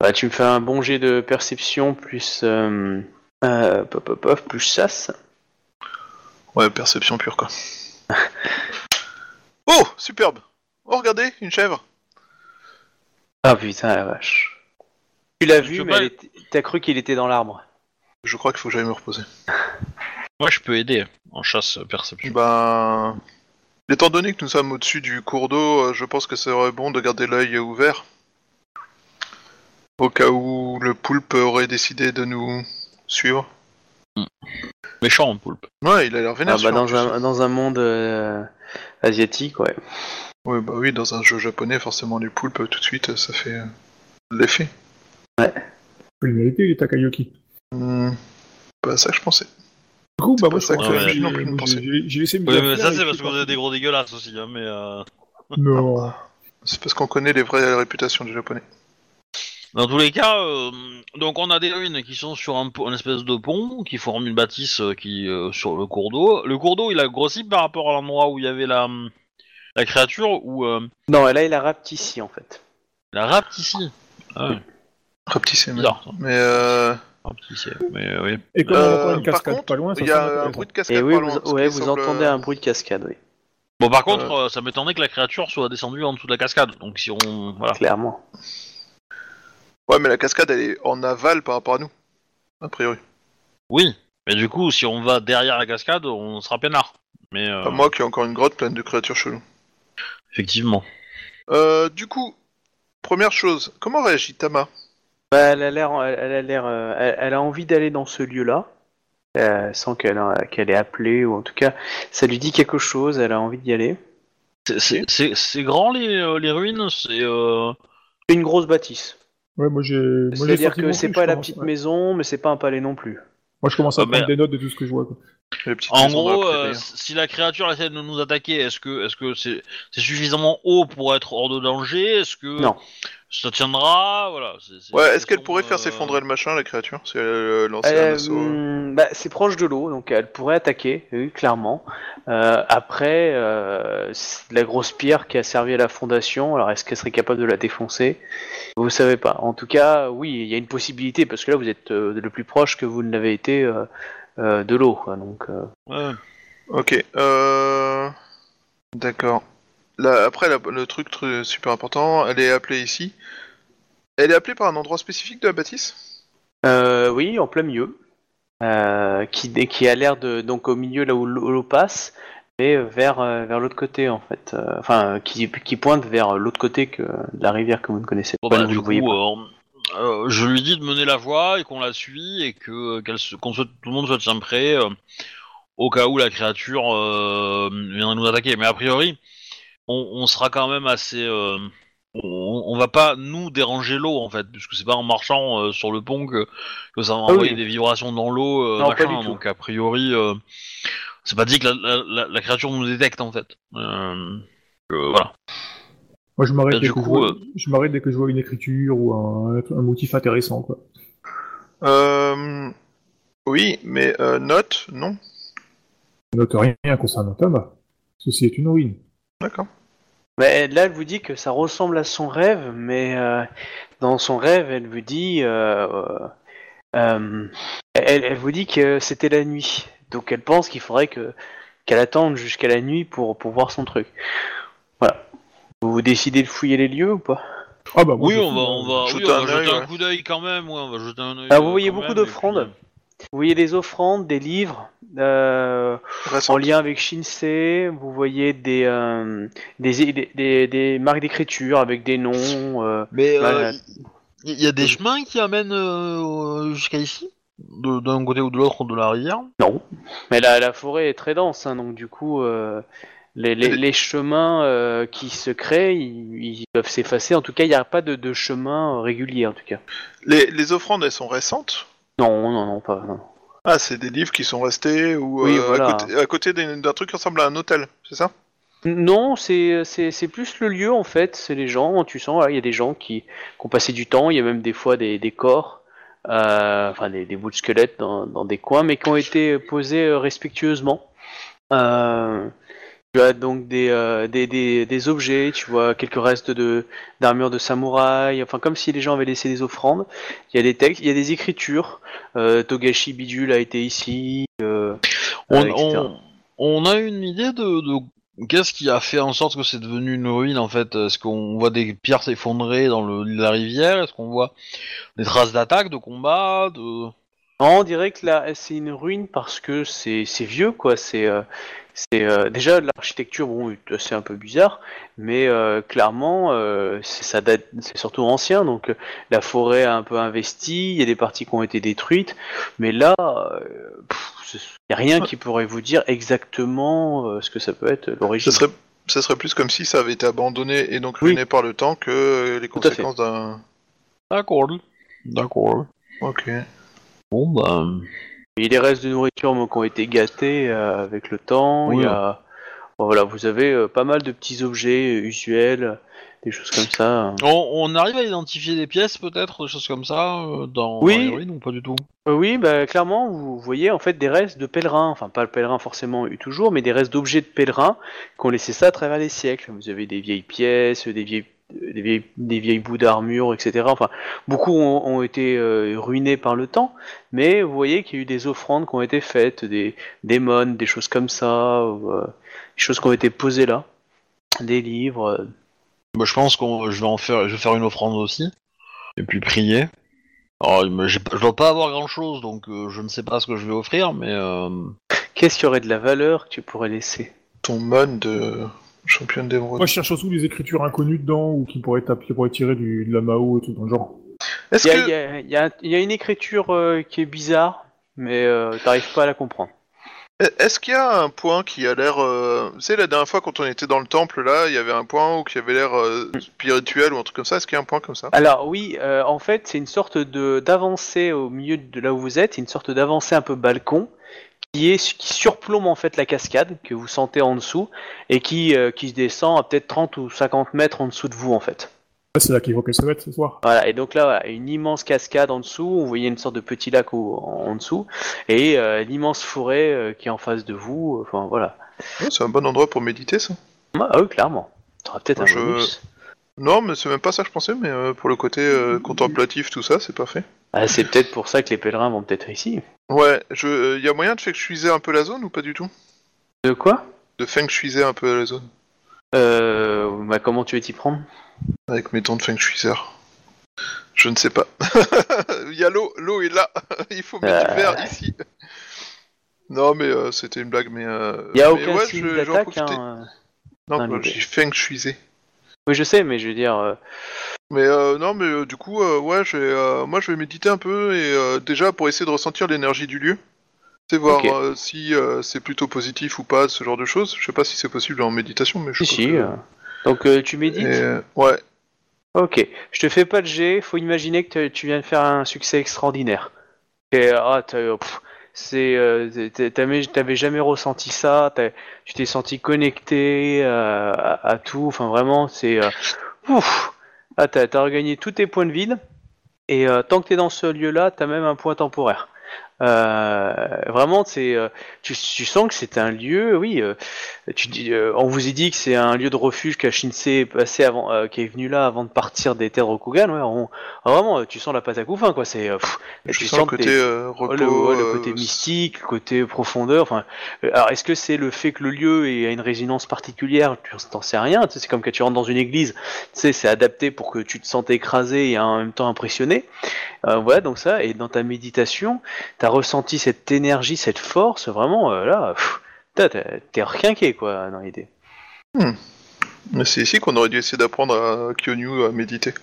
Bah, tu me fais un bon jet de perception plus euh, euh, pop, pop, pop, plus chasse. Ouais, perception pure quoi. oh, superbe Oh, regardez, une chèvre Ah putain la vache. Tu l'as vu, mais pas- elle était- t'as cru qu'il était dans l'arbre. Je crois qu'il faut que j'aille me reposer. Moi je peux aider en chasse euh, perception. Ben. Étant donné que nous sommes au-dessus du cours d'eau, euh, je pense que ce serait bon de garder l'œil ouvert. Au cas où le poulpe aurait décidé de nous suivre. Méchant poulpe. Ouais, il a l'air Ah, vénère. bah, celui-là, en dans, un, dans un monde euh, asiatique, ouais. Ouais, bah oui, dans un jeu japonais, forcément, les poulpes, tout de suite, ça fait euh, l'effet. Criminalité, il est Takayoki. Hmm, Pas ça que je pensais. Du coup, bah, pas moi, ça que j'ai non plus moi, pensé. j'ai- J'ai laissé me Oui, dire mais faire ça c'est parce qu'on est parti. des gros dégueulasses aussi, hein, mais. Euh... Non. C'est parce qu'on connaît les vraies réputations des japonais. Dans tous les cas, euh, donc on a des ruines qui sont sur un, une espèce de pont qui forme une bâtisse euh, qui euh, sur le cours d'eau. Le cours d'eau il a grossi par rapport à l'endroit où il y avait la, la créature ou euh, Non, là, il a rapetissé en fait. la rapetissée. Ah ouais, Rapetissé, bizarre ça. Mais euh, mais euh, oui. Et comme on Euh, entend une par cascade contre, pas loin, ça il y a un bruit de cascade Et oui, pas vous, loin, ce ouais, qui vous semble- entendez un bruit de cascade, oui, Bon par contre, euh, ça m'étonnerait que la créature soit descendue en dessous de la cascade. Donc si on voilà. clairement. Ouais, mais la cascade, elle est en aval par rapport à nous. A priori. Oui, mais du coup si on va derrière la cascade, on sera peinard. Mais euh, À moi qui ai encore une grotte pleine de créatures cheloues. effectivement. Euh, du coup, première chose, comment réagit Tama? Bah, elle a l'air, elle, elle a l'air, euh, elle, elle a envie d'aller dans ce lieu-là, euh, sans qu'elle, ait appelé ou en tout cas, ça lui dit quelque chose. Elle a envie d'y aller. C'est- C'est c'est- c'est grand les, euh, les ruines, c'est euh... C'est une grosse bâtisse. Ouais, moi j'ai. moi, j'ai C'est-à-dire que c'est pas la petite maison, mais c'est pas un palais non plus. Moi je commence à Ah, prendre des notes de tout ce que je vois. En gros, euh, si la créature essaie de nous attaquer, est-ce que est-ce que c'est c'est suffisamment haut pour être hors de danger? Est-ce que Non. ça tiendra? Voilà. c'est- c'est Ouais, est-ce qu'elle pourrait faire euh, s'effondrer le machin, la créature, si elle euh, lançait un Euh, assaut euh. hum, bah, c'est proche de l'eau, donc elle pourrait attaquer, oui, clairement. Euh, après, euh, c'est la grosse pierre qui a servi à la fondation, alors est-ce qu'elle serait capable de la défoncer? Vous savez pas. En tout cas, oui, il y a une possibilité, parce que là, vous êtes euh, le plus proche que vous ne l'avez été euh, euh, de l'eau. quoi, Donc, euh, ouais. Ok, euh... D'accord. Là, après, la- le truc tru- super important, elle est appelée ici. Elle est appelée par un endroit spécifique de la bâtisse? Euh, oui, en plein milieu. Euh, qui, qui a l'air de donc au milieu là où l'eau l'eau passe, mais vers euh, vers l'autre côté en fait. Euh, enfin, qui, qui pointe vers l'autre côté que de la rivière que vous ne connaissez Bon, pas. bah, vous du le voyez pas. euh, euh, je lui dis de mener la voie et qu'on la suit et que qu'elle se- qu'on soit, tout le monde soit tient prêt euh, au cas où la créature euh, viendrait nous attaquer. Mais a priori, on, on sera quand même assez. euh, on, on va pas nous déranger l'eau en fait, puisque c'est pas en marchant euh, sur le pont que, que ça va Ah envoyer des vibrations dans l'eau, euh, Non, pas machin. du tout. Donc a priori, euh, c'est pas dit que la, la- la- la créature nous détecte en fait. Euh, euh, voilà. Moi, je m'arrête Et dès, du que je coup, vois- euh, je m'arrête dès que je vois une écriture ou un, un motif intéressant, quoi. Euh... Oui, mais euh, note, non note rien concernant Thomas. Ceci est une ruine. D'accord. Mais là, elle vous dit que ça ressemble à son rêve, mais euh, dans son rêve, elle vous dit, euh, euh, elle, elle vous dit que c'était la nuit. Donc elle pense qu'il faudrait que qu'elle attende jusqu'à la nuit pour pour voir son truc. Vous, vous décidez de fouiller les lieux ou pas? Ah bah moi, Oui, je on va, euh, on va, jeter oui, on un va œil, jeter un ouais. coup d'œil quand même. Ouais, on va jeter un œil. Ah, vous euh, voyez quand beaucoup même, d'offrandes. puis, Vous voyez des offrandes, des livres. Euh, en lien avec Shinsei, vous voyez des, euh, des, des, des- des marques d'écriture avec des noms. euh, Mais Voilà. il y, a des chemins qui amènent euh, jusqu'à ici, de- d'un côté ou de l'autre de la rivière? Non. Mais la, la forêt est très dense, hein, donc du coup, euh, les, chemins euh, qui se créent, ils, ils peuvent s'effacer. En tout cas, il n'y a pas de, de chemin euh, régulier, en tout cas. Les, les offrandes, elles sont récentes? Non, non, non, pas. non. Ah, c'est des livres qui sont restés ou Oui, euh, voilà. à côté, à côté d'un truc qui ressemble à un hôtel, c'est ça? Non, c'est plus le lieu, en fait. C'est les gens, tu sens, il y a des gens qui, qui ont passé du temps. Il y a même des fois des, des corps, euh, enfin des, des bouts de squelettes dans, dans des coins, mais qui ont été posés respectueusement. Euh, tu as donc des, euh, des, des, des objets, tu vois quelques restes de d'armure de samouraï, enfin comme si les gens avaient laissé des offrandes. Il y a des textes, il y a des écritures. Euh, Togashi Bidule a été ici, euh, On, on- on a une idée de, de qu'est-ce qui a fait en sorte que c'est devenu une ruine en fait? Est-ce qu'on voit des pierres s'effondrer dans le, la rivière? Est-ce qu'on voit des traces d'attaque, de combat de... Non, on dirait que là, c'est une ruine parce que c'est c'est vieux, quoi. C'est c'est euh, déjà l'architecture, bon, c'est un peu bizarre, mais euh, clairement, euh, c'est- ça date, c'est surtout ancien. Donc euh, la forêt a un peu investi, il y a des parties qui ont été détruites, mais là, il n'y a rien qui pourrait vous dire exactement euh, ce que ça peut être l'origine. Ce serait, ce serait plus comme si ça avait été abandonné et donc Oui. ruiné par le temps que les conséquences d'un. D'accord. D'accord. Ok. Bon bah... Il y a des restes de nourriture qui ont été gâtés euh, avec le temps. Oui. Il y a, bon, voilà, vous avez euh, pas mal de petits objets euh, usuels, des choses comme ça. On, on arrive à identifier des pièces peut-être, des choses comme ça, euh, dans, Oui. dans les ruines ou pas du tout? Euh, oui, bah, clairement, vous voyez en fait des restes de pèlerins, enfin pas le pèlerin forcément eu toujours, mais des restes d'objets de pèlerins qui ont laissé ça à travers les siècles. Vous avez des vieilles pièces, des vieilles, des vieilles, des vieilles bouts d'armure, etc. Enfin, beaucoup ont, ont été euh, ruinés par le temps, mais vous voyez qu'il y a eu des offrandes qui ont été faites, des démons, des choses comme ça, ou, euh, des choses qui ont été posées là, des livres. euh. Bah, je pense qu'on je vais en faire, je vais faire une offrande aussi, et puis prier. Alors, je dois pas avoir grand chose, donc euh, je ne sais pas ce que je vais offrir, mais euh, Qu'est-ce qui aurait de la valeur que tu pourrais laisser? Ton mon de championne d'émeraude. Moi, je cherche surtout des écritures inconnues dedans ou qui pourraient, qui pourraient tirer du, de la Mao et tout dans le genre. Est-ce Il y, a- que. il y a- il y a- il y a une écriture euh, qui est bizarre, mais euh, t'arrives pas à la comprendre. Est-ce qu'il y a un point qui a l'air... euh, Tu sais, la dernière fois quand on était dans le temple, là, il y avait un point où qui avait l'air euh, spirituel ou un truc comme ça? Est-ce qu'il y a un point comme ça? Alors oui, euh, en fait, c'est une sorte de d'avancée au milieu de là où vous êtes, c'est une sorte d'avancée un peu balcon qui est qui surplombe en fait la cascade que vous sentez en dessous et qui euh, qui se descend à peut-être 30 ou 50 mètres en dessous de vous en fait. Ouais, c'est là qu'il faut qu'elle se mette ce soir. Voilà, et donc là, voilà, une immense cascade en dessous, vous voyez une sorte de petit lac au- en, en dessous, et euh, l'immense forêt euh, qui est en face de vous, enfin voilà. Ouais, c'est un bon endroit pour méditer, ça. Ah oui, clairement. T'auras peut-être un Je- bonus. Non, mais c'est même pas ça que je pensais, mais euh, pour le côté euh, contemplatif, tout ça, c'est parfait. Ah, c'est peut-être pour ça que les pèlerins vont peut-être ici. Ouais, je, euh, y a moyen de feng shuiser un peu la zone ou pas du tout? De quoi? De feng shuiser un peu la zone euh, bah, Comment tu veux t'y prendre? Avec mes dons de feng shuiser. Je ne sais pas. Il y a l'eau, l'eau est là. Il faut mettre du Euh. verre ici. Non, mais euh, c'était une blague, mais. Euh, Il y a mais aucun ouais, signe d'attaque. Hein. Non, j'ai feng shuiser. Oui, je sais, mais je veux dire. Mais euh, non, mais euh, du coup, euh, ouais, moi je vais méditer un peu et déjà pour essayer de ressentir l'énergie du lieu. C'est voir si c'est plutôt positif ou pas, ce genre de choses. Je sais pas si c'est possible en méditation, mais je Si, si. que-. Donc tu médites Et, ouais, Ok, je te fais pas de G, faut imaginer que tu viens de faire un succès extraordinaire. Et ah, c'est, t'avais jamais ressenti ça, tu t'es senti connecté à, à tout, enfin vraiment, c'est... ouf, ah, t'as, t'as regagné tous tes points de vide, et euh, tant que t'es dans ce lieu-là, t'as même un point temporaire. Euh, vraiment, c'est, euh, tu, tu sens que c'est un lieu, oui. euh, tu dis, on vous a dit que c'est un lieu de refuge qu'Ashinsei est passé avant, qui est venu là avant de partir des terres Rokugan. Ouais, on- ah, vraiment, euh, tu sens la pâte à couffin, quoi. C'est, tu sens le côté repos. le, ouais, le côté mystique, le côté profondeur. Enfin, alors est-ce que c'est le fait que le lieu ait une résonance particulière? Tu t'en sais rien. Tu c'est comme quand tu rentres dans une église. Tu sais, c'est adapté pour que tu te sentes écrasé et en même temps impressionné. Euh, voilà, donc ça. Et dans ta méditation, t'as ressenti cette énergie, cette force. Vraiment, euh, là, t'es requinqué, quoi, dans l'idée. Mais c'est ici qu'on aurait dû essayer d'apprendre à Kyonyu à méditer.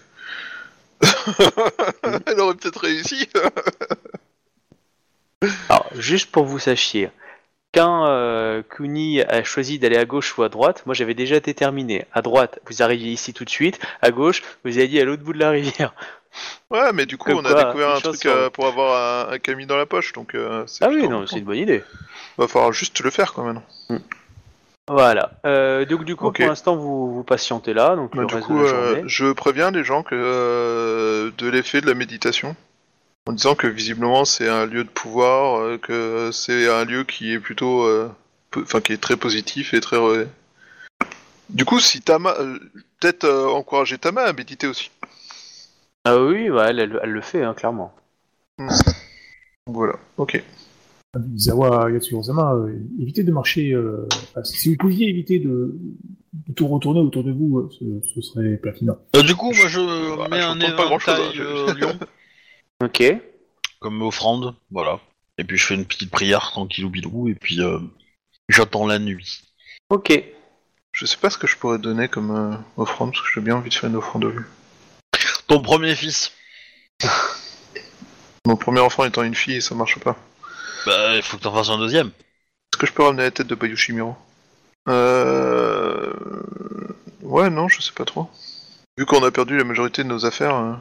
Elle aurait peut-être réussi. Alors, juste pour vous sachiez, quand euh, Kuni a choisi d'aller à gauche ou à droite, moi j'avais déjà déterminé. À droite, vous arriviez ici tout de suite. À gauche, vous allez à l'autre bout de la rivière. Ouais, mais du coup, on a découvert un truc à- pour avoir un, un Camille dans la poche, donc euh, c'est Ah oui, plutôt non, bon. c'est une bonne idée. Va falloir juste le faire quand même. Voilà. Euh, donc du coup, Ok. pour l'instant, vous, vous patientez là. Donc Bah, le du reste coup, de la euh, journée. je préviens les gens que euh, de l'effet de la méditation, en disant que visiblement c'est un lieu de pouvoir, euh, que c'est un lieu qui est plutôt, euh, po- enfin qui est très positif et très. Du coup, si Tama, euh, peut-être euh, encourager Tama à méditer aussi. Ah oui, bah, elle, elle- elle le fait, hein, clairement. Voilà. Ok. Izawa Yatsurosama, euh, évitez de marcher. euh, enfin, si vous pouviez éviter de, de tout retourner autour de vous, euh, ce, ce serait pertinent. Euh, du coup, moi je Bah, mets je un retourne pas hein, je- euh, lion Ok. comme offrande, voilà. Et puis je fais une petite prière tranquillou bilou et puis euh, j'attends la nuit. Ok. Je sais pas ce que je pourrais donner comme euh, offrande, parce que j'ai bien envie de faire une offrande au lieu. Ton premier fils, Mon premier enfant étant une fille, ça marche pas. bah il faut que t'en fasses un deuxième. Est-ce que je peux ramener la tête de Bayushimiro Euh... Ouais, non, je sais pas trop. Vu qu'on a perdu la majorité de nos affaires... euh,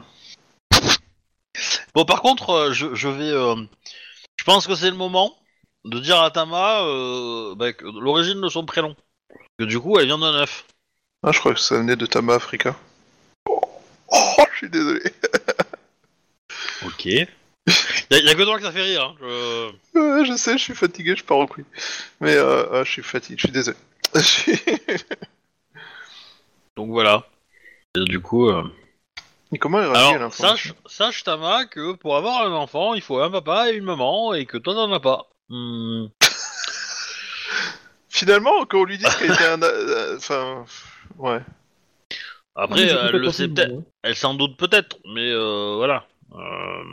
Bon par contre, euh, je, je vais... euh, je pense que c'est le moment de dire à Tama euh, bah, que l'origine de son prénom. Que du coup elle vient d'un œuf. Ah, je crois que ça venait de Tama Africa. Oh, je suis désolé. Ok. y, a, y a que toi que ça fait rire. Hein. je- Ouais, je sais, je suis fatigué, je pars au couille. Mais euh, ah, je suis fatigué, je suis désolé. Je suis- Donc voilà. Et du coup... euh, Et comment il réagit à Alors, l'information sache, sache Tama que pour avoir un enfant, il faut un papa et une maman et que toi t'en as pas. Hmm. Finalement, quand on lui dit qu'elle était un... euh, Enfin... Ouais. Après, c'est elle le sait peut-être, ouais. elle s'en doute peut-être, mais euh, voilà. Euh,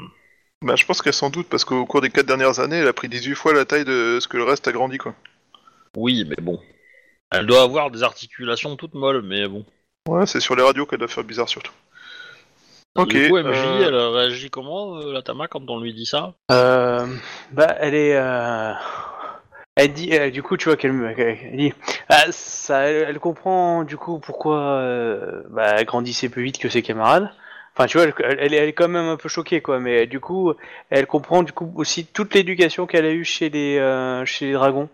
Bah, je pense qu'elle s'en doute, parce qu'au cours des 4 dernières années, elle a pris 18 fois la taille de ce que le reste a grandi, quoi. Oui, mais bon. Elle doit avoir des articulations toutes molles, mais bon. Ouais, c'est sur les radios qu'elle doit faire bizarre, surtout. Ok, Du coup, MJ, euh, elle réagit comment, euh, la Tama, quand on lui dit ça? Euh, bah, elle est. Elle dit, euh, du coup, tu vois qu'elle me- elle dit, ah, ça, elle, comprend du coup pourquoi euh, bah, elle grandissait plus vite que ses camarades. Enfin, tu vois, elle, est, quand même un peu choquée, quoi. Mais du coup, elle comprend du coup aussi toute l'éducation qu'elle a eue chez les, euh, dragons.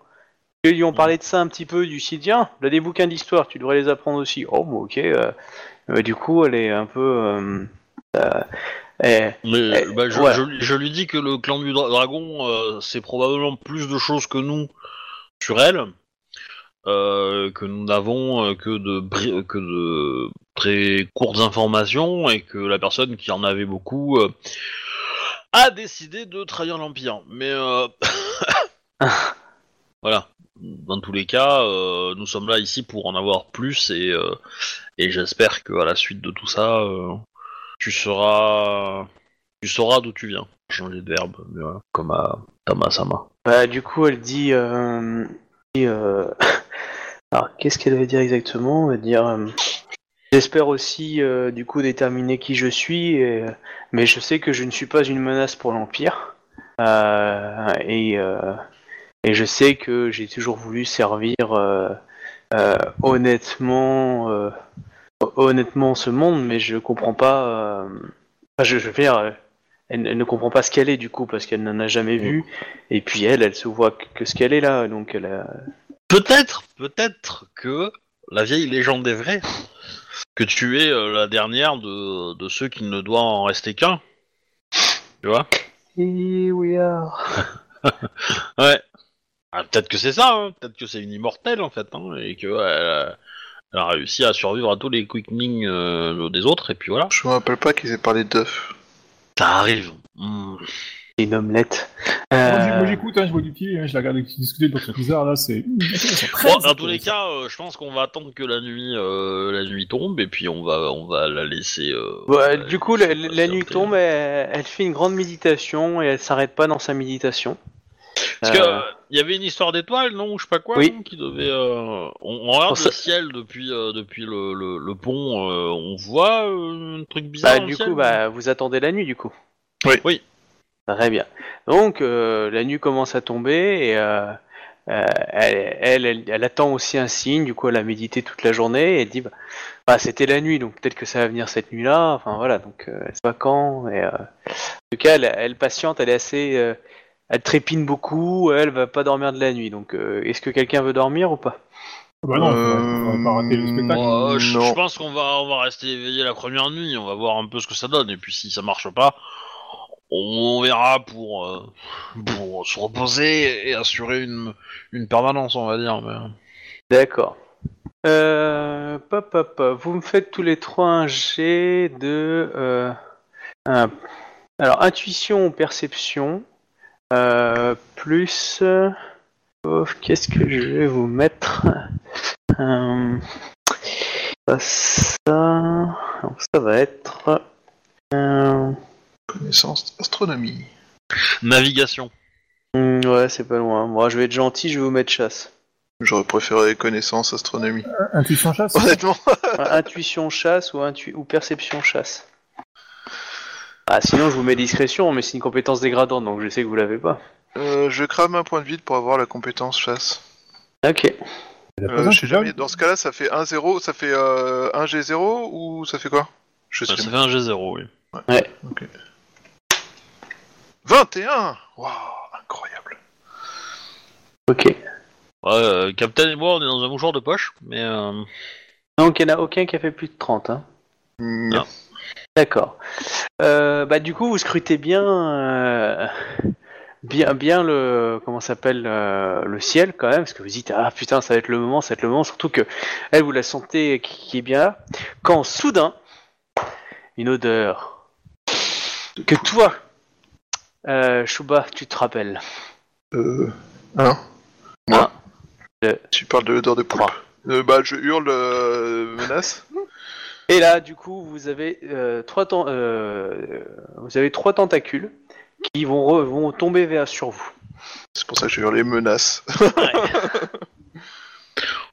Ils lui ont parlé de ça un petit peu, du site. Tiens, là, des bouquins d'histoire, tu devrais les apprendre aussi. Oh, bon, ok. euh, du coup, elle est un peu. Elle- Mais Eh, bah, je, ouais. je- je lui dis que le clan du dra- dragon, euh, c'est probablement plus de choses que nous sur elle, euh, que nous n'avons euh, que de bri- que de très courtes informations et que la personne qui en avait beaucoup euh, a décidé de trahir l'empire. Mais voilà. Dans tous les cas, nous sommes là ici pour en avoir plus et, et j'espère que à la suite de tout ça, tu seras tu sauras d'où tu viens. Changer de verbe, mais voilà, comme à Tamasama. Bah, du coup, elle dit. euh, euh, Alors, qu'est-ce qu'elle veut dire exactement? Elle va dire. euh, J'espère aussi, euh, du coup, déterminer qui je suis, mais je sais que je ne suis pas une menace pour l'Empire. Euh, et, euh, je sais que j'ai toujours voulu servir euh, euh, honnêtement, euh, honnêtement ce monde, mais je comprends pas. euh, enfin, je, je veux dire, euh, elle, elle ne comprend pas ce qu'elle est du coup parce qu'elle n'en a jamais vu. Et puis elle, elle se voit que, que ce qu'elle est là, donc elle a... Peut-être, peut-être que la vieille légende est vraie. Que tu es euh, la dernière de, de ceux qui ne doit en rester qu'un. Tu vois? Here we are. Ouais. Ah, peut-être que c'est ça, hein. peut-être que c'est une immortelle en fait, hein, et que elle a réussi à survivre à tous les quickenings euh, des autres, et puis voilà. Je me rappelle pas qu'ils aient parlé d'œufs. Ça arrive. C'est une omelette. Moi, Euh, Moi j'écoute, hein, je vois du pied, hein, je la regarde discuter de Dr. Bizarre, là, c'est... Mmh, Bon, dans tous les cas, euh, je pense qu'on va attendre que la nuit, euh, la nuit tombe, et puis on va, on va la laisser. euh, bah, la du coup, la, nuit tombe, elle, elle fait une grande méditation et elle s'arrête pas dans sa méditation. Parce que Euh, il y avait une histoire d'étoiles, non, ou je sais pas quoi, Oui. non, qui devait. euh, On, on regarde le ciel depuis, euh, depuis le, le, le pont, euh, on voit euh, un truc bizarre. bah, dans le du ciel, coup, ou- bah, vous attendez la nuit, du coup. Oui. Oui. Très bien. Donc, euh, la nuit commence à tomber et euh, euh, elle, elle, elle, elle attend aussi un signe. Du coup, elle a médité toute la journée et elle dit, bah, bah, c'était la nuit, donc peut-être que ça va venir cette nuit-là. Enfin voilà, donc euh, elle sait pas quand. Et, euh, en tout cas, elle, elle patiente, elle est assez, euh, elle trépine beaucoup. Elle va pas dormir de la nuit. Donc, euh, est-ce que quelqu'un veut dormir ou pas? Ah Bah non, on va- Euh, on va pas rater le spectacle. Euh, je, Non. je pense qu'on va, on va rester éveillé la première nuit, on va voir un peu ce que ça donne, et puis si ça marche pas, on verra pour, euh, pour se reposer et assurer une, une permanence, on va dire. Mais... D'accord. Euh, pop, pop, pop. Vous me faites tous les trois un jet de. euh, un- alors, intuition ou perception. Euh, plus. euh, oh, Qu'est-ce que je vais vous mettre Euh, pas ça. Donc, ça va être. euh, Connaissance astronomie. Navigation. hmm, ouais, c'est pas loin. Moi, je vais être gentil, je vais vous mettre chasse. J'aurais préféré connaissance astronomie. Intuition chasse Honnêtement. Intuition chasse ou, intu- ou perception chasse Ah, sinon je vous mets discrétion, mais c'est une compétence dégradante, donc je sais que vous l'avez pas. Euh, je crame un point de vide pour avoir la compétence chasse. Ok. Euh, je sais jamais. Dans ce cas-là, ça fait 1-0, ça fait euh, 1G0 ou ça fait quoi? Je sais Ça fait un G0, oui. 21 Waouh, incroyable. Ok. Ouais, euh, Captain et moi, on est dans un mouchoir de poche, mais euh, Donc il n'y en a aucun qui a fait plus de 30. Hein. Non. D'accord. Euh, bah du coup vous scrutez bien, euh, bien, bien le comment s'appelle euh, le ciel quand même, parce que vous dites ah putain ça va être le moment, ça va être le moment, surtout que elle vous la sentez qui, qui est bien là, quand soudain une odeur que toi, euh, Shuba, tu te rappelles. Euh. Hein Moi Le- Tu parles de l'odeur de poulpe. Euh, bah, je hurle euh, menace. Et là, du coup, vous avez euh, trois ten- euh, vous avez trois tentacules qui vont re- vont tomber vers sur vous. C'est pour ça que je hurle menace.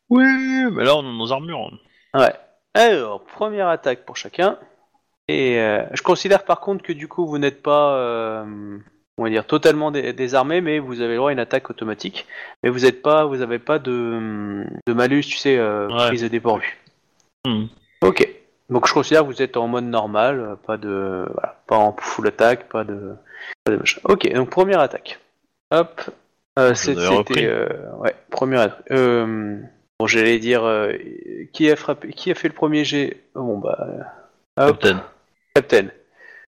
oui, mais là, on a nos armures. Ouais. Alors, première attaque pour chacun. Et euh, je considère par contre que du coup, vous n'êtes pas, euh, on va dire, totalement dé- désarmé, mais vous avez le droit à une attaque automatique. Mais vous n'êtes pas, vous avez pas de, de malus, tu sais, euh, Ouais. prise de dépourvu. Hmm. Ok. Donc je considère que vous êtes en mode normal, pas de, voilà, pas en full attaque, pas de, pas de machin. Ok, donc première attaque. Hop, euh, c'était, euh, ouais, première attaque. Euh, bon, j'allais dire, euh, qui a frappé, qui a fait le premier jet? Bon bah, hop, Captain. Captain.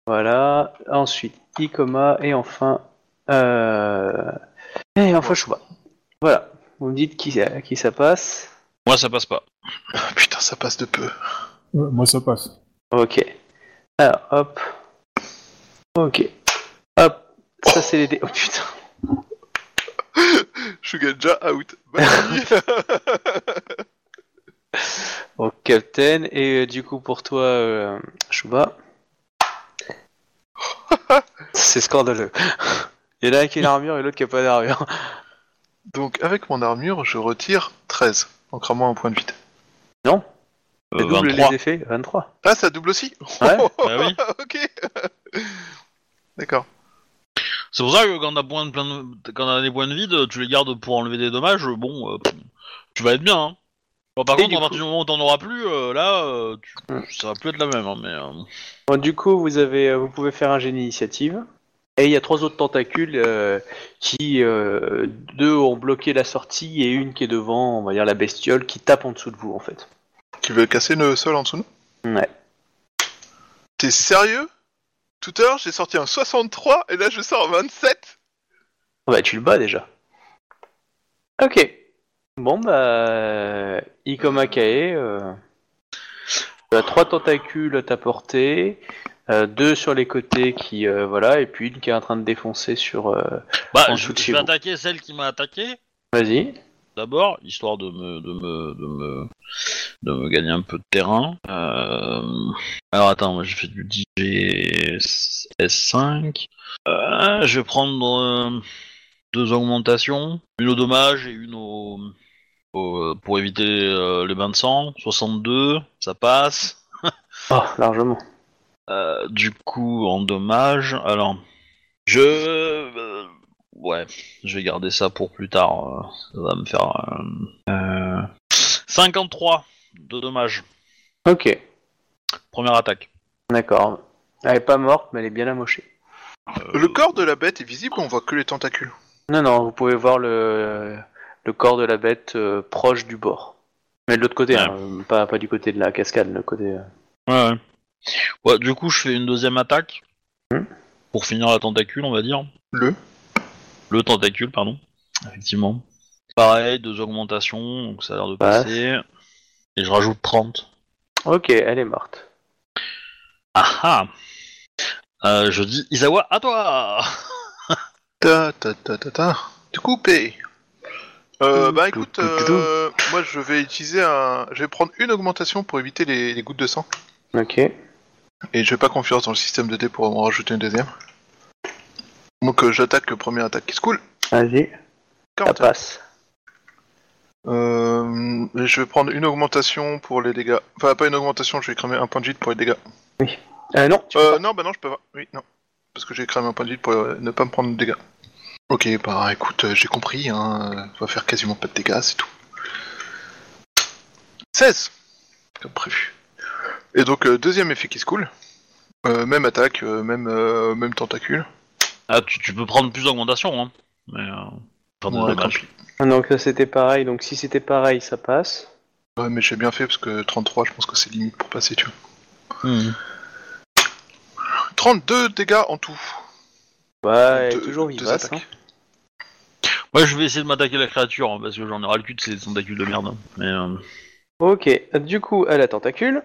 Voilà. Ensuite, Ikoma et enfin, euh, et enfin Shuba. Voilà. Vous me dites qui, ça- qui ça passe. Moi, ça passe pas. Putain, ça passe de peu. Ouais, moi, ça passe. Ok. Alors, hop. Ok. Hop. Ça, c'est les dés. Oh putain. Je suis déjà out. Bye. Bon, Captain. Et euh, du coup, pour toi, euh, Shuba. c'est scandaleux. Il y en a un qui a une armure et l'autre qui a pas d'armure. Donc, avec mon armure, je retire 13 en cramant un point de vide. Euh, C'est double 23. les effets 23. Ah, ça double aussi Ouais. Bah oui. ok. D'accord. C'est pour ça que quand on a, point de plein de- quand on a des points de vide, tu les gardes pour enlever des dommages. Bon, euh, tu vas être bien. Hein. Bon, par Et contre, du à partir du moment où t'en auras plus, euh, là, euh, tu- ça va plus être la même. hein, mais euh, Bon, du coup, vous avez, euh, vous pouvez faire un génie initiative. Et il y a trois autres tentacules euh, qui, euh, deux ont bloqué la sortie et une qui est devant, on va dire la bestiole, qui tape en dessous de vous en fait. Tu veux casser le sol en dessous de nous Ouais. T'es sérieux? Tout à l'heure, j'ai sorti un 63 et là, je sors un 27 Bah, tu le bats déjà. Ok. Bon, bah. Ikoma Kae. Euh... tu as trois tentacules à ta portée. euh, deux sur les côtés qui. euh, voilà. Et puis une qui est en train de défoncer sur. euh, bah, En je, dessous de je chez vais vous. attaquer celle qui m'a attaqué Vas-y. D'abord, histoire de me, de me, de me, de me gagner un peu de terrain. Euh, Alors attends, moi j'ai fait du DGS5. Euh, je vais prendre euh, deux augmentations, une au dommage et une au, au- pour éviter les bains de sang. 62, ça passe. Oh, largement. Du coup, en dommage, alors je, ouais, je vais garder ça pour plus tard. euh, Ça va me faire euh, euh, 53 de dommages. Ok. Première attaque. D'accord. Elle est pas morte, mais elle est bien amochée. Euh, Le corps de la bête est visible ou on voit que les tentacules? Non, non, vous pouvez voir le, le corps de la bête euh, proche du bord. Mais de l'autre côté, Ouais. hein, euh, pas, pas du côté de la cascade, le côté. euh. Ouais, ouais. Ouais, du coup, je fais une deuxième attaque Hmm. pour finir la tentacule, on va dire. Le Le tentacule, pardon. Effectivement. Pareil, deux augmentations, donc ça a l'air de Passe. passer. Et je rajoute 30. Ok, elle est morte. Ah ah Euh, Je dis Isawa, à toi Ta ta ta ta ta. Du coup, paye. Euh, bah écoute, euh, moi je vais utiliser un. Je vais prendre une augmentation pour éviter les, les gouttes de sang. Ok. Et je vais pas confiance dans le système de dés pour en rajouter une deuxième. Donc euh, j'attaque le premier attaque qui se coule. Vas-y, ça 41. passe. Euh, je vais prendre une augmentation pour les dégâts. Enfin, pas une augmentation, je vais cramer un point de vide pour les dégâts. Euh, non, tu peux Euh, pas. non, bah non, je peux pas. Oui, non. Parce que j'ai cramé un point de vide pour euh, ne pas me prendre de dégâts. Ok, bah écoute, euh, j'ai compris, hein. euh, On va faire quasiment pas de dégâts, c'est tout. 16 Comme prévu. Et donc, euh, deuxième effet qui se coule. Euh, même attaque, euh, même, euh, même tentacule. Ah, tu, tu peux prendre plus d'augmentation, hein. Mais, euh, faire des Ouais, dommages. tant pis. Donc ça c'était pareil, donc si c'était pareil, ça passe. Ouais, mais j'ai bien fait parce que 33, je pense que c'est limite pour passer, tu vois. Mhm. 32 dégâts en tout. Ouais, elle est Deux- toujours deux vivace. hein. attaques. Ouais, je vais essayer de m'attaquer la créature, hein, parce que j'en ai ras le cul de ces tentacules de merde. hein. Mais, euh, Ok, du coup, à la tentacule.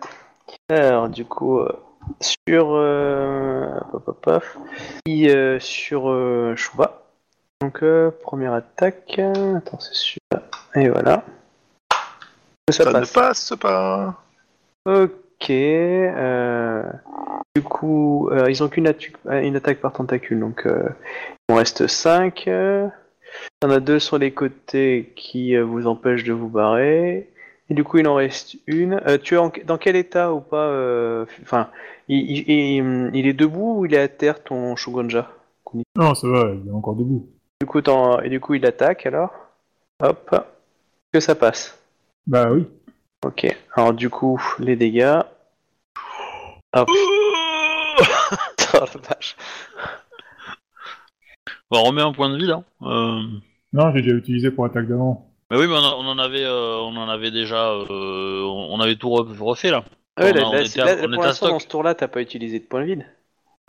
Alors, du coup, euh, sur. Euh, pop, pop, pop. Puis, euh, sur euh, Shuba. Donc, euh, première attaque. Attends, c'est celui-là. Et voilà. Ça, Ça ne passe. passe pas. Ok. euh, du coup, ils ont qu'une une attaque par tentacule, donc il en reste 5. Il y en a deux sur les côtés qui vous empêchent de vous barrer. Et du coup, il en reste une. Euh, tu es en- dans quel état ou pas euh, Enfin, il, il- il- il est debout ou il est à terre ton Shogunja Non, ça va, il est encore debout. du coup, t'en- et du coup, il attaque alors? Hop. Que ça passe? Bah oui. Ok. Alors du coup, les dégâts. Oh, putain, la vache. On remet un point de vie là. Euh... Non, j'ai déjà utilisé pour attaque d'avant. Mais oui, mais on, a- on en avait, euh, on en avait déjà, euh, on avait tout re- refait là. Ah ouais, On là, a- on là, était à- là, on était pour à l'instant, stock. dans ce tour-là, t'as pas utilisé de point vide.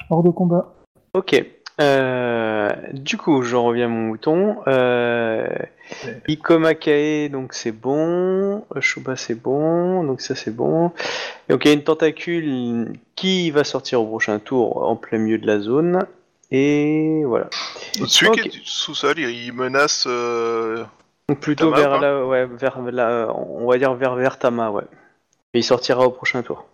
Hors de combat. Ok. Euh, du coup, je reviens à mon mouton. Euh, Ikomakae, donc c'est bon. Shuba, c'est bon. Donc ça, c'est bon. Donc il y a une tentacule qui va sortir au prochain tour en plein milieu de la zone. Et voilà. Celui Ok. qui est du sous-sol, il, menace. euh, plutôt Tama, vers là, ouais, vers là, on va dire vers vers Tama, ouais. Et il sortira au prochain tour.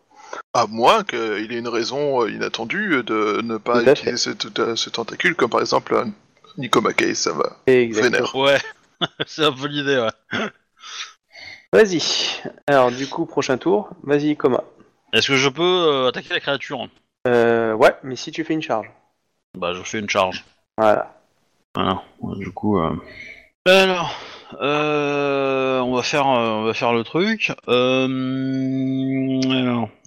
À moins qu'il ait une raison euh, inattendue de ne pas Tout utiliser ce, tout- ce tentacule, comme par exemple un Nicomaquet, ça va. Vénère. Ouais, c'est un peu l'idée, ouais. Vas-y. Alors du coup, prochain tour. Vas-y, Koma. Est-ce que je peux euh, attaquer la créature Euh, ouais, mais si tu fais une charge. Bah, je fais une charge. Voilà. Voilà. Du coup. euh, Alors, euh, on va faire, euh, on va faire le truc. Euh...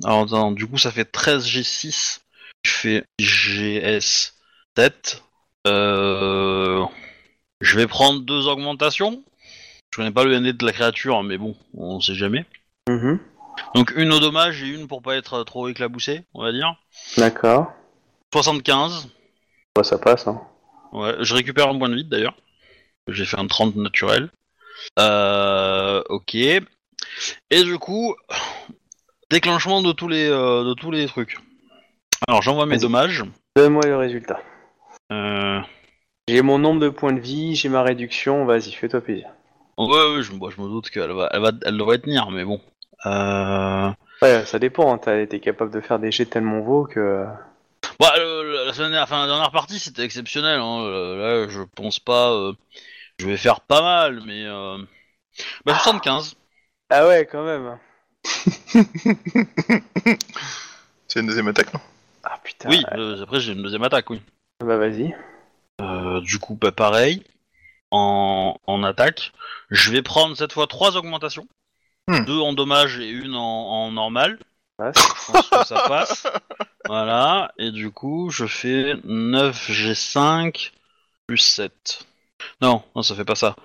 Alors, attends, du coup, ça fait 13 G6. Je fais GS 7. Euh... Je vais prendre deux augmentations. Je connais pas le ND de la créature, mais bon, on sait jamais. Mhm. Donc une au dommage et une pour pas être trop éclaboussé, on va dire. D'accord. 75. Bah, ça passe, hein. Ouais, je récupère un point de vide d'ailleurs. J'ai fait un 30 naturel. Euh, ok. Et du coup, déclenchement de tous les, euh, de tous les trucs. Alors j'envoie mes Vas-y. dommages. Donne-moi le résultat. Euh, J'ai mon nombre de points de vie, j'ai ma réduction, vas-y, fais-toi plaisir. ouais, ouais, je, je me doute qu'elle va, elle va, elle devrait tenir, mais bon. Euh, Ouais, ça dépend, hein, t'as été capable de faire des jets tellement veaux que... Bah, le- le- la, semaine, enfin, la dernière partie c'était exceptionnel. Hein. Euh, Là, je pense pas. euh, je vais faire pas mal, mais. Euh... Bah, 75. Ah ouais, quand même. C'est une deuxième attaque, non? Ah putain. Oui, euh, après j'ai une deuxième attaque, oui. Bah vas-y. Euh, du coup, bah, pareil. En, en attaque. Je vais prendre cette fois trois augmentations. Hmm. Deux en dommage et une en, en normal. Je pense que ça passe. Voilà. Et du coup, je fais 9 G5 plus 7. Non, non, ça fait pas ça.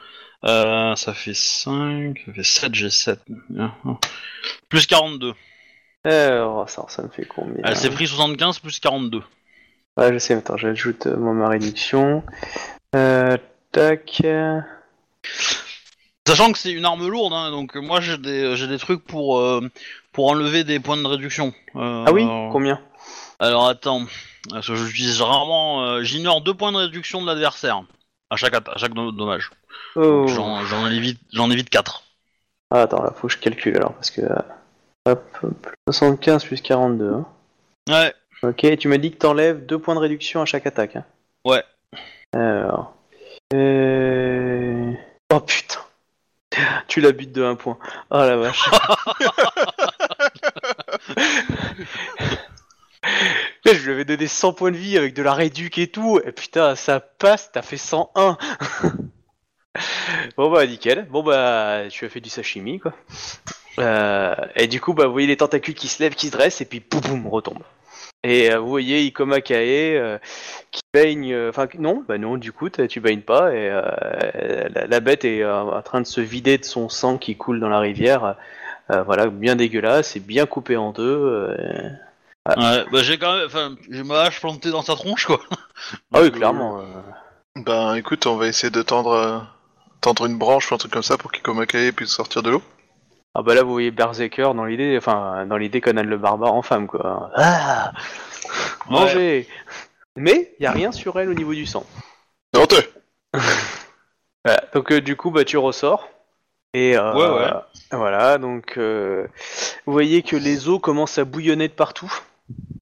Euh, ça fait 5, ça fait 7 G7. Plus 42. Alors, ça, ça me fait combien Elle s'est pris 75 plus 42. Ouais, je sais, attends, j'ajoute euh, moi ma réduction. Euh, tac. Sachant que c'est une arme lourde, hein, donc moi j'ai des, j'ai des trucs pour, euh, pour enlever des points de réduction. Euh, Ah oui Combien? Alors attends, parce que j'utilise rarement. J'ignore deux points de réduction de l'adversaire à chaque, atta- à chaque do- dommage. Oh. J'en, j'en évite, j'en évite 4. Ah, attends, là, faut que je calcule alors, parce que... euh, Hop, hop, 75 plus 42. hein. Ouais, Ok, tu m'as dit que t'enlèves 2 points de réduction à chaque attaque. Hein. Ouais. Alors... Euh... Oh putain Tu la butes de 1 point. Oh la vache. Je lui avais donné 100 points de vie avec de la réduc et tout, et putain, ça passe, t'as fait 101 Bon bah nickel, bon bah tu as fait du sashimi quoi. Euh, et du coup bah vous voyez les tentacules qui se lèvent, qui se dressent, et puis boum boum retombe. Et euh, vous voyez Ikoma Kae euh, qui baigne, enfin non, bah non du coup tu baignes pas, et la, la bête est en train de se vider de son sang qui coule dans la rivière. Voilà, bien dégueulasse, et bien coupé en deux. Ouais, bah j'ai quand même, enfin, j'ai ma hache plantée dans sa tronche quoi. Ah oui Donc, clairement. euh. Ben écoute, on va essayer de tendre, euh, tendre une branche ou un truc comme ça pour qu'Ikomakae puisse sortir de l'eau. Ah bah là vous voyez Berserker dans l'idée, enfin dans l'idée Conan le barbare en femme quoi. Ah Mais y a rien sur elle au niveau du sang. Voilà, donc euh, du coup bah tu ressors. Et euh, Ouais, ouais. voilà, donc euh, vous voyez que les eaux commencent à bouillonner de partout,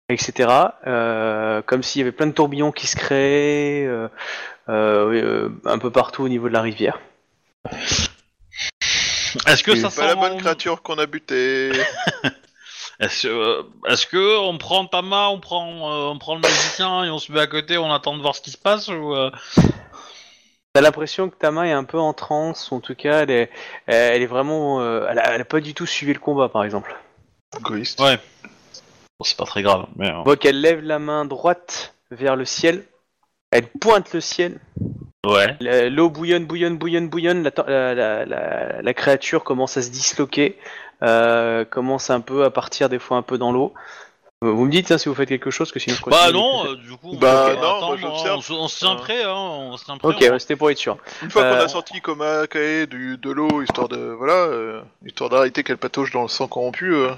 etc. Euh, comme s'il y avait plein de tourbillons qui se créaient euh, euh, un peu partout au niveau de la rivière. Est-ce que C'est ça Pas sent la bonne créature qu'on a butée. Est-ce euh, est-ce que on prend Tama, on prend, euh, on prend le magicien et on se met à côté, on attend de voir ce qui se passe ou euh, T'as l'impression que Tama est un peu en transe, en tout cas, elle est, elle est vraiment, euh, elle, a, elle a pas du tout suivi le combat, par exemple. Égoïste. Ouais. Bon, c'est pas très grave, mais... euh, On voit qu'elle lève la main droite vers le ciel. Elle pointe le ciel. Ouais. L'eau bouillonne, bouillonne, bouillonne, bouillonne. La, ten- la- la- la- la créature commence à se disloquer. euh, commence un peu à partir des fois un peu dans l'eau. Euh, Vous me dites hein, si vous faites quelque chose, que sinon je Bah non, euh, du coup, on Bah non, moi, on, se- on se tient Euh. prêt, hein, on se tient prêt. Ok, on- c'était pour être sûr. Une fois qu'on a sorti comme à Kae du, de l'eau, histoire de voilà, euh, histoire d'arrêter qu'elle patauge dans le sang corrompu, euh,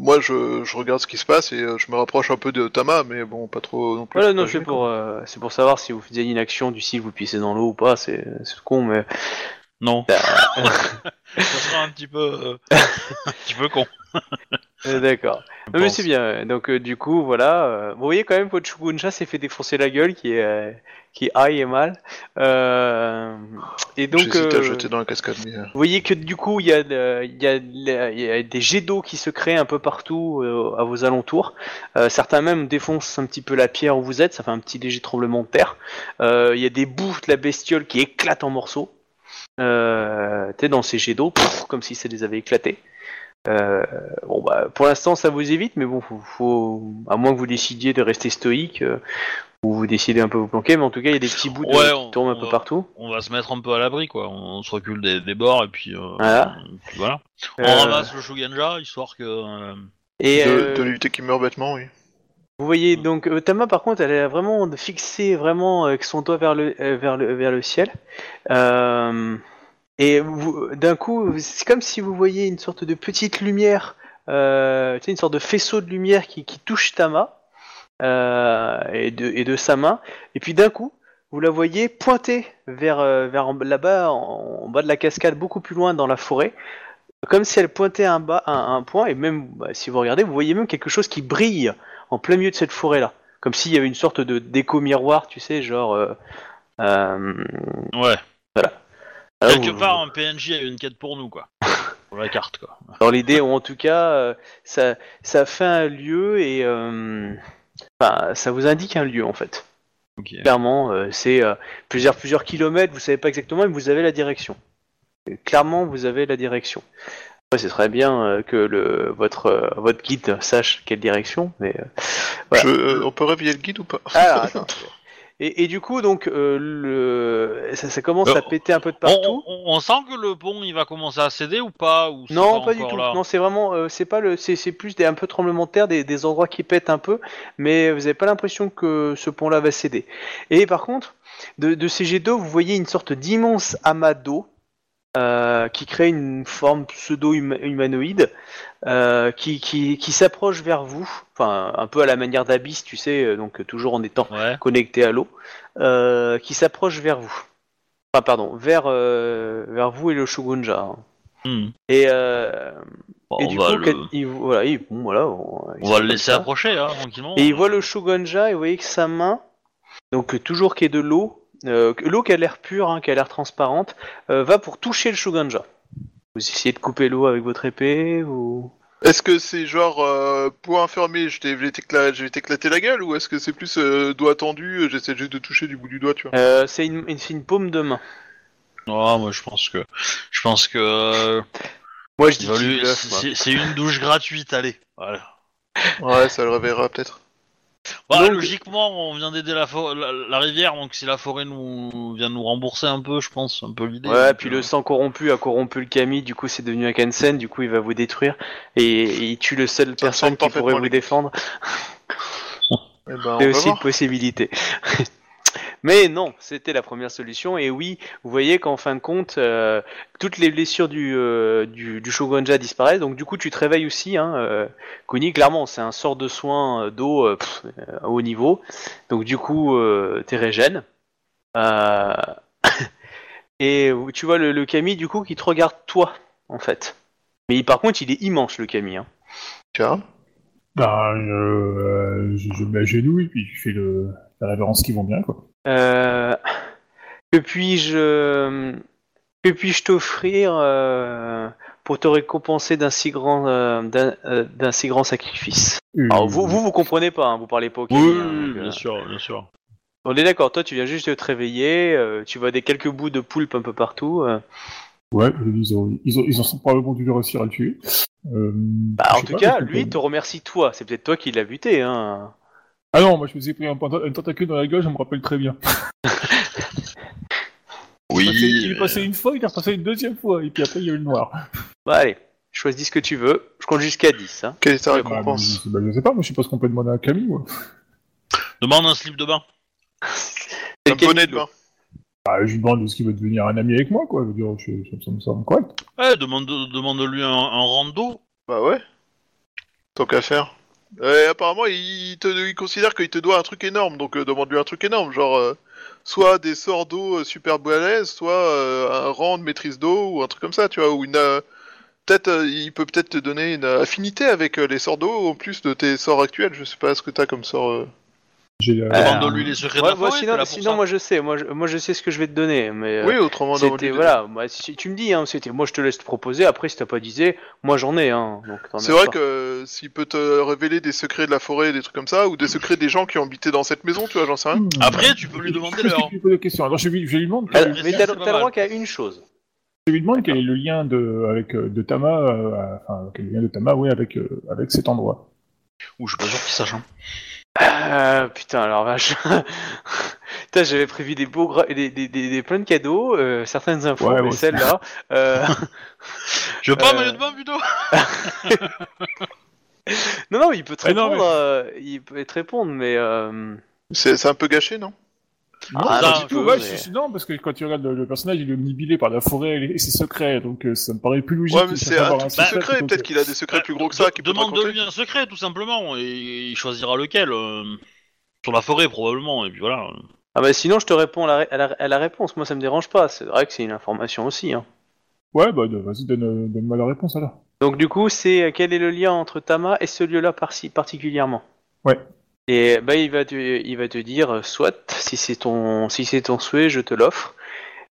moi je, je regarde ce qui se passe et euh, je me rapproche un peu de Tama, mais bon, pas trop non plus. Voilà, non, c'est pour, euh, c'est pour savoir si vous faisiez une action du style vous pissez dans l'eau ou pas. C'est, c'est con, mais Non. Bah. ça sera un petit peu, euh, un petit peu con. Euh, d'accord. mais c'est bien. Donc euh, du coup, voilà. euh, vous voyez quand même que Shugunja s'est fait défoncer la gueule, qui est, euh, qui aille et mal. Euh, et donc, à jeter dans la cascade, vous voyez que du coup, il y, a, des jets d'eau qui se créent un peu partout euh, à vos alentours. Euh, certains même défoncent un petit peu la pierre où vous êtes, ça fait un petit léger tremblement de terre. Euh, Il y a des bouts de la bestiole qui éclatent en morceaux. Euh, T'es dans ces jets d'eau, comme si ça les avait éclatés. Euh, bon bah pour l'instant ça vous évite, mais bon faut, faut- à moins que vous décidiez de rester stoïque euh, ou vous décidez un peu vous planquer, mais en tout cas il y a des petits bouts de Ouais, qui on- tombent un on peu va- partout. On va se mettre un peu à l'abri, quoi. On se recule des, des bords et puis, euh, Voilà. et puis voilà. On ramasse le Shuganja, histoire que. euh, Et de, euh, de l'éviter qui meurt bêtement, oui. Vous voyez donc euh, Tama par contre elle est vraiment fixée vraiment avec son doigt vers le euh, vers le vers le ciel Euh, et d'un coup c'est comme si vous voyiez une sorte de petite lumière euh, une sorte de faisceau de lumière qui, qui touche Tama euh, et de et de sa main. Et puis d'un coup vous la voyez pointer vers euh, vers là-bas en, en bas de la cascade beaucoup plus loin dans la forêt comme si elle pointait un bas un, un point. Et même bah, si vous regardez vous voyez même quelque chose qui brille en plein milieu de cette forêt là comme s'il y avait une sorte de d'écho miroir tu sais genre euh, Ouais. alors, Quelque vous- part, un PNJ a une quête pour nous, quoi. Pour la carte, quoi. dans l'idée ou en tout cas euh, ça ça fait un lieu et euh, enfin, ça vous indique un lieu en fait clairement euh, c'est euh, plusieurs plusieurs kilomètres vous savez pas exactement mais vous avez la direction Et clairement vous avez la direction Après, ce serait bien euh, que le votre euh, votre guide sache quelle direction mais euh, Voilà. Je, euh, on peut réveiller le guide ou pas? Alors, attends. Et, et du coup, donc, euh, le... ça, ça commence Euh, à péter un peu de partout. on- on sent que le pont il va commencer à céder ou pas ou non, pas, du tout. Non, c'est vraiment, euh, c'est pas le, c'est c'est plus des un peu tremblement de terre, des, des endroits qui pètent un peu, mais vous avez pas l'impression que ce pont-là va céder. Et par contre, de, de ces jets d'eau, vous voyez une sorte d'immense amas d'eau euh, qui crée une forme pseudo-humanoïde euh, qui, qui, qui s'approche vers vous, enfin un peu à la manière d'Abyss, tu sais, euh, donc toujours en étant Ouais. connecté à l'eau, euh, qui s'approche vers vous. Enfin, pardon, vers, vers vous et le Shogunja. hein. Hmm. Et, Bon, et on du coup, le, quand il, voilà, il, bon, voilà, on, il on va le laisser ça. approcher, hein, tranquillement. Et il voit le Shogunja et vous voyez que sa main, donc toujours qui est de l'eau, euh, l'eau qui a l'air pure, hein, qui a l'air transparente, euh, va pour toucher le Shogunja. Vous essayez de couper l'eau avec votre épée ou... Est-ce que c'est genre euh, point fermé, je vais t'éclater la gueule, ou est-ce que c'est plus euh, doigt tendu, j'essaie juste de toucher du bout du doigt, tu vois? Euh, c'est une, une- c'est une paume de main. Oh, moi je pense que. Je pense que. Moi je dis lui- c'est c'est une douche gratuite, allez. Voilà. Ouais, ça le réveillera peut-être. Bah, Donc- logiquement, on vient d'aider la, for- la, la rivière, donc si la forêt nous vient nous rembourser un peu, je pense, un peu l'idée. Ouais, puis euh, le sang corrompu a corrompu le Kami, du coup c'est devenu un Kansen, du coup il va vous détruire et, et il tue le seul personne qui pourrait vous défendre. Eh ben, C'est aussi une possibilité. Mais non, c'était la première solution. Et oui, vous voyez qu'en fin de compte, euh, toutes les blessures du, euh, du, du Shogunja disparaissent. Donc du coup, tu te réveilles aussi. Hein, euh, Kuni, clairement, c'est un sort de soin d'eau euh, pff, euh, à haut niveau. Donc du coup, euh, t'es régène. Euh, Et tu vois le, le Kami, du coup, qui te regarde toi, en fait. Mais par contre, il est immense, le Kami. Hein. Tiens. Ben, euh, je, je me mets à genoux et puis je fais le, la révérence qui vont bien, quoi. Euh, que puis-je que puis-je t'offrir euh, pour te récompenser d'un si grand euh, d'un euh, d'un si grand sacrifice? Euh, Alors vous vous vous comprenez pas, hein, vous parlez pas au Oui, hein, euh, bien sûr, bien sûr. On est d'accord, toi tu viens juste de te réveiller, euh, tu vois des quelques bouts de poulpe un peu partout. euh. Ouais, ils ont, ils ont, ils ont probablement dû réussir à le tuer. Euh, Bah, en tout pas, cas, lui, il te remercie toi. C'est peut-être toi qui l'as buté, hein. Ah non, moi je me suis pris un, un tentacule dans la gueule, je me rappelle très bien. Oui. Il est passé- il est passé une fois, il est repassé une deuxième fois, et puis après il y a eu le noir. Bah, allez, choisis ce que tu veux. Je compte jusqu'à 10, hein. Quelle est ta Bah, récompense mais- bah, je sais pas, moi je sais pas ce qu'on peut demander à Camille. Moi. Demande un slip de bain. Un bonnet de bain. Bah, je lui demande est-ce qu'il veut devenir un ami avec moi, quoi. Je veux dire, je- ça me semble correct. Ouais, demande, demande-lui un, un rando. Bah ouais. Tant qu'à faire. Et apparemment, il, te, il considère qu'il te doit un truc énorme, donc euh, demande-lui un truc énorme, genre euh, soit des sorts d'eau euh, super balèzes, soit euh, un rang de maîtrise d'eau ou un truc comme ça, tu vois, ou une euh, peut-être euh, il peut peut-être te donner une affinité avec euh, les sorts d'eau en plus de tes sorts actuels. Je sais pas ce que t'as comme sort. Euh. J'ai la- Euh, Demande-lui les secrets de Ouais, la moi, forêt. t'es sinon, là pour sinon ça. moi je sais, moi je, moi je sais ce que je vais te donner, mais euh, Oui, autrement c'était demande-lui voilà, moi, si tu me dis, hein, c'était, moi je te laisse te proposer. Après, si t'as pas d'idée, moi j'en ai, hein, donc t'en C'est as vrai pas. que euh, s'il peut te révéler des secrets de la forêt, des trucs comme ça, ou des secrets des gens qui ont habité dans cette maison, tu vois, j'en sais rien. Hmm. Après, tu peux lui demander leur. que tu lui question Alors je lui, je lui demande, quel- mais t'as, c'est pas t'as le droit mal. qu'à une chose. je lui demande quel est le lien de, avec, euh, de Tama, euh, enfin, quel est le lien de Tama, oui, avec, euh, avec cet endroit. Ouh, je suis pas sûr qu'il sache. hein. Ah, putain, alors vache. putain, j'avais prévu des beaux, gra- des, des, des, des- plein de cadeaux, euh, certaines infos, Ouais, mais celle-là. euh, Je veux pas un maillot de bain plutôt Non, non, il peut te Ah, non, répondre. euh, il peut te répondre, mais. euh, C'est c'est un peu gâché, non? Non, Ah, non, du tout, je- ouais, mais- je suis- non, parce que quand tu regardes le, le personnage, il est omnibilé par la forêt et ses secrets, donc euh, ça me paraît plus logique. Ouais, mais de c'est un petit secret Peut-être qu'il a des secrets plus gros que De- ça te raconter. Demande-lui un secret, tout simplement, et il choisira lequel. euh, Sur la forêt, probablement, et puis voilà. Ah, bah sinon, je te réponds à la, ré- à la- à la réponse. Moi, ça me dérange pas. C'est vrai que c'est une information aussi. Hein. Ouais, bah de- vas-y, donne, donne-moi la réponse alors. Donc, du coup, c'est euh, quel est le lien entre Tama et ce lieu-là par particulièrement? Ouais. Et bah, il va te, il va te dire, soit, si c'est ton, si c'est ton souhait, je te l'offre.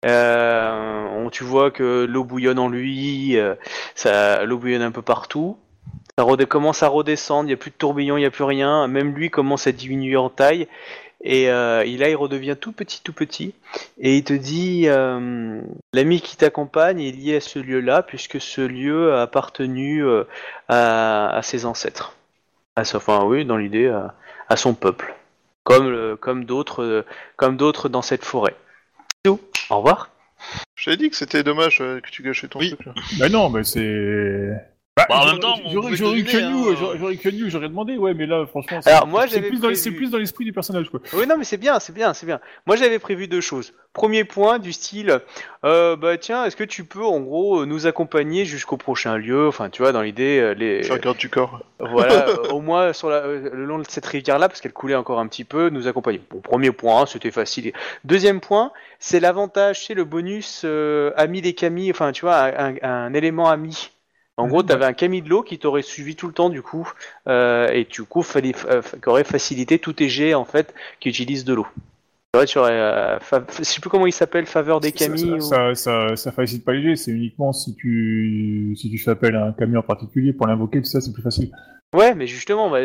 Euh, on- tu vois que l'eau bouillonne en lui, euh, ça, l'eau bouillonne un peu partout. Ça commence à redescendre, il n'y a plus de tourbillon, il n'y a plus rien. Même lui commence à diminuer en taille. Et euh, là, il redevient tout petit, tout petit. Et il te dit, l'ami qui t'accompagne est lié à ce lieu-là, puisque ce lieu a appartenu à ses ancêtres. À, sa- enfin, oui, dans l'idée, à, à son peuple. Comme, le- comme d'autres comme d'autres dans cette forêt. C'est tout. Au revoir. J'avais dit que c'était dommage euh, que tu gâchais ton Oui. truc. Là. Bah non, mais c'est. Bah, Bah, en j'aurais- même temps, on j'aurais que nous, hein. j'aurais j'aurais que nous, j'aurais demandé, ouais, mais là, franchement, c'est plus, dans les- prévu- c'est plus dans l'esprit du personnage, quoi. Oui, non, mais c'est bien, c'est bien, c'est bien. Moi, j'avais prévu deux choses. Premier point, du style, euh, bah tiens, est-ce que tu peux, en gros, euh, nous accompagner jusqu'au prochain lieu? Enfin, tu vois, dans l'idée, euh, les, garde du corps. voilà, euh, au moins sur la, euh, le long de cette rivière-là, parce qu'elle coulait encore un petit peu, nous accompagner. Bon, premier point, c'était facile. Deuxième point, c'est l'avantage, c'est le bonus euh, ami des camis, enfin, tu vois, un, un- un élément ami. En gros, tu avais un Camille de l'eau qui t'aurait suivi tout le temps, du coup, euh, et du coup, fallait, euh, qui aurait facilité tous tes jets, en fait, qui utilisent de l'eau. Aurais, euh, fa- je sais plus comment il s'appelle, faveur des camis. Ça, ou- ça, ça, ça facilite pas les jets, c'est uniquement si tu, si tu fais appel à un camion en particulier pour l'invoquer, tout ça, c'est plus facile. Ouais, mais justement, bah,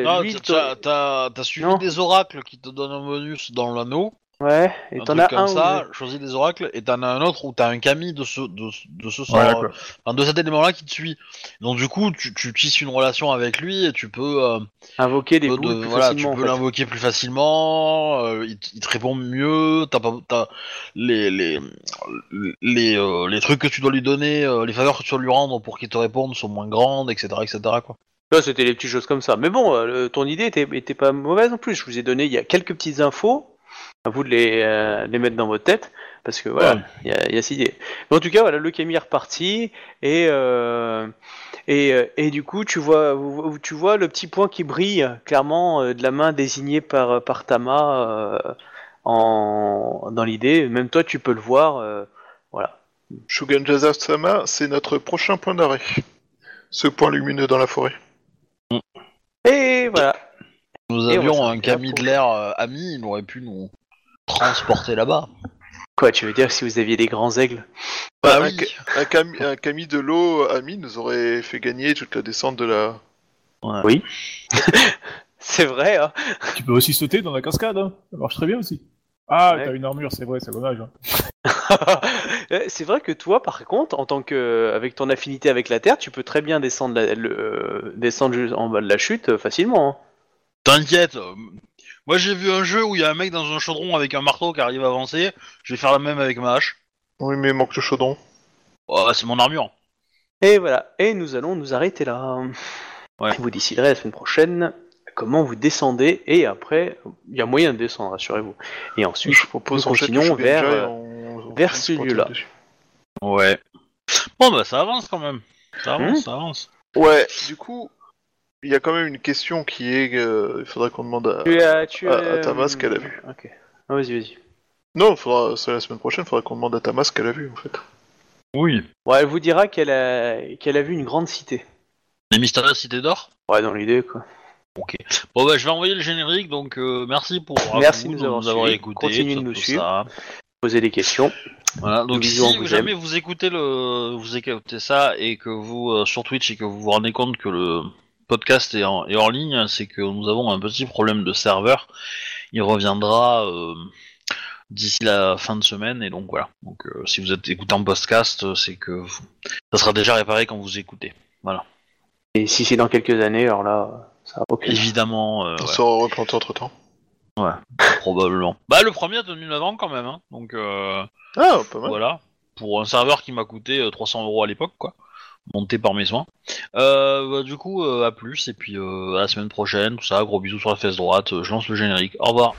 t'as- suivi Non. des oracles qui te donnent un bonus dans l'anneau, ouais, et un t'en as comme un. ça, ou choisis des oracles, et t'en as un autre où t'as un Camille de ce, de, de ce sort, Ouais, euh, de cet élément-là qui te suit. Donc du coup, tu, tu tisses une relation avec lui et tu peux, euh, invoquer des boules de- plus voilà, tu facilement. en peux fait. l'invoquer plus facilement, euh, il, te- il te répond mieux, t'as pas, t'as les les les, euh, les trucs que tu dois lui donner, euh, les faveurs que tu dois lui rendre pour qu'il te réponde sont moins grandes, etc., etc. Quoi. Là, c'était les petites choses comme ça. Mais bon, euh, ton idée était, était pas mauvaise non plus. Je vous ai donné, il y a quelques petites infos. À vous de les, euh, les mettre dans votre tête. Parce que voilà, Ouais. il y a, y a cette idée. Mais en tout cas, voilà, le Camille est reparti. Et, euh, et, euh, et du coup, tu vois, tu vois le petit point qui brille clairement de la main désignée par, par Tama euh, en, dans l'idée. Même toi, tu peux le voir. euh, voilà. Shugan Jaza-sama, c'est notre prochain point d'arrêt. Ce point lumineux dans la forêt. Et voilà. Nous avions un Camille de l'air ami, il aurait pu nous transporter là-bas. Quoi, tu veux dire si vous aviez des grands aigles Bah oui. ca- un, de l'eau ami nous aurait fait gagner toute la descente de la. Oui. C'est vrai, hein Tu peux aussi sauter dans la cascade, hein. ça marche très bien aussi. Ah, Ouais. t'as une armure, c'est vrai, c'est dommage. hein. Euh, C'est vrai que toi, par contre, en tant que, avec ton affinité avec la Terre, tu peux très bien descendre, la- le, euh, descendre en bas de la chute euh, facilement. hein. T'inquiète. Moi j'ai vu un jeu où il y a un mec dans un chaudron avec un marteau qui arrive à avancer. Je vais faire la même avec ma hache. Oui, mais il manque le chaudron. Oh, c'est mon armure. Et voilà. Et nous allons nous arrêter là. Ouais. Vous déciderez la semaine prochaine comment vous descendez et après, il y a moyen de descendre, rassurez-vous. Et ensuite, Je propose nous continuons vers, euh, vers ce lieu-là. Ouais. Bon bah ça avance quand même. Ça avance, Hmm. ça avance. Ouais, du coup, il y a quand même une question qui est. euh, il faudrait qu'on demande à. Tu as, tu à- as- à Tamas ce qu'elle a vu. Ok. Ah, vas-y, vas-y. Non, faudra... c'est la semaine prochaine, il faudrait qu'on demande à Tamas ce qu'elle a vu en fait. Oui. Bon, elle vous dira qu'elle a, qu'elle a vu une grande cité. Les mystérieuses cités d'or? Ouais, dans l'idée, quoi. Ok. Bon bah je vais envoyer le générique donc euh, merci pour à Merci vous de nous avoir suivis. écouté. Continuez de tout nous ça. suivre. Posez des questions. Voilà, donc Bisous, on si vous jamais vous écoutez le vous écoutez ça et que vous euh, sur Twitch et que vous vous rendez compte que le podcast est en, est hors ligne, c'est que nous avons un petit problème de serveur. Il reviendra euh, d'ici la fin de semaine et donc voilà. Donc euh, si vous êtes écouté en podcast, euh, c'est que vous- ça sera déjà réparé quand vous écoutez. Et si c'est dans quelques années, alors là, ça va. Évidemment, euh, On ouais, sera replanté entre temps. probablement. Bah le premier a tenu 9 ans quand même, hein. donc. Euh, Ah, pas mal. Voilà. Pour un serveur qui m'a coûté euh, 300 euros à l'époque, quoi. Monté par mes soins. Euh, bah, du coup, euh, à plus, et puis euh, à la semaine prochaine, tout ça. Gros bisous sur la fesse droite. Je lance le générique. Au revoir.